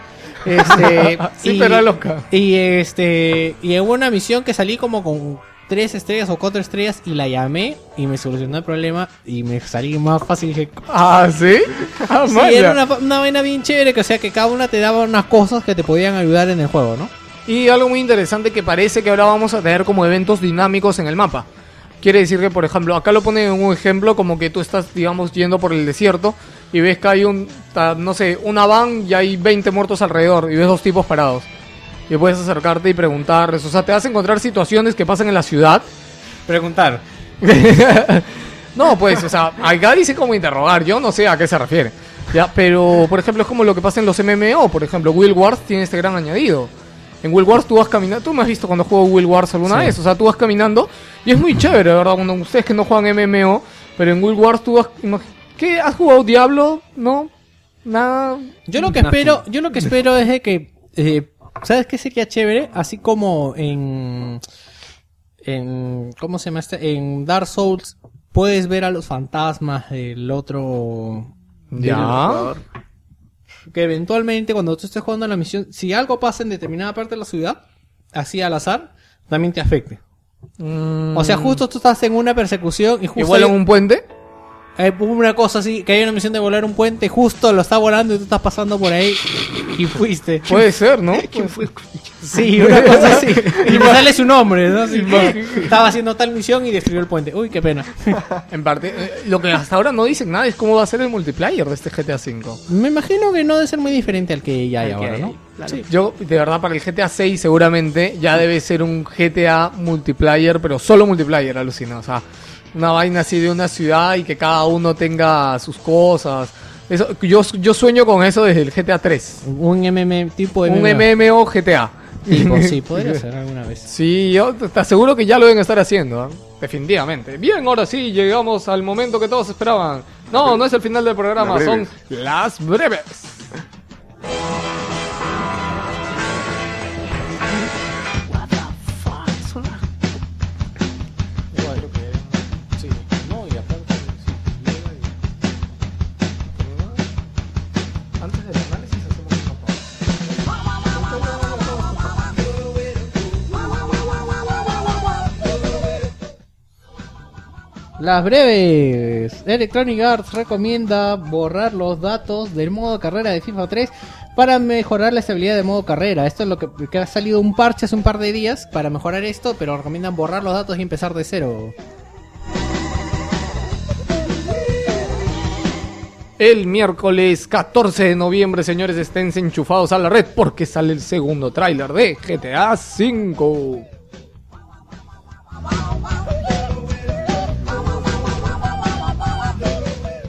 Este, Sí, pero era loca. Y este y en una misión que salí como con tres estrellas o cuatro estrellas y la llamé y me solucionó el problema y me salí más fácil. Dije, Ah, ¿sí? Ah, Sí, era una, una vaina bien chévere, que o sea que cada una te daba unas cosas que te podían ayudar en el juego, ¿no? Y algo muy interesante que parece que ahora vamos a tener como eventos dinámicos en el mapa. Quiere decir que, por ejemplo, acá lo pone en un ejemplo como que tú estás, digamos, yendo por el desierto y ves que hay un, no sé, una van y hay 20 muertos alrededor y ves dos tipos parados. Y puedes acercarte y preguntarles. O sea, te vas a encontrar situaciones que pasan en la ciudad. Preguntar. no, pues, o sea, acá dice como interrogar. Yo no sé a qué se refiere. Ya, pero, por ejemplo, es como lo que pasa en los MMO. Por ejemplo, Will Wars tiene este gran añadido. En Will Wars tú vas caminando. Tú me has visto cuando juego Will Wars alguna Sí. vez. O sea, tú vas caminando y es muy chévere, ¿verdad? Cuando ustedes que no juegan MMO, pero en Will Wars tú vas. ¿Qué? ¿Has jugado Diablo? ¿No? Nada. Yo lo que espero, yo lo que espero es de que, eh, ¿sabes qué sería chévere? Así como en, en, ¿cómo se llama este? En Dark Souls puedes ver a los fantasmas del otro, Ya. que eventualmente cuando tú estés jugando la misión, si algo pasa en determinada parte de la ciudad, así al azar, también te afecte. Mm. O sea, justo tú estás en una persecución y justo Igual en un puente. Hay una cosa así, que hay una misión de volar un puente, justo lo está volando y tú estás pasando por ahí y fuiste. Puede ser, ¿no? ¿Quién fue? Sí, una cosa así. Y te sale su nombre, ¿no? Así, estaba haciendo tal misión y destruyó el puente. Uy, qué pena. En parte, eh, lo que hasta ahora no dicen nada es cómo va a ser el multiplayer de este GTA V. Me imagino que no debe ser muy diferente al que ya hay ahora, hay, ¿no? claro. Sí. Yo, de verdad, para el GTA 6 seguramente ya debe ser un GTA multiplayer, pero solo multiplayer, alucina. O sea, una vaina así de una ciudad y que cada uno tenga sus cosas. Eso, yo, yo sueño con eso desde el GTA 3. Un MM tipo de Un MMO GTA. Tipo, sí, podría ser alguna vez. Sí, yo te aseguro que ya lo deben estar haciendo, ¿eh? definitivamente. Bien, ahora sí, llegamos al momento que todos esperaban. No, no es el final del programa, Las son las breves. Las breves. Electronic Arts recomienda borrar los datos del modo carrera de FIFA 3 para mejorar la estabilidad de modo carrera. Esto es lo que, ha salido un parche hace un par de días para mejorar esto, pero recomiendan borrar los datos y empezar de cero. El miércoles 14 de noviembre, señores, estén enchufados a la red porque sale el segundo tráiler de GTA V.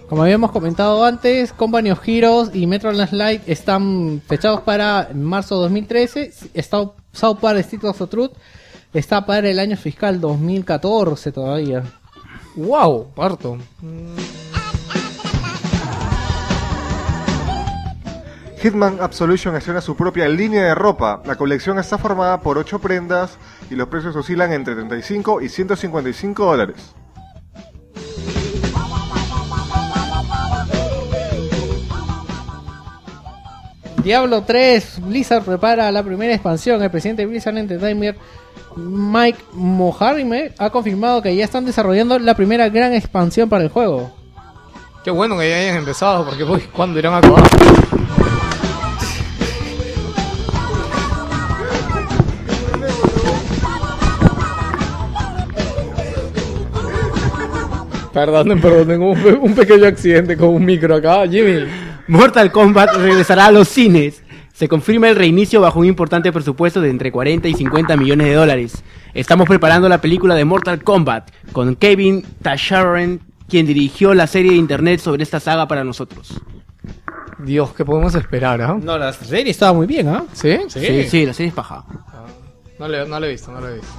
Como habíamos comentado antes, Company of Heroes y Metro Last Light están fechados para marzo 2013. Está South Park Street of the Truth está para el año fiscal 2014 todavía. ¡Wow! Parto. Hitman Absolution estrena su propia línea de ropa. La colección está formada por 8 prendas y los precios oscilan entre 35 y 155 dólares. Diablo 3, Blizzard prepara la primera expansión. El presidente de Blizzard Entertainment, Mike Moharime, ha confirmado que ya están desarrollando la primera gran expansión para el juego. Qué bueno que ya hayan empezado porque uy, ¿cuándo irán a acabar? Perdonen, perdonen, un, un pequeño accidente con un micro acá, Jimmy. Mortal Kombat regresará a los cines. Se confirma el reinicio bajo un importante presupuesto de entre 40 y 50 millones de dólares. Estamos preparando la película de Mortal Kombat con Kevin Tasharon, quien dirigió la serie de internet sobre esta saga para nosotros. Dios, ¿qué podemos esperar, ah? No, la serie estaba muy bien, ¿ah? ¿Sí? Sí, sí, la serie es paja. No le, no le he visto, no le he visto.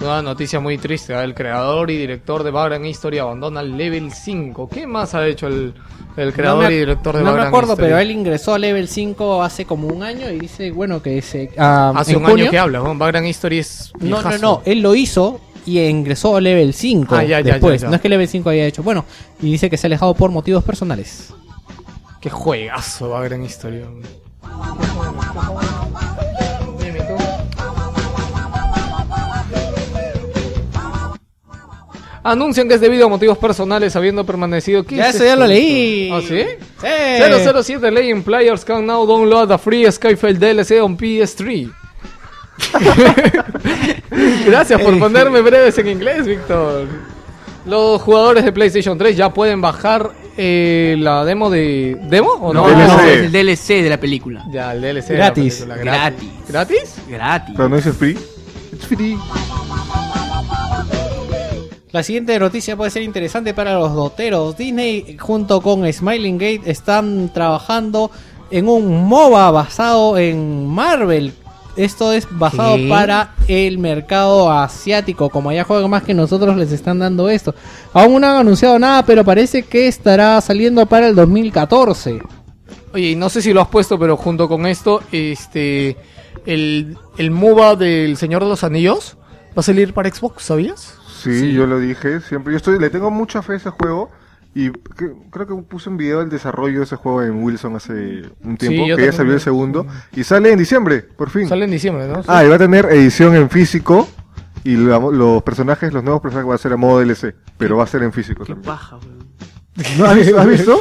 Una noticia muy triste, ¿eh? el creador y director de Background History abandona el Level 5. ¿Qué más ha hecho el, el creador No me- y director de No me Background acuerdo, History? pero él ingresó a Level 5 hace como un año y dice, bueno, que se... ah, Hace un junio- año que habla, ¿no? Background History es No, no, no, él lo hizo y ingresó a Level 5 Ah, ya, ya, después. ya, ya. No es que Level 5 haya hecho. Bueno, y dice que se ha alejado por motivos personales. Qué juegazo Background History. hombre. Anuncian que es debido a motivos personales habiendo permanecido... ¿Qué Ya es eso ya lo leí. ¿Ah, sí? Sí. 007 Legend Players can now download a free Skyfall DLC on PS3. Gracias por ponerme breves en inglés, Víctor. Los jugadores de PlayStation 3 ya pueden bajar eh, la demo de... ¿Demo o no? No, DLC. no, es el DLC de la película. Ya, el DLC. Gratis. de la película, Gratis. ¿Gratis? Gratis. Pero no dice free. It's free. La siguiente noticia puede ser interesante para los doteros. Disney junto con Smiling Gate están trabajando en un MOBA basado en Marvel. esto es basado ¿Qué? para el mercado asiático. Como ya juegan más que nosotros, les están dando esto. Aún no han anunciado nada, pero parece que estará saliendo para el 2014. Oye, no sé si lo has puesto, pero junto con esto, este, el, el MOBA del Señor de los Anillos va a salir para Xbox, ¿sabías? Sí, yo lo dije siempre. Yo estoy, le tengo mucha fe a ese juego. Y que- creo que puse un video del desarrollo de ese juego en Wilson hace un tiempo, yo que ya salió el segundo. Y sale en diciembre, por fin. Sale en diciembre, ¿no? Ah, y va a tener edición en físico. Y la- los personajes, los nuevos personajes van a ser a modo DLC. Pero va a ser en físico Qué también. paja, weón. ¿No? ¿Has visto? ¿Has visto?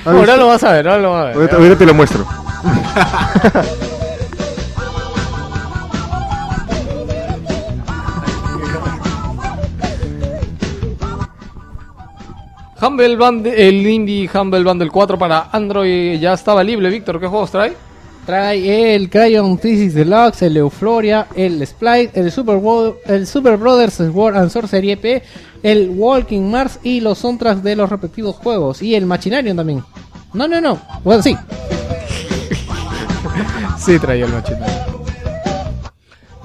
¿Has Ahora visto? lo vas a ver, ahora lo vas a ver. Ahorita, ahorita te lo muestro. Humble Bundle, el Indie Humble Bundle 4 para Android ya estaba libre, Víctor. ¿Qué juegos trae? Trae el Crayon Thesis Deluxe, el Euphoria, el Splite, el Super, el Super Brothers Sword and Sorcery EP, el Walking Mars y los soundtracks de los respectivos juegos. Y el Machinarium también. No, no, no. Bueno, sí. Sí, traía el machete.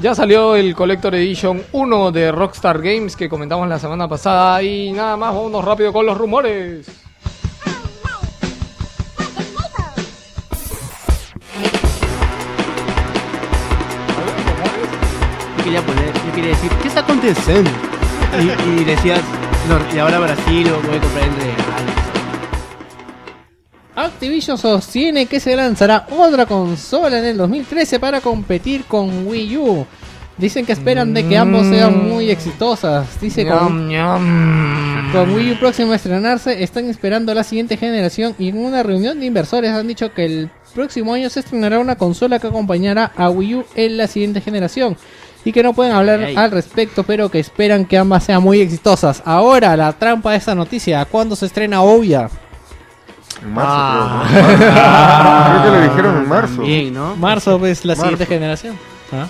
Ya salió el Collector Edition 1 de Rockstar Games que comentamos la semana pasada. Y nada más, vámonos rápido con los rumores. Yo quería poner, yo quería decir, ¿qué está aconteciendo? Y, decías, y ahora Brasil lo voy a comprar en real. Activision sostiene que se lanzará otra consola en el 2013 para competir con Wii U. Dicen que esperan de que ambos sean muy exitosas. Dice con, Wii U próximo a estrenarse, están esperando la siguiente generación y en una reunión de inversores han dicho que el próximo año se estrenará una consola que acompañará a Wii U en la siguiente generación. Y que no pueden hablar al respecto, pero que esperan que ambas sean muy exitosas. Ahora, la trampa de esta noticia, ¿cuándo se estrena Ouya? En marzo, Ah. creo. ¿no? Creo que lo dijeron en marzo. Bien, ¿no? Marzo es la Marzo. siguiente generación. ¿Ah?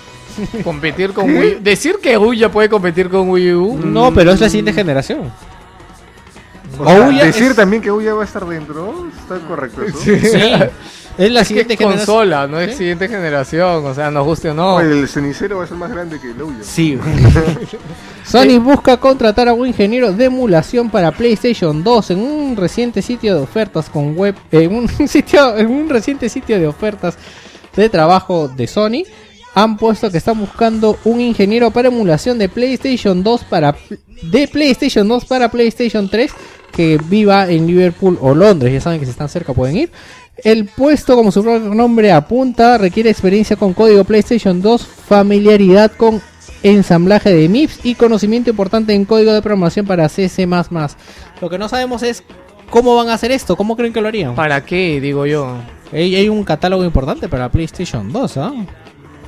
Competir con Wii U. Decir que Wii ya puede competir con Wii U. No, pero es la siguiente generación. O sea, decir es- también que Ouya va a estar dentro, está correcto eso. Sí, es la Es que siguiente es generación. consola, no es Sí. siguiente generación. O sea, nos guste o no. El cenicero va a ser más grande que el Ouya. Sí, Sony busca contratar a un ingeniero de emulación para PlayStation 2 en un reciente sitio de ofertas con web, en un sitio, en un reciente sitio de ofertas de trabajo de Sony. Han puesto que están buscando un ingeniero para emulación de PlayStation 2 para de PlayStation 2 para PlayStation 3 que viva en Liverpool o Londres. Ya saben que si están cerca pueden ir. El puesto, como su propio nombre apunta, requiere experiencia con código PlayStation 2, familiaridad con ensamblaje de MIPS y conocimiento importante en código de programación para CC++. Lo que no sabemos es cómo van a hacer esto, cómo creen que lo harían. ¿Para qué? Digo yo. Hay, hay un catálogo importante para PlayStation 2, ¿ah?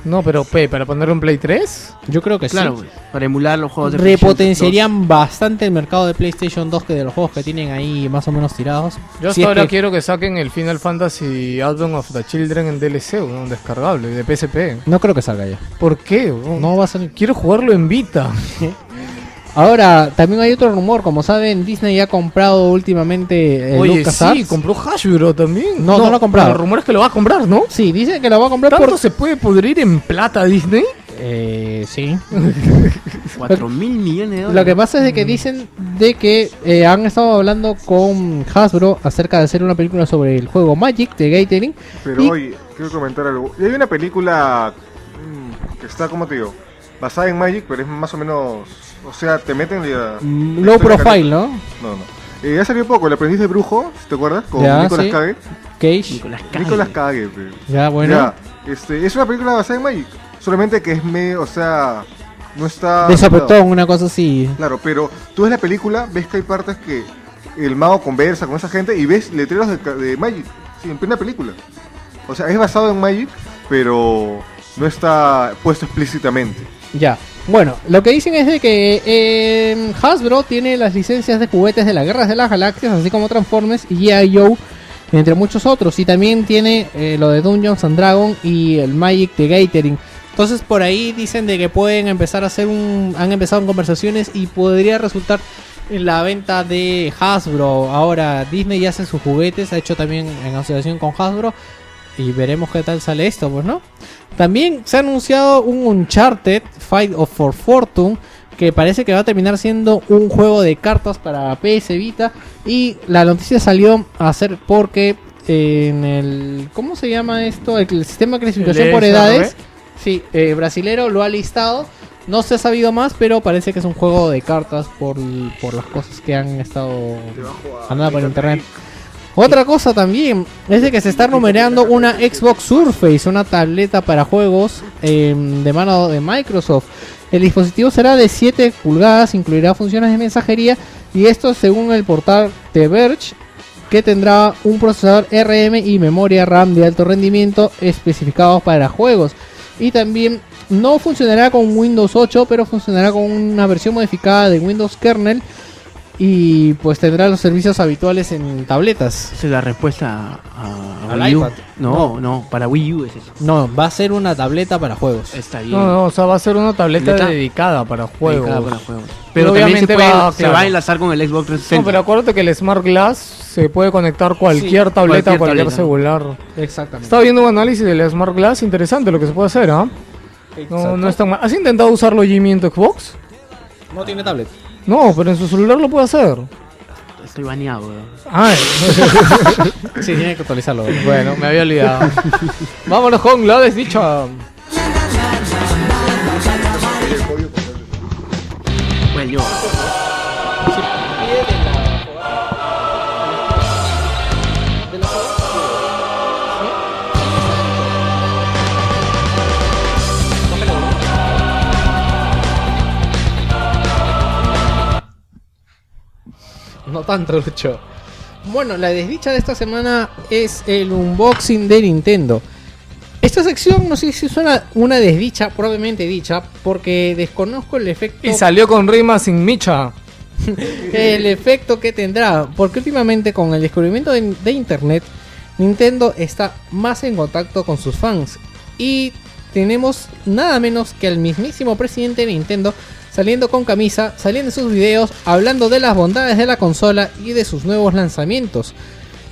No, pero P, ¿para ponerlo en Play 3? Yo creo que claro, sí. güey, para emular los juegos de PlayStation Repotenciarían bastante el mercado de PlayStation 2 que de los juegos que tienen ahí más o menos tirados. Yo hasta Si es ahora que- quiero que saquen el Final Fantasy Advent of the Children en DLC, un descargable, de PSP. No creo que salga ya. ¿Por qué? weón? No va a salir. Quiero jugarlo en Vita. Ahora, también hay otro rumor. Como saben, Disney ha comprado últimamente el Oye, LucasArts. sí, compró Hasbro también. No, no lo ha comprado. pero El rumor es que lo va a comprar, ¿no? Sí, dice que lo va a comprar ¿Tanto por... se puede pudrir en plata Disney? Eh, sí. 4 mil millones de dólares. Lo que pasa es de que dicen de que eh, han estado hablando con Hasbro acerca de hacer una película sobre el juego Magic de Gathering. Pero Y- oye, quiero comentar algo. Y hay una película mm, que está, como te digo, basada en Magic, pero es más o menos. O sea, te meten la. Mm, la Low profile, ¿no? No, no. Eh, ya salió poco, El aprendiz de brujo, si ¿te acuerdas? Con Ya, Nicolas sí. Cage. Cage. Nicolás Cage. Nicolas Cage. Ya, bueno. Ya, este, es una película basada en Magic. Solamente que es medio, o sea, no está. De sopetón, una cosa así. Claro, pero tú ves la película, ves que hay partes que el mago conversa con esa gente y ves letreros de, ca- de Magic, sí, en plena película. O sea, es basado en Magic, pero no está puesto explícitamente. Ya. Bueno, lo que dicen es de que eh, Hasbro tiene las licencias de juguetes de las Guerras de las Galaxias, así como Transformers y. Joe, entre muchos otros. Y también tiene eh, lo de Dungeons and Dragons y el Magic de Gathering. Entonces por ahí dicen de que pueden empezar a hacer un... Han empezado en conversaciones y podría resultar en la venta de Hasbro. Ahora Disney ya hace sus juguetes, ha hecho también en asociación con Hasbro. y veremos qué tal sale esto, pues, ¿no? También se ha anunciado un Uncharted Fight of for Fortune que parece que va a terminar siendo un juego de cartas para PS Vita y la noticia salió a ser porque en el ¿cómo se llama esto? El, el sistema de clasificación por edades. Sí, eh, brasilero lo ha listado. No se ha sabido más, pero parece que es un juego de cartas por, por las cosas que han estado andando por internet. Otra cosa también es de que se está rumoreando una Xbox Surface, una tableta para juegos em, de mano de Microsoft. El dispositivo será de 7 pulgadas, incluirá funciones de mensajería y esto según el portal The Verge, que tendrá un procesador RM y memoria RAM de alto rendimiento especificados para juegos. Y también no funcionará con Windows 8, pero funcionará con una versión modificada de Windows Kernel y pues tendrá los servicios habituales en tabletas. Esa es la respuesta a, a Al Wii U. iPad. No, no, para Wii U es eso. No, va a ser una tableta para juegos. Está bien. No, no, o sea, va a ser una tableta Tableta dedicada para juegos. Dedicada para juegos. Pero se, obviamente puede- va- se claro. va a enlazar con el Xbox 360. No, pero acuérdate que el Smart Glass se puede conectar cualquier Sí, tableta cualquier o cualquier tableta. celular. Exactamente. Estaba viendo un análisis del Smart Glass, interesante lo que se puede hacer, ¿ah? No, no es tan mal. ¿Has intentado usarlo Jimmy en tu Xbox? No tiene tablet. No, pero en su celular lo puede hacer. Estoy baneado, weón. Ah, Sí, tiene que actualizarlo. bueno, me había olvidado. Vámonos con la desdicha. No tanto, Lucho. Bueno, la desdicha de esta semana es el unboxing de Nintendo. Esta sección no sé si suena una desdicha, probablemente dicha, porque desconozco el efecto Y salió con rima sin micha. el efecto que tendrá, porque últimamente con el descubrimiento de, de internet, Nintendo está más en contacto con sus fans y tenemos nada menos que al mismísimo presidente de Nintendo saliendo con camisa, saliendo en sus videos, hablando de las bondades de la consola y de sus nuevos lanzamientos.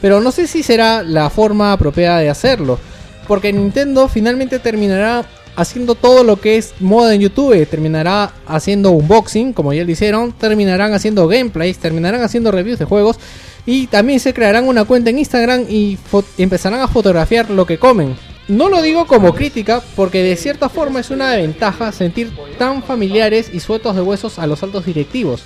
Pero no sé si será la forma apropiada de hacerlo, porque Nintendo finalmente terminará haciendo todo lo que es moda en YouTube, terminará haciendo unboxing, como ya lo hicieron, terminarán haciendo gameplays, terminarán haciendo reviews de juegos y también se crearán una cuenta en Instagram y empezarán a fotografiar lo que comen. No lo digo como crítica, porque de cierta forma es una ventaja sentir tan familiares y sueltos de huesos a los altos directivos.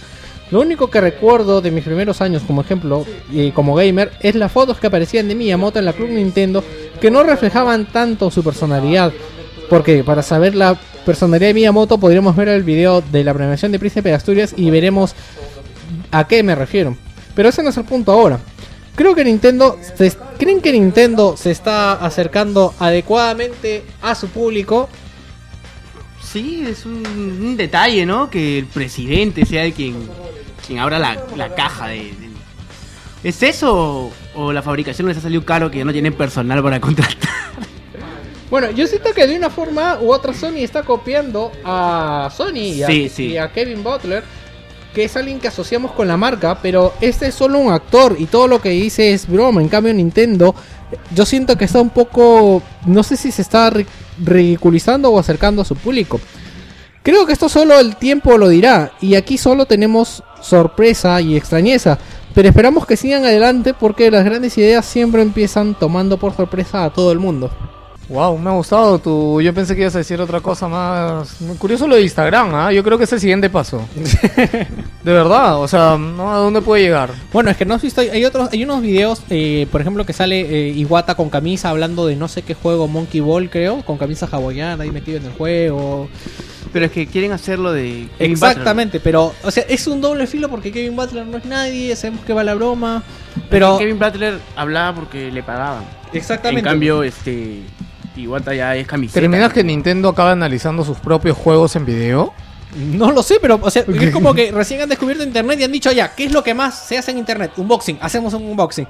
Lo único que recuerdo de mis primeros años como ejemplo como gamer es las fotos que aparecían de Miyamoto en la Club Nintendo que no reflejaban tanto su personalidad. Porque para saber la personalidad de Miyamoto podríamos ver el video de la premiación de Príncipe de Asturias y veremos a qué me refiero. Pero ese no es el punto ahora. Creo que Nintendo se- creen que Nintendo se está acercando adecuadamente a su público. Sí, es un, un detalle, ¿no? Que el presidente sea el quien, quien abra la, la caja de, de- ¿Es eso o, o la fabricación les ha salido caro que no tienen personal para contratar? Bueno, yo siento que de una forma u otra Sony está copiando a Sony y a, Sí, sí. y a Kevin Butler, que es alguien que asociamos con la marca, pero este es solo un actor y todo lo que dice es broma. En cambio, Nintendo, yo siento que está un poco, no sé si se está ri- ridiculizando o acercando a su público. Creo que esto solo el tiempo lo dirá y aquí solo tenemos sorpresa y extrañeza. Pero esperamos que sigan adelante porque las grandes ideas siempre empiezan tomando por sorpresa a todo el mundo. Wow, me ha gustado tu. Yo pensé que ibas a decir otra cosa más. Curioso lo de Instagram, ¿ah? Yo creo que es el siguiente paso. de verdad, o sea, ¿no? ¿a dónde puede llegar? Bueno, es que no has visto, hay otros, hay unos videos, eh, por ejemplo, que sale eh, Iwata con camisa hablando de no sé qué juego, Monkey Ball creo, con camisa hawaiana ahí metido en el juego. Pero es que quieren hacerlo de... Kevin Exactamente, pero, o sea, es un doble filo porque Kevin Butler no es nadie, sabemos que va la broma, pero... Kevin Butler hablaba porque le pagaban. Exactamente. En cambio, este... Iwata ya es camiseta. ¿Terminas que Nintendo acaba analizando sus propios juegos en video? No lo sé, pero o sea, es como que recién han descubierto internet y han dicho ya, ¿qué es lo que más se hace en internet? Unboxing, hacemos un unboxing.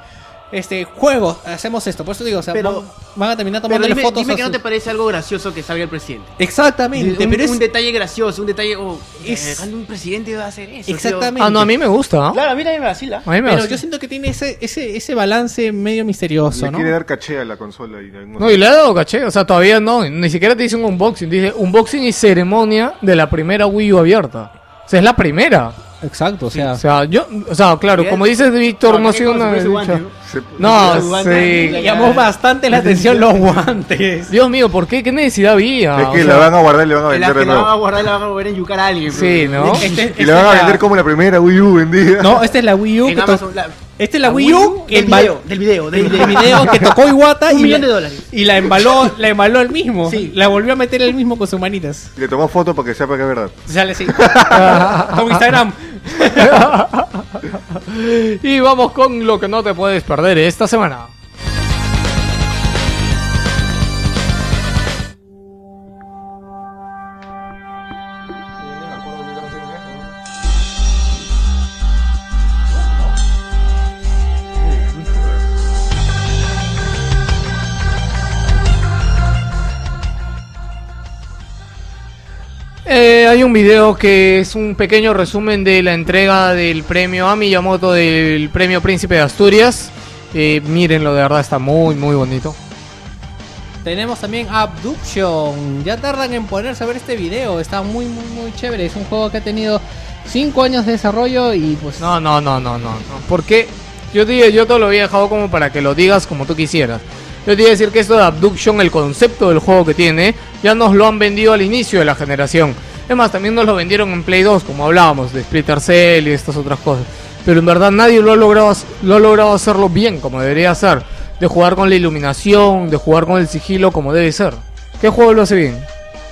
Este juego, hacemos esto. Por eso digo, o sea, Pero- van, van a terminar Pero tomando dime, fotos. dime que no te parece algo gracioso que salga el presidente. Exactamente, un, pero es un detalle gracioso, un detalle. Oh, Es- eh, un presidente va a hacer eso. exactamente. Ah, no, a mí me gusta. ¿no? Claro, a mí también me vacila. A mí me Pero yo siento que tiene ese, ese, ese balance medio misterioso, Le ¿no? quiere dar caché a la consola. Y No, y le ha dado caché, o sea, todavía no, ni siquiera te dice un unboxing, dice unboxing y ceremonia de la primera Wii U abierta. O sea, es la primera. Exacto, o sea. O sea, yo, o sea, claro, como dices Víctor, no ha sido una... Se- No, sí. Le llamó bastante la atención los guantes. Dios mío, ¿por qué? ¿Qué necesidad había? Es que O la sea, van a guardar y le van a la, vender de que la van a guardar y la van a volver a yucar a alguien. Sí, pero- ¿no? Este- Y esta le van a la- vender como la primera Wii U vendida. No, esta es la Wii U. En que to- Amazon, la- Esta es la la Wii U del video, del video, del del video que tocó Iwata Un y millón la- de dólares. Y la embaló, la embaló él mismo. Sí. La volvió a meter él mismo con sus manitas. Le tomó foto para que sepa que es verdad. Sale así. con Instagram. Y vamos con lo que no te puedes perder esta semana. Eh, hay un video que es un pequeño resumen de la entrega del premio a Miyamoto del premio Príncipe de Asturias. Eh, mírenlo, de verdad está muy, muy bonito. Tenemos también Abduction. Ya tardan en ponerse a ver este video. Está muy, muy, muy chévere. Es un juego que ha tenido 5 años de desarrollo y pues... No, no, no, no, no. no. Porque yo te, yo te lo había dejado como para que lo digas como tú quisieras. Yo te iba a decir que esto de Abduction, el concepto del juego que tiene, ya nos lo han vendido al inicio de la generación. Es más, también nos lo vendieron en Play 2, como hablábamos, de Splinter Cell y estas otras cosas. Pero en verdad nadie lo ha logrado, lo ha logrado hacerlo bien, como debería ser. De jugar con la iluminación, de jugar con el sigilo, como debe ser. ¿Qué juego lo hace bien?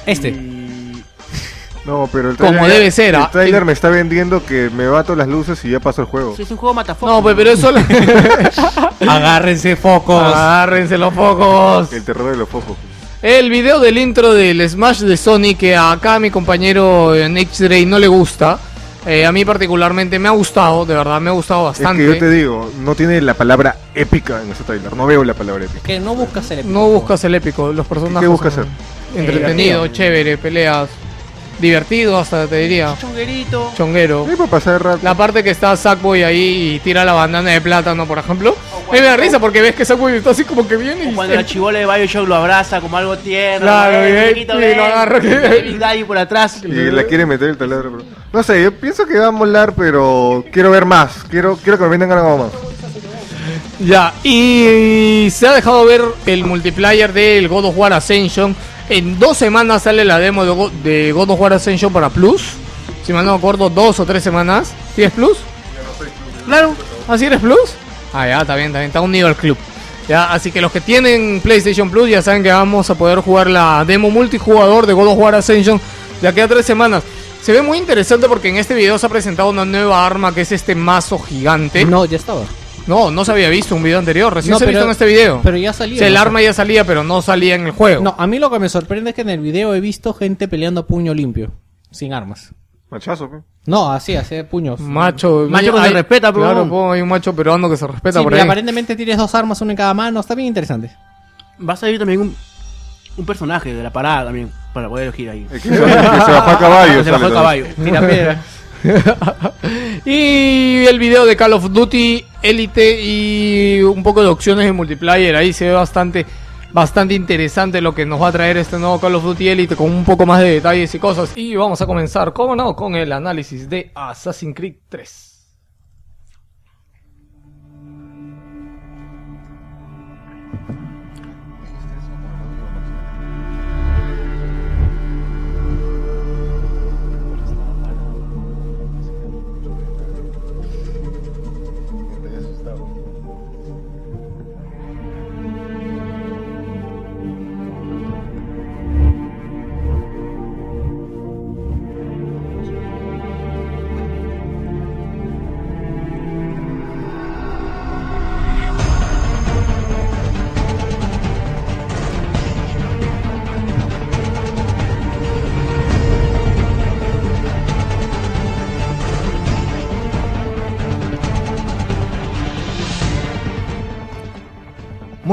Este. No, pero el Como trailer, debe ser, El ah. trailer me está vendiendo que me bato las luces y ya pasó el juego. Sí, es un juego matafoco. No, pues, pero eso... Agárrense focos. Agárrense los focos. El terror de los focos. El video del intro del Smash de Sony que acá a mi compañero Nick Dre no le gusta. eh, a mí particularmente me ha gustado, de verdad me ha gustado Es bastante. que yo te digo, no tiene la palabra épica en ese trailer. No veo la palabra épica. Que no busca ser épico. No buscas el épico, los personajes. ¿Qué buscas son hacer? Entretenido, chévere, peleas. Divertido hasta te diría. Chonguerito. Chonguero. Sí, para pasar el rato. La parte que está Sackboy ahí y tira la bandana de plátano, por ejemplo. Me da risa porque ves que Sackboy está así como que viene y Cuando la chivola de Bioshock lo abraza como algo tierno. Claro, ven, y chiquito, y ven, lo agarra. Big Daddy por atrás. Y la quiere meter el taladro. pero- No sé, yo pienso que va a molar, pero quiero ver más. Quiero, quiero que me vendan algo más. Ya, y se ha dejado ver el multiplayer del God of War Ascension. En dos semanas sale la demo de Go- de God of War Ascension para Plus. Si mal no me acuerdo, dos o tres semanas. ¿Sí es Plus? Claro. ¿Así eres Plus? Ah, ya, está bien, está bien, está unido al club. Ya, así que los que tienen PlayStation Plus ya saben que vamos a poder jugar la demo multijugador de God of War Ascension de aquí a tres semanas. Se ve muy interesante porque en este video se ha presentado una nueva arma que es este mazo gigante. No, ya estaba. No, no se había visto un video anterior, recién No, se ha pero- visto en este video. Pero ya salía. O sea, el ¿no? arma ya salía, pero no salía en el juego. No, a mí lo que me sorprende es que en el video he visto gente peleando a puño limpio. Sin armas. Machazo, pe. No, así, así, puños. Macho, Macho que se respeta, pero- Claro, po, hay un macho peruano que se respeta Sí, por y ahí. aparentemente tienes dos armas, una en cada mano. Está bien interesante. Va a salir también un, un personaje de la parada también. Para poder elegir ahí. El que se, el que se bajó a caballo. Se bajó el sale caballo. Tira piedra. y el video de Call of Duty Elite y un poco de opciones de multiplayer. Ahí se ve bastante, bastante interesante lo que nos va a traer este nuevo Call of Duty Elite con un poco más de detalles y cosas. Y vamos a comenzar, como no, con el análisis de Assassin's Creed 3.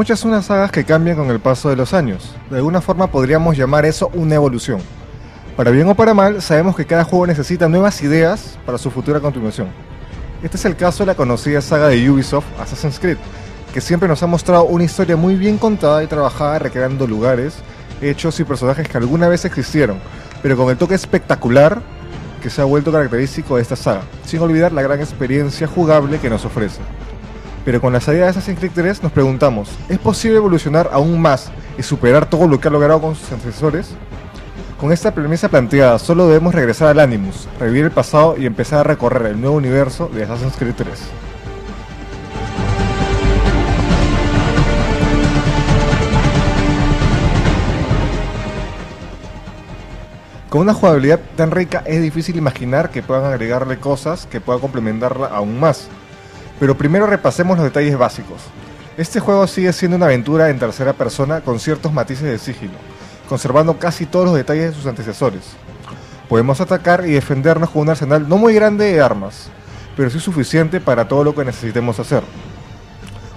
Muchas son las sagas que cambian con el paso de los años. De alguna forma podríamos llamar eso una evolución. Para bien o para mal, sabemos que cada juego necesita nuevas ideas para su futura continuación. Este es el caso de la conocida saga de Ubisoft, Assassin's Creed, que siempre nos ha mostrado una historia muy bien contada y trabajada recreando lugares, hechos y personajes que alguna vez existieron, pero con el toque espectacular que se ha vuelto característico de esta saga, sin olvidar la gran experiencia jugable que nos ofrece. Pero con la salida de Assassin's Creed 3 nos preguntamos, ¿es posible evolucionar aún más y superar todo lo que ha logrado con sus antecesores? Con esta premisa planteada, solo debemos regresar al Animus, revivir el pasado y empezar a recorrer el nuevo universo de Assassin's Creed 3. Con una jugabilidad tan rica es difícil imaginar que puedan agregarle cosas que puedan complementarla aún más. Pero primero repasemos los detalles básicos. Este juego sigue siendo una aventura en tercera persona con ciertos matices de sigilo, conservando casi todos los detalles de sus antecesores. Podemos atacar y defendernos con un arsenal no muy grande de armas, pero sí suficiente para todo lo que necesitemos hacer.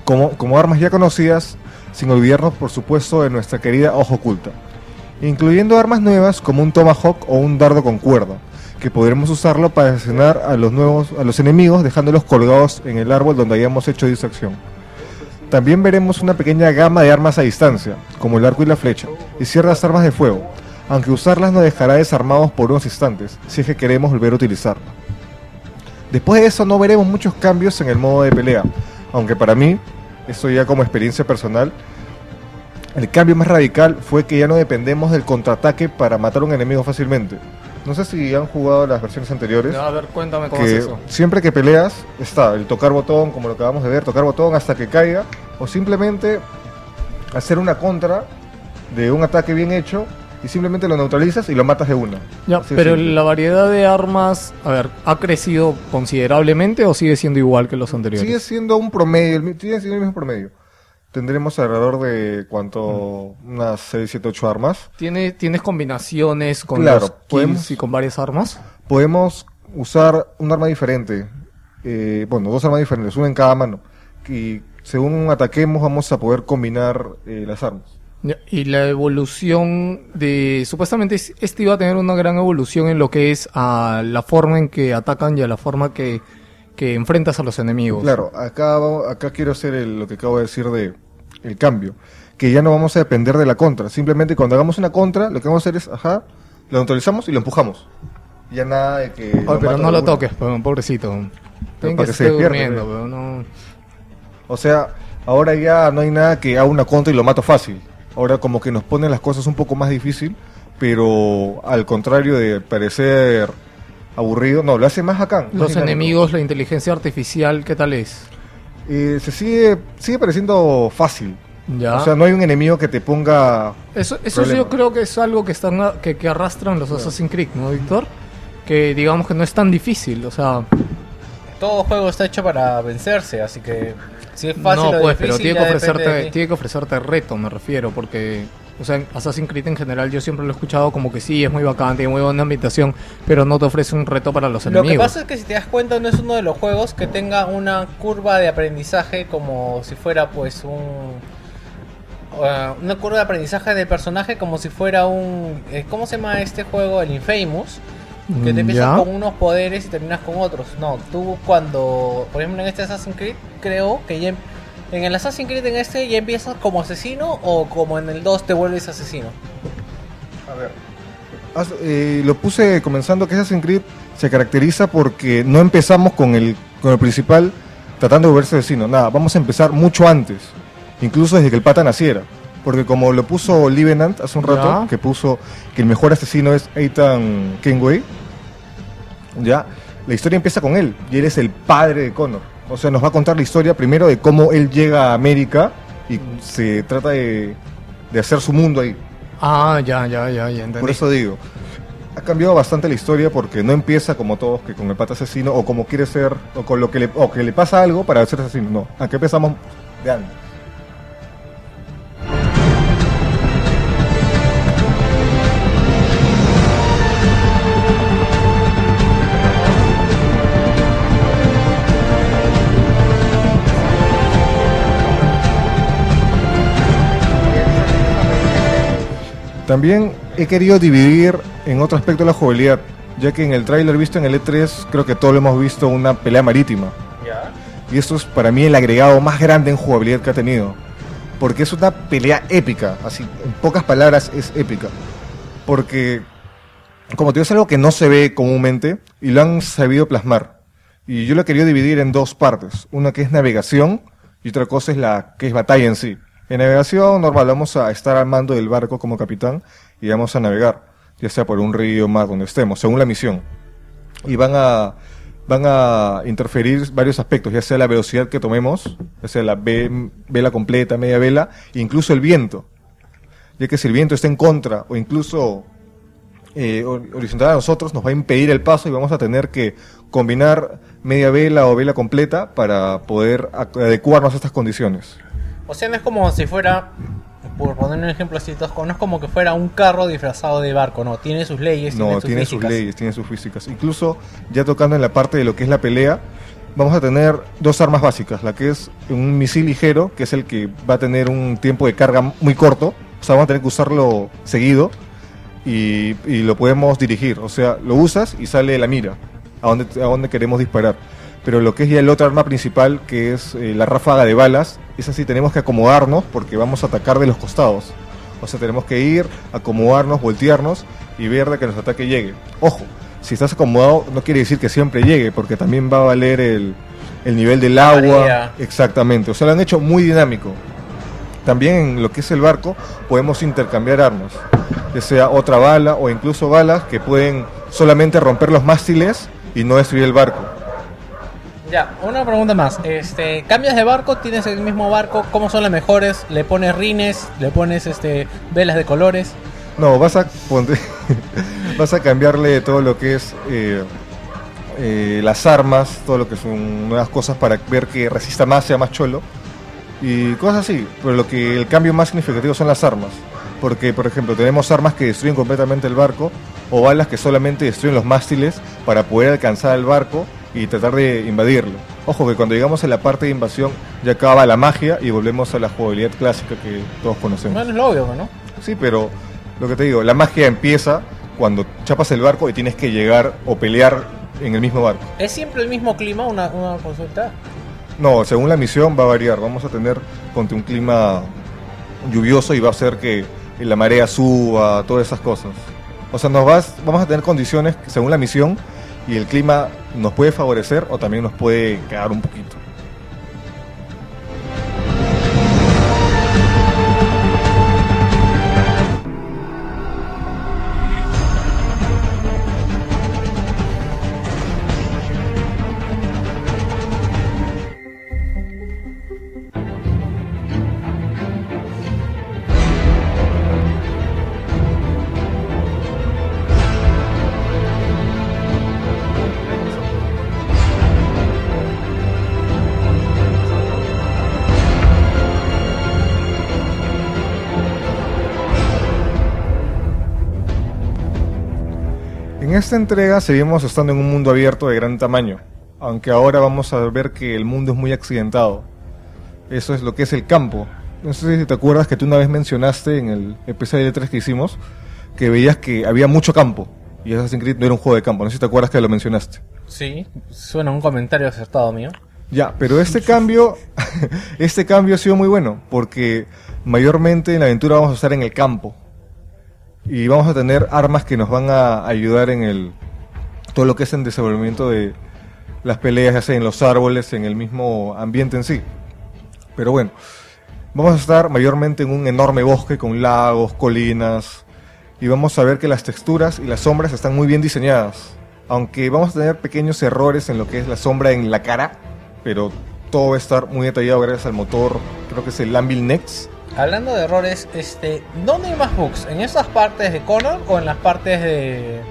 Como, como armas ya conocidas, sin olvidarnos por supuesto de nuestra querida Ojo Oculta, incluyendo armas nuevas como un Tomahawk o un dardo con cuerda, podremos usarlo para asesinar a los nuevos a los enemigos dejándolos colgados en el árbol donde hayamos hecho distracción. También veremos una pequeña gama de armas a distancia, como el arco y la flecha, y ciertas armas de fuego, aunque usarlas nos dejará desarmados por unos instantes, si es que queremos volver a utilizarla. Después de eso no veremos muchos cambios en el modo de pelea, aunque para mí, esto ya como experiencia personal, el cambio más radical fue que ya no dependemos del contraataque para matar a un enemigo fácilmente. No sé si han jugado las versiones anteriores. A ver, cuéntame cómo es que eso. siempre que peleas está el tocar botón, como lo acabamos de ver, tocar botón hasta que caiga, o simplemente hacer una contra de un ataque bien hecho y simplemente lo neutralizas y lo matas de una. Ya, pero simple. la variedad de armas, a ver, ¿ha crecido considerablemente o sigue siendo igual que los anteriores? Sigue siendo un promedio, sigue siendo el mismo promedio. Tendremos alrededor de cuánto, unas 6, 7, 8 armas. ¿Tiene, ¿Tienes combinaciones con Claro, los podemos- y con varias armas? Podemos usar un arma diferente, eh, bueno, dos armas diferentes, una en cada mano. Y según ataquemos vamos a poder combinar eh, las armas. Y la evolución de... Supuestamente es- este iba a tener una gran evolución en lo que es a la forma en que atacan y a la forma que, que enfrentas a los enemigos. Claro, acá, acá quiero hacer el- lo que acabo de decir de el cambio. Que ya no vamos a depender de la contra. Simplemente cuando hagamos una contra, lo que vamos a hacer es, ajá, lo neutralizamos y lo empujamos. Ya nada de que... Pero no lo toques, pero, pobrecito. Para que que se durmiendo, pe. pero no... O sea, ahora ya no hay nada que haga una contra y lo mato fácil. Ahora como que nos ponen las cosas un poco más difícil, pero al contrario de parecer aburrido, no, lo hace más acá. Los enemigos, la inteligencia artificial, ¿qué tal es? Eh, se sigue, sigue pareciendo fácil. Ya. O sea, no hay un enemigo que te ponga... Eso, eso Problema. yo creo que es algo que están que, que arrastran los Assassin's Creed, ¿no, Víctor? Que digamos que no es tan difícil, o sea, Todo juego está hecho para vencerse, así que si es fácil no o pues, difícil, pero que de tiene que ofrecerte reto, me refiero, porque o sea, en Assassin's Creed en general yo siempre lo he escuchado como que sí, es muy bacán, tiene muy buena ambientación, pero no te ofrece un reto para los Lo que enemigos. pasa es que si te das cuenta no es uno de los juegos que tenga una curva de aprendizaje como si fuera pues un eh, una curva de aprendizaje del personaje como si fuera un eh, ¿cómo se llama este juego? El Infamous que te empiezas ya. con unos poderes y terminas con otros. No, tú cuando por ejemplo en este Assassin's Creed creo que ya em- en el Assassin's Creed en este ya empiezas como asesino o como en el 2 te vuelves asesino. A ver. Eh, lo puse comenzando que Assassin's Creed se caracteriza porque no empezamos con el, con el principal tratando de volverse vecino. Nada, vamos a empezar mucho antes. Incluso desde que el pata naciera. Porque como lo puso Livenant hace un rato, Ya. que puso que el mejor asesino es Ethan Kenway, ya, la historia empieza con él. Y él es el padre de Connor. O sea, nos va a contar la historia primero de cómo él llega a América y se trata de, de hacer su mundo ahí. Ah, ya, ya, ya, ya entendí. Por eso digo, ha cambiado bastante la historia porque no empieza como todos que con el pata asesino o como quiere ser o con lo que le o que le pasa algo para ser asesino. No, acá empezamos de antes. También he querido dividir en otro aspecto la jugabilidad, ya que en el tráiler visto en el E3 creo que todos lo hemos visto una pelea marítima. Y esto es para mí el agregado más grande en jugabilidad que ha tenido. Porque es una pelea épica, así, en pocas palabras es épica. Porque, como te digo, es algo que no se ve comúnmente y lo han sabido plasmar. Y yo lo he querido dividir en dos partes. Una que es navegación y otra cosa es la que es batalla en sí. En navegación normal vamos a estar al mando del barco como capitán y vamos a navegar, ya sea por un río, mar, donde estemos, según la misión. Y van a van a interferir varios aspectos, ya sea la velocidad que tomemos, ya sea la ve- vela completa, media vela, incluso el viento. Ya que si el viento está en contra o incluso eh, hor- horizontal a nosotros, nos va a impedir el paso y vamos a tener que combinar media vela o vela completa para poder adecuarnos a estas condiciones. O sea, no es como si fuera, por poner un ejemplo así tosco, no es como que fuera un carro disfrazado de barco, no, tiene sus leyes, No, tiene sus tiene sus leyes, tiene sus físicas. Incluso ya tocando en la parte de lo que es la pelea, vamos a tener dos armas básicas. La que es un misil ligero, que es el que va a tener un tiempo de carga muy corto. O sea, vamos a tener que usarlo seguido y, y lo podemos dirigir. O sea, lo usas y sale la mira a dónde, a dónde queremos disparar. Pero lo que es ya el otro arma principal, que es eh, la ráfaga de balas, esa sí tenemos que acomodarnos porque vamos a atacar de los costados. O sea, tenemos que ir, acomodarnos, voltearnos y ver de que nuestro ataque llegue. Ojo, si estás acomodado no quiere decir que siempre llegue, porque también va a valer el, el nivel del agua. Exactamente, o sea, lo han hecho muy dinámico. También en lo que es el barco podemos intercambiar armas, ya sea otra bala o incluso balas que pueden solamente romper los mástiles y no destruir el barco. Ya, una pregunta más. Este, cambias de barco, tienes el mismo barco, ¿cómo son las mejores? ¿Le pones rines? ¿Le pones este velas de colores? No, vas a vas a cambiarle todo lo que es eh, eh, las armas, todo lo que son nuevas cosas para ver que resista más, sea más cholo y cosas así. Pero lo que el cambio más significativo son las armas, porque por ejemplo tenemos armas que destruyen completamente el barco o balas que solamente destruyen los mástiles para poder alcanzar el barco y tratar de invadirlo. Ojo que cuando llegamos a la parte de invasión ya acaba la magia y volvemos a la jugabilidad clásica que todos conocemos. Bueno, es lo obvio, ¿no? Sí, pero lo que te digo, la magia empieza cuando chapas el barco y tienes que llegar o pelear en el mismo barco. ¿Es siempre el mismo clima? Una, una consulta. No, según la misión va a variar. Vamos a tener ponte un clima lluvioso y va a hacer que la marea suba, todas esas cosas. O sea, nos vas, vamos a tener condiciones que, según la misión y el clima nos puede favorecer o también nos puede cagar un poquito. Esta entrega seguimos estando en un mundo abierto de gran tamaño, aunque ahora vamos a ver que el mundo es muy accidentado. Eso es lo que es el campo. No sé si te acuerdas que tú una vez mencionaste en el episodio 3 que hicimos que veías que había mucho campo y Assassin's Creed no era un juego de campo. No sé si te acuerdas que lo mencionaste. Sí, suena un comentario acertado mío. Ya, pero este cambio, este cambio ha sido muy bueno, porque mayormente en la aventura vamos a estar en el campo. Y vamos a tener armas que nos van a ayudar en el todo lo que es el desenvolvimiento de las peleas, ya sea en los árboles, en el mismo ambiente en sí. Pero bueno, vamos a estar mayormente en un enorme bosque con lagos, colinas, y vamos a ver que las texturas y las sombras están muy bien diseñadas. Aunque vamos a tener pequeños errores en lo que es la sombra en la cara, pero todo va a estar muy detallado gracias al motor, creo que es el Anvil Next. Hablando de errores, este, ¿dónde hay más bugs? ¿En esas partes de Connor o en las partes de.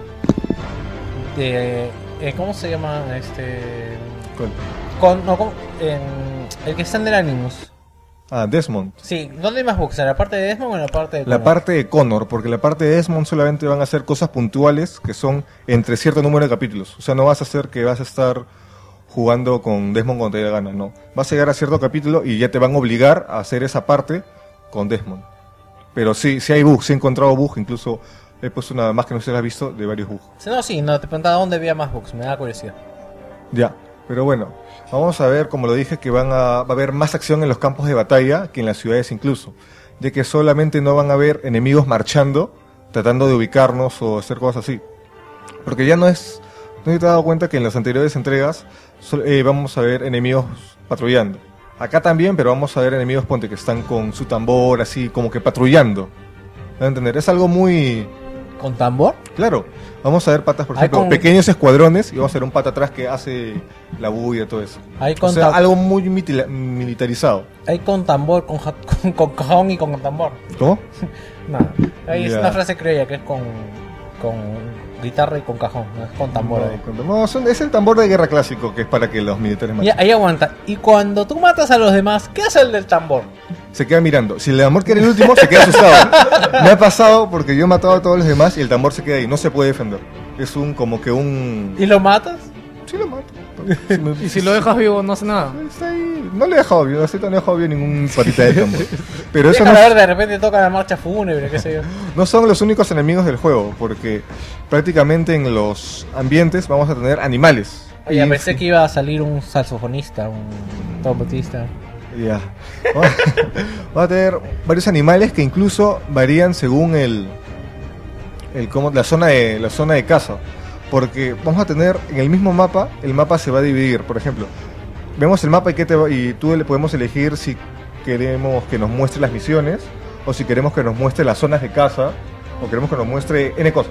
de. eh, ¿Cómo se llama? Este. Con, no, con- en el que está en el Animus. Ah, Desmond. Sí, ¿dónde hay más bugs? ¿En la parte de Desmond o en la parte de Connor? La parte de Connor, porque la parte de Desmond solamente van a ser cosas puntuales que son entre cierto número de capítulos. O sea, no vas a hacer que vas a estar jugando con Desmond cuando te dé la gana, no. Vas a llegar a cierto capítulo y ya te van a obligar a hacer esa parte con Desmond. Pero sí, sí hay bugs, sí he encontrado bugs, incluso he puesto una más que no se la has visto de varios bugs. No, sí, no, te preguntaba dónde había más bugs, me da curiosidad. Ya, pero bueno, vamos a ver, como lo dije, que van a, va a haber más acción en los campos de batalla que en las ciudades incluso. De que solamente no van a haber enemigos marchando, tratando de ubicarnos o hacer cosas así. Porque ya no es... No te has dado cuenta que en las anteriores entregas eh, vamos a ver enemigos patrullando. Acá también, pero vamos a ver enemigos, ponte, que están con su tambor, así, como que patrullando. ¿Me entender? Es algo muy... ¿Con tambor? Claro, vamos a ver patas, por ejemplo, con- pequeños escuadrones y vamos a ver un pata atrás que hace la bulla, todo eso. Hay O con, sea, ta- algo muy militarizado. hay con tambor, con, ja- con, con cajón y con tambor. ¿Cómo? No, ahí es Ya. una frase criolla que es con, con guitarra y con cajón, no es con tambor. ahí. No, son- es el tambor de guerra clásico que es para que los militares Y maten. ahí aguanta. Y cuando tú matas a los demás, ¿qué hace el del tambor? Se queda mirando. Si el tambor quiere el último, se queda asustado. Me ha pasado porque yo he matado a todos los demás y el tambor se queda ahí, no se puede defender. Es un, como que un... ¿Y lo matas? Sí lo mato. Si me- Y si lo dejas vivo, no hace nada. Ahí. No le he dejado no sé, no le he dejado bien ningún patita de tambor. Pero eso no, Déjala ver, de repente toca la marcha fúnebre, qué sé yo. no son los únicos enemigos del juego, porque prácticamente en los ambientes vamos a tener animales. Oye, Y- pensé que iba a salir un saxofonista, un trompetista. Ya. Vamos vamos a tener varios animales que incluso varían según el, el cómo, la zona de la zona de caza, porque vamos a tener en el mismo mapa, el mapa se va a dividir, por ejemplo, vemos el mapa y qué te va- y tú le podemos elegir si queremos que nos muestre las misiones o si queremos que nos muestre las zonas de caza o queremos que nos muestre n cosas.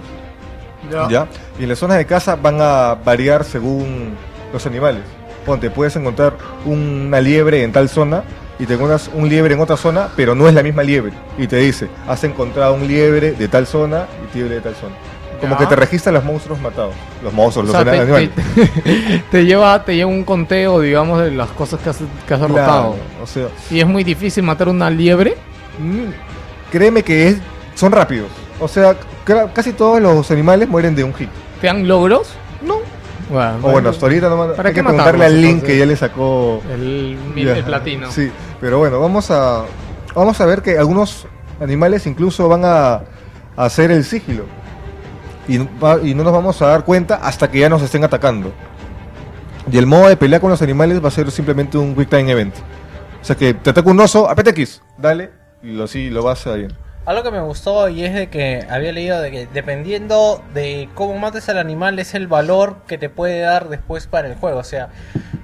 ¿Ya? Y en las zonas de caza van a variar según los animales. Ponte, puedes encontrar una liebre en tal zona y te encuentras un liebre en otra zona, pero no es la misma liebre. Y te dice, has encontrado un liebre de tal zona y liebre de tal zona. Como Ya. que te registra los monstruos matados. Los monstruos, O los sea, te, animales. te- te lleva, te lleva un conteo, digamos, de las cosas que has, que has derrotado. Claro, o sea, Y es muy difícil matar una liebre. mm, créeme que es, son rápidos. O sea, casi todos los animales mueren de un hit. ¿Te dan logros? No. Bueno, O bueno, hasta ahorita no ¿Para hay que preguntarle al Link que ya le sacó el, Ya, el platino. Sí, pero bueno, vamos a vamos a ver que algunos animales incluso van a, a hacer el sigilo. Y, y no nos vamos a dar cuenta hasta que ya nos estén atacando. Y el modo de pelea con los animales va a ser simplemente un Quick Time Event. O sea que te ataca un oso, apete X, dale, y lo, sí, lo vas a bien. Algo que me gustó y es de que había leído de que dependiendo de cómo mates al animal es el valor que te puede dar después para el juego. O sea,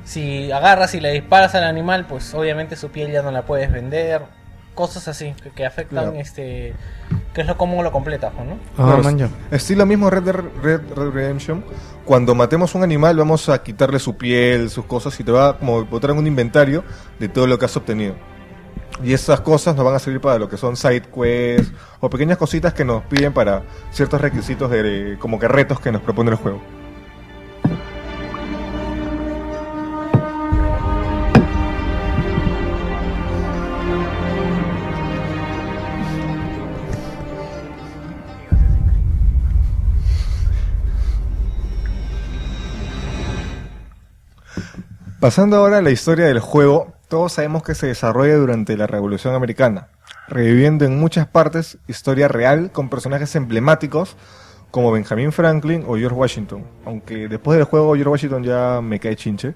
si agarras y le disparas al animal, pues obviamente su piel ya no la puedes vender. Cosas así que, que afectan Claro. este... Que es lo cómo lo completas, ¿no? Ah, Claro, man. Estilo mismo Red Dead Red, Red Redemption. Cuando matemos un animal, vamos a quitarle su piel, sus cosas, y te va a como botar en un inventario de todo lo que has obtenido. Y esas cosas nos van a servir para lo que son side quests o pequeñas cositas que nos piden para ciertos requisitos de como que retos que nos propone el juego. Pasando ahora a la historia del juego, todos sabemos que se desarrolla durante la Revolución Americana, reviviendo en muchas partes historia real con personajes emblemáticos como Benjamin Franklin o George Washington. Aunque después del juego George Washington ya me cae chinche.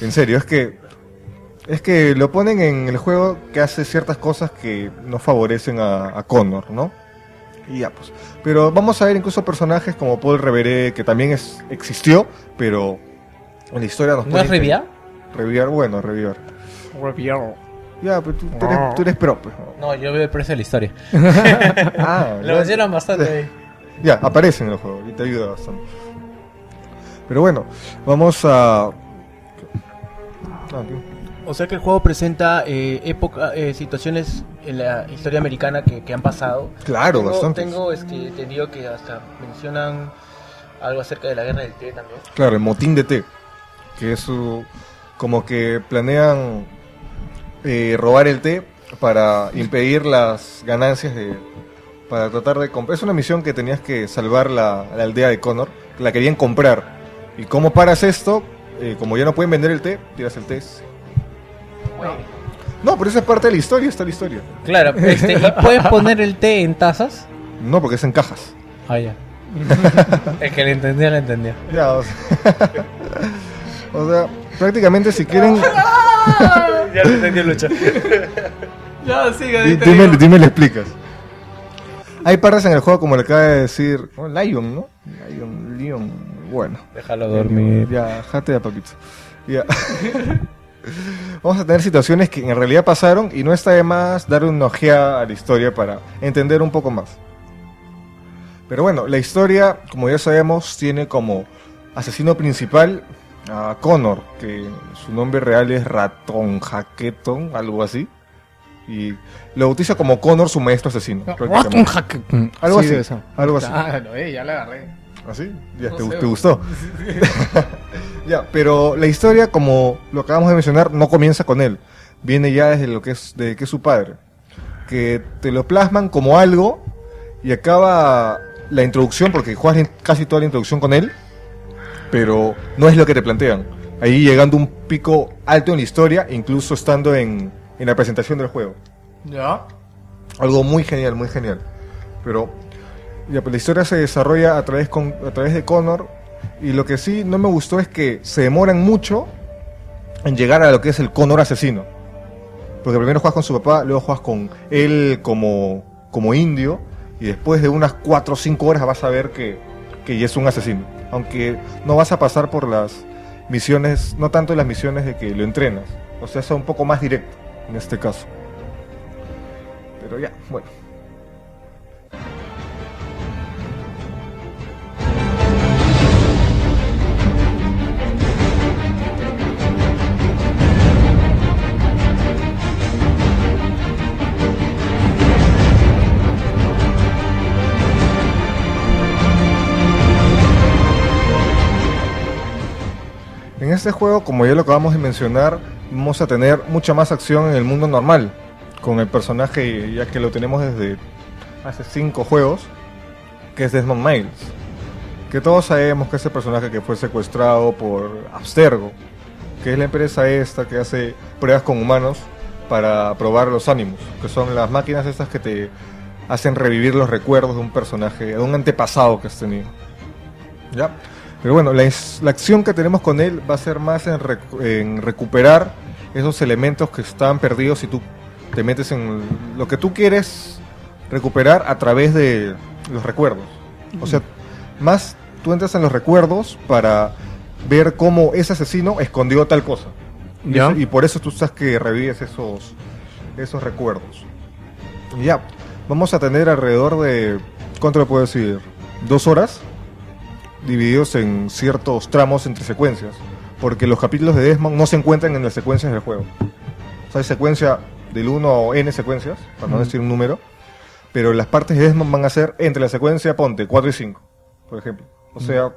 En serio, es que es que lo ponen en el juego que hace ciertas cosas que no favorecen a, Connor, ¿no? Y ya pues. Pero vamos a ver incluso personajes como Paul Revere, que también existió, pero en la historia nos ¿No es Riviar? Reviar, bueno, Reviar. Ya, pero tú, tú eres, tú eres pro, pues. No, yo veo el precio de la historia. Ah, Lo mencionan bastante ahí. Ya, aparece en el juego y te ayuda bastante. Pero bueno, vamos a... Ah. O sea que el juego presenta eh, época, eh, situaciones en la historia americana que, que han pasado. Claro, tengo, bastante. Tengo este, entendido que hasta mencionan algo acerca de la guerra del té también. Claro, el motín de té. Que es su... Como que planean eh, robar el té para impedir las ganancias de... Para tratar de comprar... Es una misión que tenías que salvar la, la aldea de Connor. Que la querían comprar. ¿Y cómo paras esto? Eh, como ya no pueden vender el té, tiras el té. No, pero esa es parte de la historia, está la historia. Claro, este, ¿y puedes poner el té en tazas? No, porque es en cajas. Ah, ya. es que le entendía, le entendía. Ya, o sea, o sea, prácticamente si quieren, ya le entendí, Lucha. Ya, siga, di- dime, dime le explicas. Hay partes en el juego como le acaba de decir oh, Lion, ¿no? Lion, Leon, bueno. Déjalo dormir. Ya, jate ya, papito. Ya. Vamos a tener situaciones que en realidad pasaron y no está de más dar una ojeada a la historia para entender un poco más. Pero bueno, la historia, como ya sabemos, tiene como asesino principal a Connor, que su nombre real es Ratón Hacketon, algo así. Y lo bautiza como Connor, su maestro asesino. prácticamente. Un hack. Algo Sí, así. eso. Algo así. Ah, eh, ya la agarré. ¿Así? Ya, No te, sé. te gustó. ya, pero la historia, como lo acabamos de mencionar, no comienza con él. Viene ya desde lo que es, de que es su padre. Que te lo plasman como algo y acaba la introducción, porque juegas casi toda la introducción con él, pero no es lo que te plantean. Ahí llegando a un pico alto en la historia, incluso estando en, en la presentación del juego. Ya. Algo muy genial, muy genial. Pero ya, pues, la historia se desarrolla a través, con, a través de Connor. Y lo que sí no me gustó es que se demoran mucho en llegar a lo que es el Connor asesino. Porque primero juegas con su papá, luego juegas con él como, como indio. Y después de unas 4 o 5 horas vas a ver que, que ya es un asesino. Aunque no vas a pasar por las misiones, no tanto las misiones de que lo entrenas. O sea, es un poco más directo en este caso. Pero ya, bueno. Este juego, como ya lo acabamos de mencionar, vamos a tener mucha más acción en el mundo normal, con el personaje ya que lo tenemos desde hace cinco juegos, que es Desmond Miles. Que todos sabemos que es el personaje que fue secuestrado por Abstergo, que es la empresa esta que hace pruebas con humanos para probar los ánimos, que son las máquinas estas que te hacen revivir los recuerdos de un personaje, de un antepasado que has tenido. ¿Ya? Pero bueno, la, la acción que tenemos con él va a ser más en, en recuperar esos elementos que están perdidos si tú te metes en lo que tú quieres recuperar a través de los recuerdos. O sea, más tú entras en los recuerdos para ver cómo ese asesino escondió tal cosa. Y, Ya. y por eso tú sabes que revives esos, esos recuerdos. Y ya, vamos a tener alrededor de, ¿cuánto le puedo decir? Dos horas divididos en ciertos tramos entre secuencias. Porque los capítulos de Desmond no se encuentran en las secuencias del juego. O sea, hay secuencia del 1 o n secuencias, para no decir un número. Pero las partes de Desmond van a ser entre la secuencia, ponte, 4 y 5, por ejemplo. O sea, O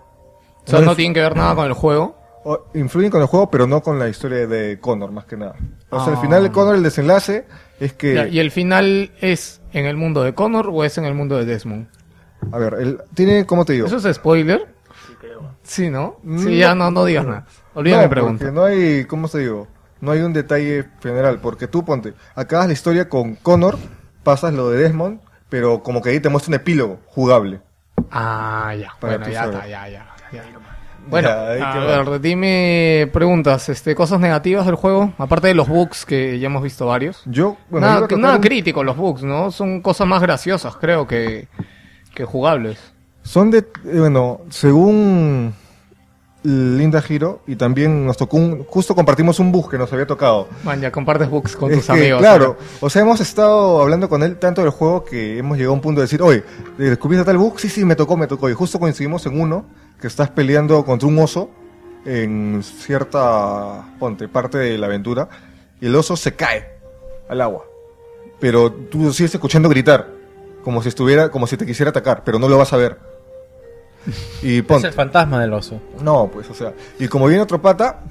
sea, no tienen que ver nada con el juego. o- influyen con el juego, pero no con la historia de Connor, más que nada. O sea, al Ah. final de Connor, el desenlace es que... ¿Y el final es en el mundo de Connor o es en el mundo de Desmond? A ver, él tiene, ¿cómo te digo? ¿Eso es spoiler? Sí, ¿no? No. Sí, ya no, no digas nada. Olvida mi no, pregunta. porque no hay, ¿cómo te digo? No hay un detalle general, porque tú ponte, acabas la historia con Connor, pasas lo de Desmond, pero como que ahí te muestra un epílogo jugable. Ah, ya. Para bueno, ya está, ya, ya. ya. Bueno, Ya, a dime preguntas, este, cosas negativas del juego, aparte de los bugs que ya hemos visto varios. Yo, bueno, nada nada un- crítico los bugs, ¿no? Son cosas más graciosas, creo, que, que jugables. Son de, eh, bueno, según Linda Giro, y también nos tocó un, justo compartimos un bug que nos había tocado. Man, ya compartes bugs con Es tus que, amigos. Claro, o sea, hemos estado hablando con él tanto del juego que hemos llegado a un punto de decir, oye, ¿descubriste tal bug? Sí, sí, me tocó, me tocó. Y justo coincidimos en uno que estás peleando contra un oso en cierta, ponte, parte de la aventura, y el oso se cae al agua. Pero tú sigues escuchando gritar, como si estuviera, como si te quisiera atacar, pero no lo vas a ver. Y Es el fantasma del oso. No, pues, o sea, y como viene otro pata,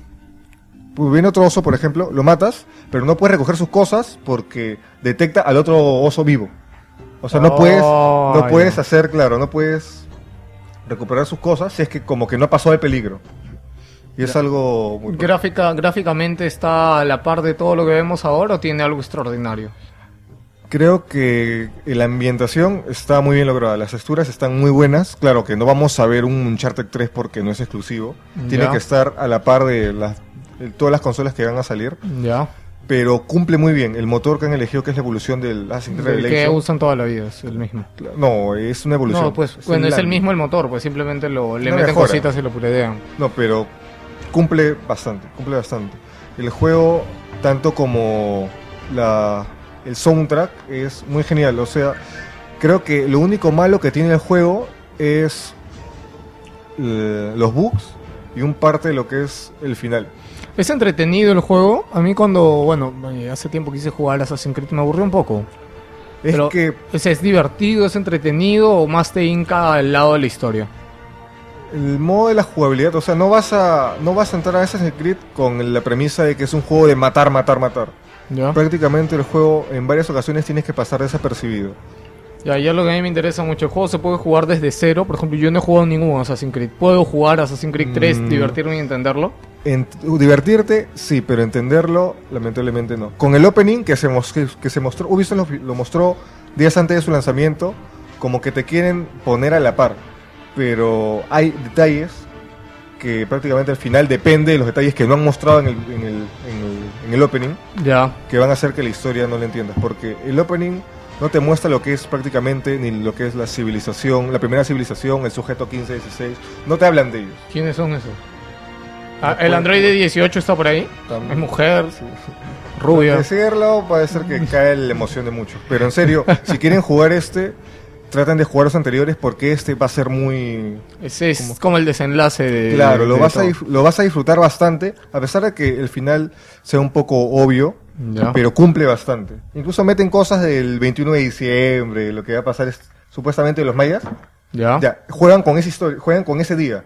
pues viene otro oso, por ejemplo, lo matas, pero no puedes recoger sus cosas porque detecta al otro oso vivo. O sea, no Oh, puedes, no puedes hacer, claro, no puedes recuperar sus cosas si es que como que no pasó de peligro. Y es algo muy... Gráfica, gráficamente está a la par de todo lo que vemos ahora o tiene algo extraordinario. Creo que la ambientación está muy bien lograda, las texturas están muy buenas. Claro que no vamos a ver un Uncharted 3 porque no es exclusivo. Tiene que estar a la par de, las, de todas las consolas que van a salir. Ya. Pero cumple muy bien. El motor que han elegido, que es la evolución del Assassin's Creed El que usan toda la vida, es el mismo. No, es una evolución. No, pues bueno, es el mismo el motor, pues simplemente lo, le meten mejora. cositas y lo puredean. No, pero cumple bastante, cumple bastante. El juego, tanto como la, el soundtrack, es muy genial. O sea, creo que lo único malo que tiene el juego es eh, los bugs y un parte de lo que es el final. Es entretenido el juego. A mí cuando, bueno, eh, hace tiempo quise jugar Assassin's Creed me aburrió un poco. Es Pero- que ¿es divertido, es entretenido o más te hinca al lado de la historia? el modo de la jugabilidad, o sea, no vas a no vas a entrar a Assassin's Creed con la premisa de que es un juego de matar, matar, matar. ¿Ya? Prácticamente el juego en varias ocasiones tienes que pasar desapercibido. Ya, ya lo que a mí me interesa mucho, el juego se puede jugar desde cero. Por ejemplo, yo no he jugado ningún Assassin's Creed. ¿Puedo jugar Assassin's Creed 3, Mm. divertirme y entenderlo? En- divertirte, sí, pero entenderlo, lamentablemente no. Con el opening que se, que, que se mostró, Ubisoft lo, lo mostró días antes de su lanzamiento, como que te quieren poner a la par. Pero hay detalles que prácticamente al final depende de los detalles que no han mostrado en el, en el, en el- en el opening, Ya. que van a hacer que la historia no la entiendas. Porque el opening no te muestra lo que es prácticamente ni lo que es la civilización, la primera civilización, el sujeto 15-16. No te hablan de ellos. ¿Quiénes son esos? Ah, el puedo- Android de 18 está por ahí. También. Es mujer, Sí. rubia. Decirlo puede ser que cae la emoción de muchos. Pero en serio, si quieren jugar este, traten de jugar los anteriores porque este va a ser muy... Ese es como el desenlace de. Claro, lo de vas, a, todo. lo vas a disfrutar bastante, a pesar de que el final sea un poco obvio, Ya. pero cumple bastante. Incluso meten cosas del 21 de diciembre, lo que va a pasar es supuestamente los mayas. Ya. Ya, juegan con esa historia, juegan con ese día.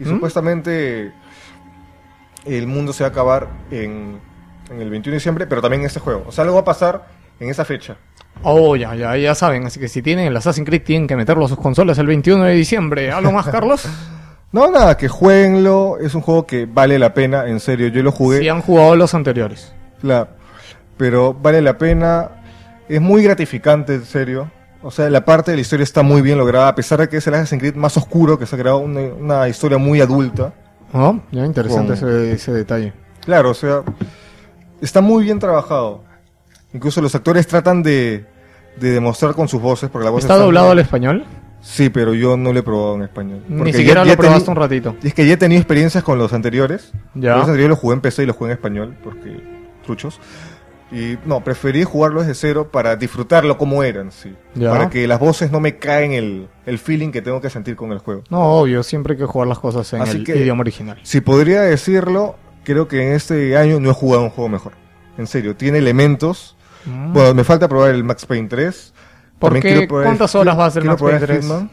Y ¿Mm? supuestamente el mundo se va a acabar en, en el 21 de diciembre, pero también en este juego. O sea, algo va a pasar en esa fecha. Oh, ya, ya, ya saben. Así que si tienen el Assassin's Creed, tienen que meterlo a sus consolas el 21 de diciembre. ¿Algo más, Carlos? No, nada, que jueguenlo. Es un juego que vale la pena, en serio. Yo lo jugué. si han jugado los anteriores. Claro. Pero vale la pena. Es muy gratificante, en serio. O sea, la parte de la historia está muy bien lograda, a pesar de que es el Assassin's Creed más oscuro, que se ha creado una, una historia muy adulta. Oh, ya, interesante Con- ese, ese detalle. Claro, o sea, está muy bien trabajado. Incluso los actores tratan de, de demostrar con sus voces, porque la voz ¿Está doblado al español? Sí, pero yo no lo he probado en español. Ni siquiera ya- lo ya probaste un ratito. Y es que ya he tenido experiencias con los anteriores. Ya. Los anteriores los jugué en PC y los jugué en español, porque truchos. Y no, preferí jugarlo desde cero para disfrutarlo como eran, sí. Ya. Para que las voces no me caen el, el feeling que tengo que sentir con el juego. No, obvio, siempre hay que jugar las cosas en Así el que- idioma original. Si podría decirlo, creo que en este año no he jugado un juego mejor. En serio, tiene elementos. Mm. Bueno, me falta probar el Max Payne 3. ¿Por También qué? probar ¿Cuántas el- horas va a ser Max Payne el 3? Hitman.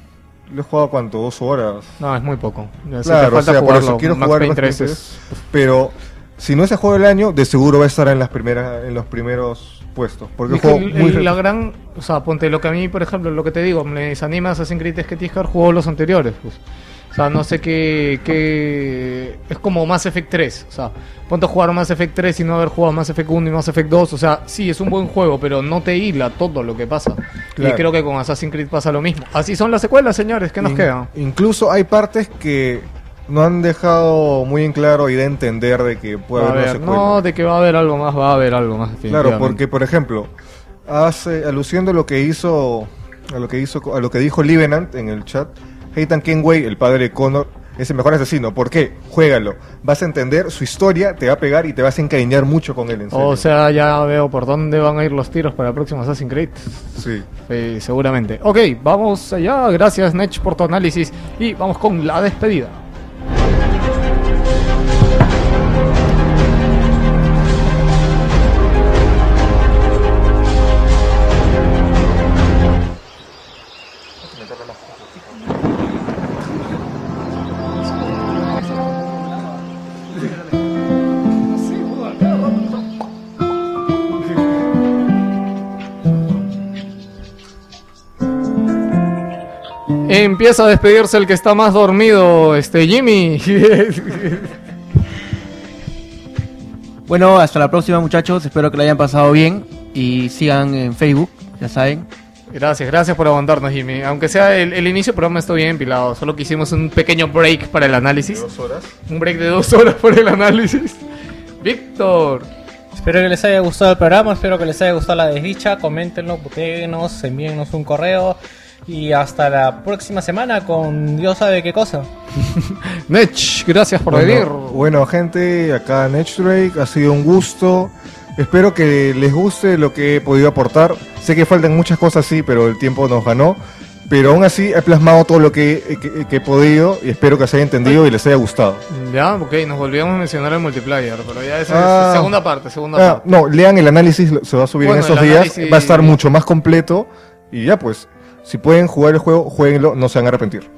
Lo he jugado cuánto, dos horas. No, es muy poco. Ya, Claro, falta o sea, por eso quiero Max jugar Payne Max 3 Payne es- Pero si no es el juego del año, de seguro va a estar en las primeras, en los primeros puestos. Porque el juego el- muy la gran, o sea, ponte lo que a mí, por ejemplo, lo que te digo, me desanima Assassin's Creed es que tienes que haber jugado los anteriores, pues. O sea, no sé qué, qué... Es como Mass Effect 3, o sea, ponte a jugar Mass Effect 3 y no haber jugado Mass Effect 1 y Mass Effect 2, o sea, sí, es un buen juego, pero no te hila todo lo que pasa. Y Claro. creo que con Assassin's Creed pasa lo mismo. Así son las secuelas, señores, ¿qué nos In- queda? Incluso hay partes que no han dejado muy en claro y de entender de que puede a haber una haber- secuela. no, de que va a haber algo más, va a haber algo más. Claro, porque por ejemplo, hace aluciendo a lo que hizo a lo que hizo a lo que dijo Livenant en el chat, Hayden Kenway, el padre de Connor, es el mejor asesino. ¿Por qué? Juégalo. Vas a entender su historia, te va a pegar y te vas a encariñar mucho con él. En serio. O sea, ya veo por dónde van a ir los tiros para el próximo Assassin's Creed. sí. Eh, seguramente. Ok, vamos allá. Gracias, Nech, por tu análisis. Y vamos con la despedida. Empieza a despedirse el que está más dormido, este Jimmy. Bueno, hasta la próxima muchachos, espero que lo hayan pasado bien y sigan en Facebook, ya saben. Gracias, gracias por aguantarnos, Jimmy. Aunque sea el, el inicio del programa estoy bien empilado, solo que hicimos un pequeño break para el análisis. Dos horas. Un break de dos horas por el análisis. Víctor. Espero que les haya gustado el programa, espero que les haya gustado la desdicha. Coméntenlo, putéenos, envíennos un correo. Y hasta la próxima semana con Dios sabe qué cosa. Nech, gracias por Bueno, venir. Bueno, gente, acá Next Drake, ha sido un gusto. Espero que les guste lo que he podido aportar. Sé que faltan muchas cosas, sí, pero el tiempo nos ganó. Pero aún así he plasmado todo lo que, que- que he podido y espero que se haya entendido y les haya gustado. Ya, ok, nos volvíamos a mencionar el multiplayer, pero ya esa Ah. es segunda parte, segunda Ah, parte. no, lean el análisis, se va a subir Bueno, en esos el días. análisis- Va a estar mucho más completo. Y ya, pues, si pueden jugar el juego, jueguenlo, no se van a arrepentir.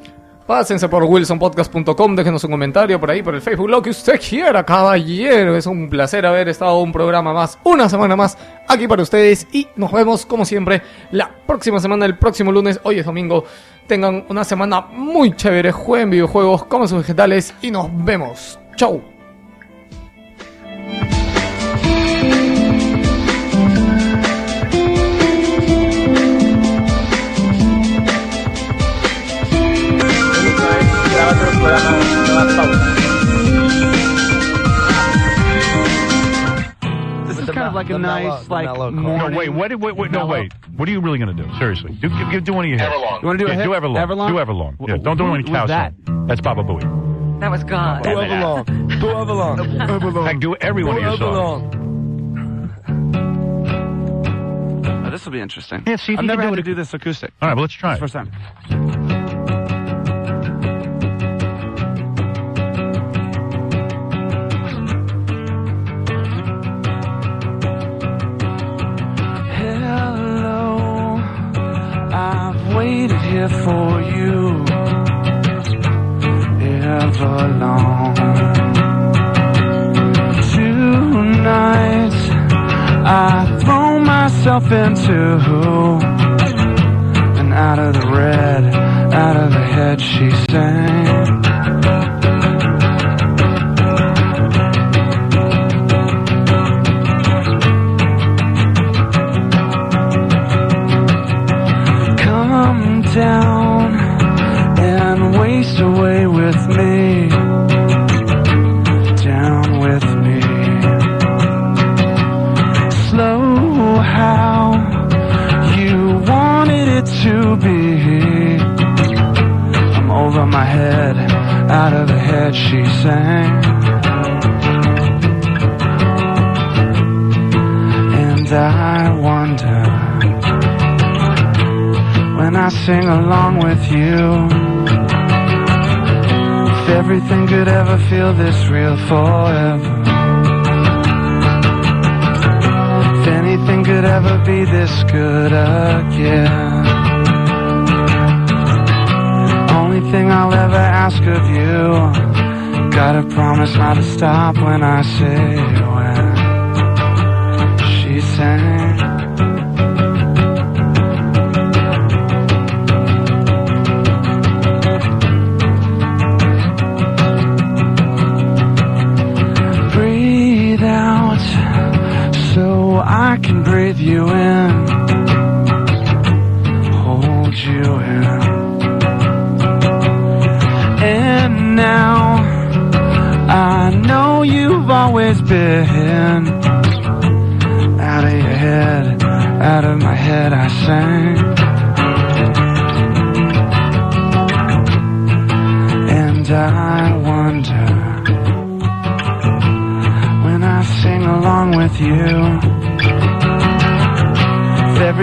Pásense por wilsonpodcast.com, déjenos un comentario por ahí, por el Facebook, lo que usted quiera, caballero. Es un placer haber estado un programa más, una semana más, aquí para ustedes. Y nos vemos, como siempre, la próxima semana, el próximo lunes. Hoy es domingo. Tengan una semana muy chévere, jueguen videojuegos, coman sus vegetales y nos vemos. Chau. This is kind of a nice, like, No, morning. wait, wait, wait, wait, no, wait. What are you really going to do? Seriously. Do, do, do one of your hits. You want to do Yeah, a hit? do Everlong. Everlong? Do Everlong. Yeah, don't do any who's cow that? That's Baba Booey. That was God. Do Everlong. Do Everlong. Like, do every one of your songs. Oh, this will be interesting. Yeah, see if I've you never can had do to do this acoustic. All right, well, let's try it. First time. Here for you ever long. Tonight, I throw myself into and out of the red, out of the head she sang. And I wonder when I sing along with you. If everything could ever feel this real forever. If anything could ever be this good again. Only thing I'll ever ask of you. Gotta promise not to stop when I say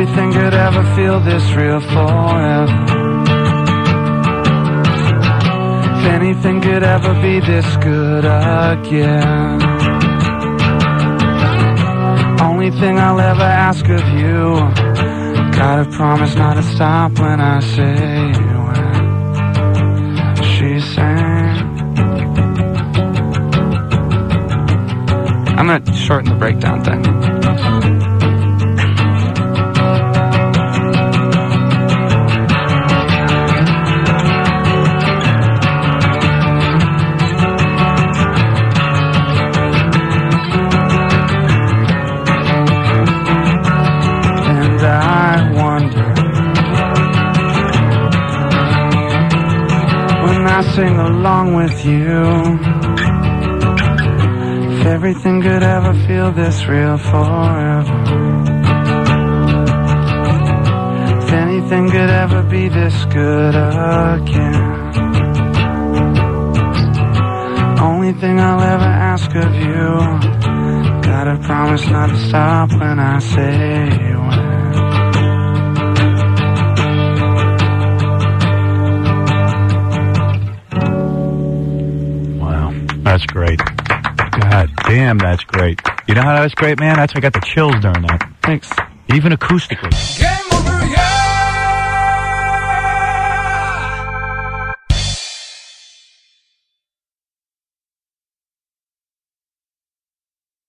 everything could ever feel this real forever. If anything could ever be this good again. Only thing I'll ever ask of you. Gotta promise not to stop when I say when she sang. I'm gonna shorten the breakdown thing. Along with you. If everything could ever feel this real forever. If anything could ever be this good again. Only thing I'll ever ask of you. Gotta promise not to stop when I say damn, that's great. You know how that's great, man? That's I got the chills during that. Thanks. Even acoustically.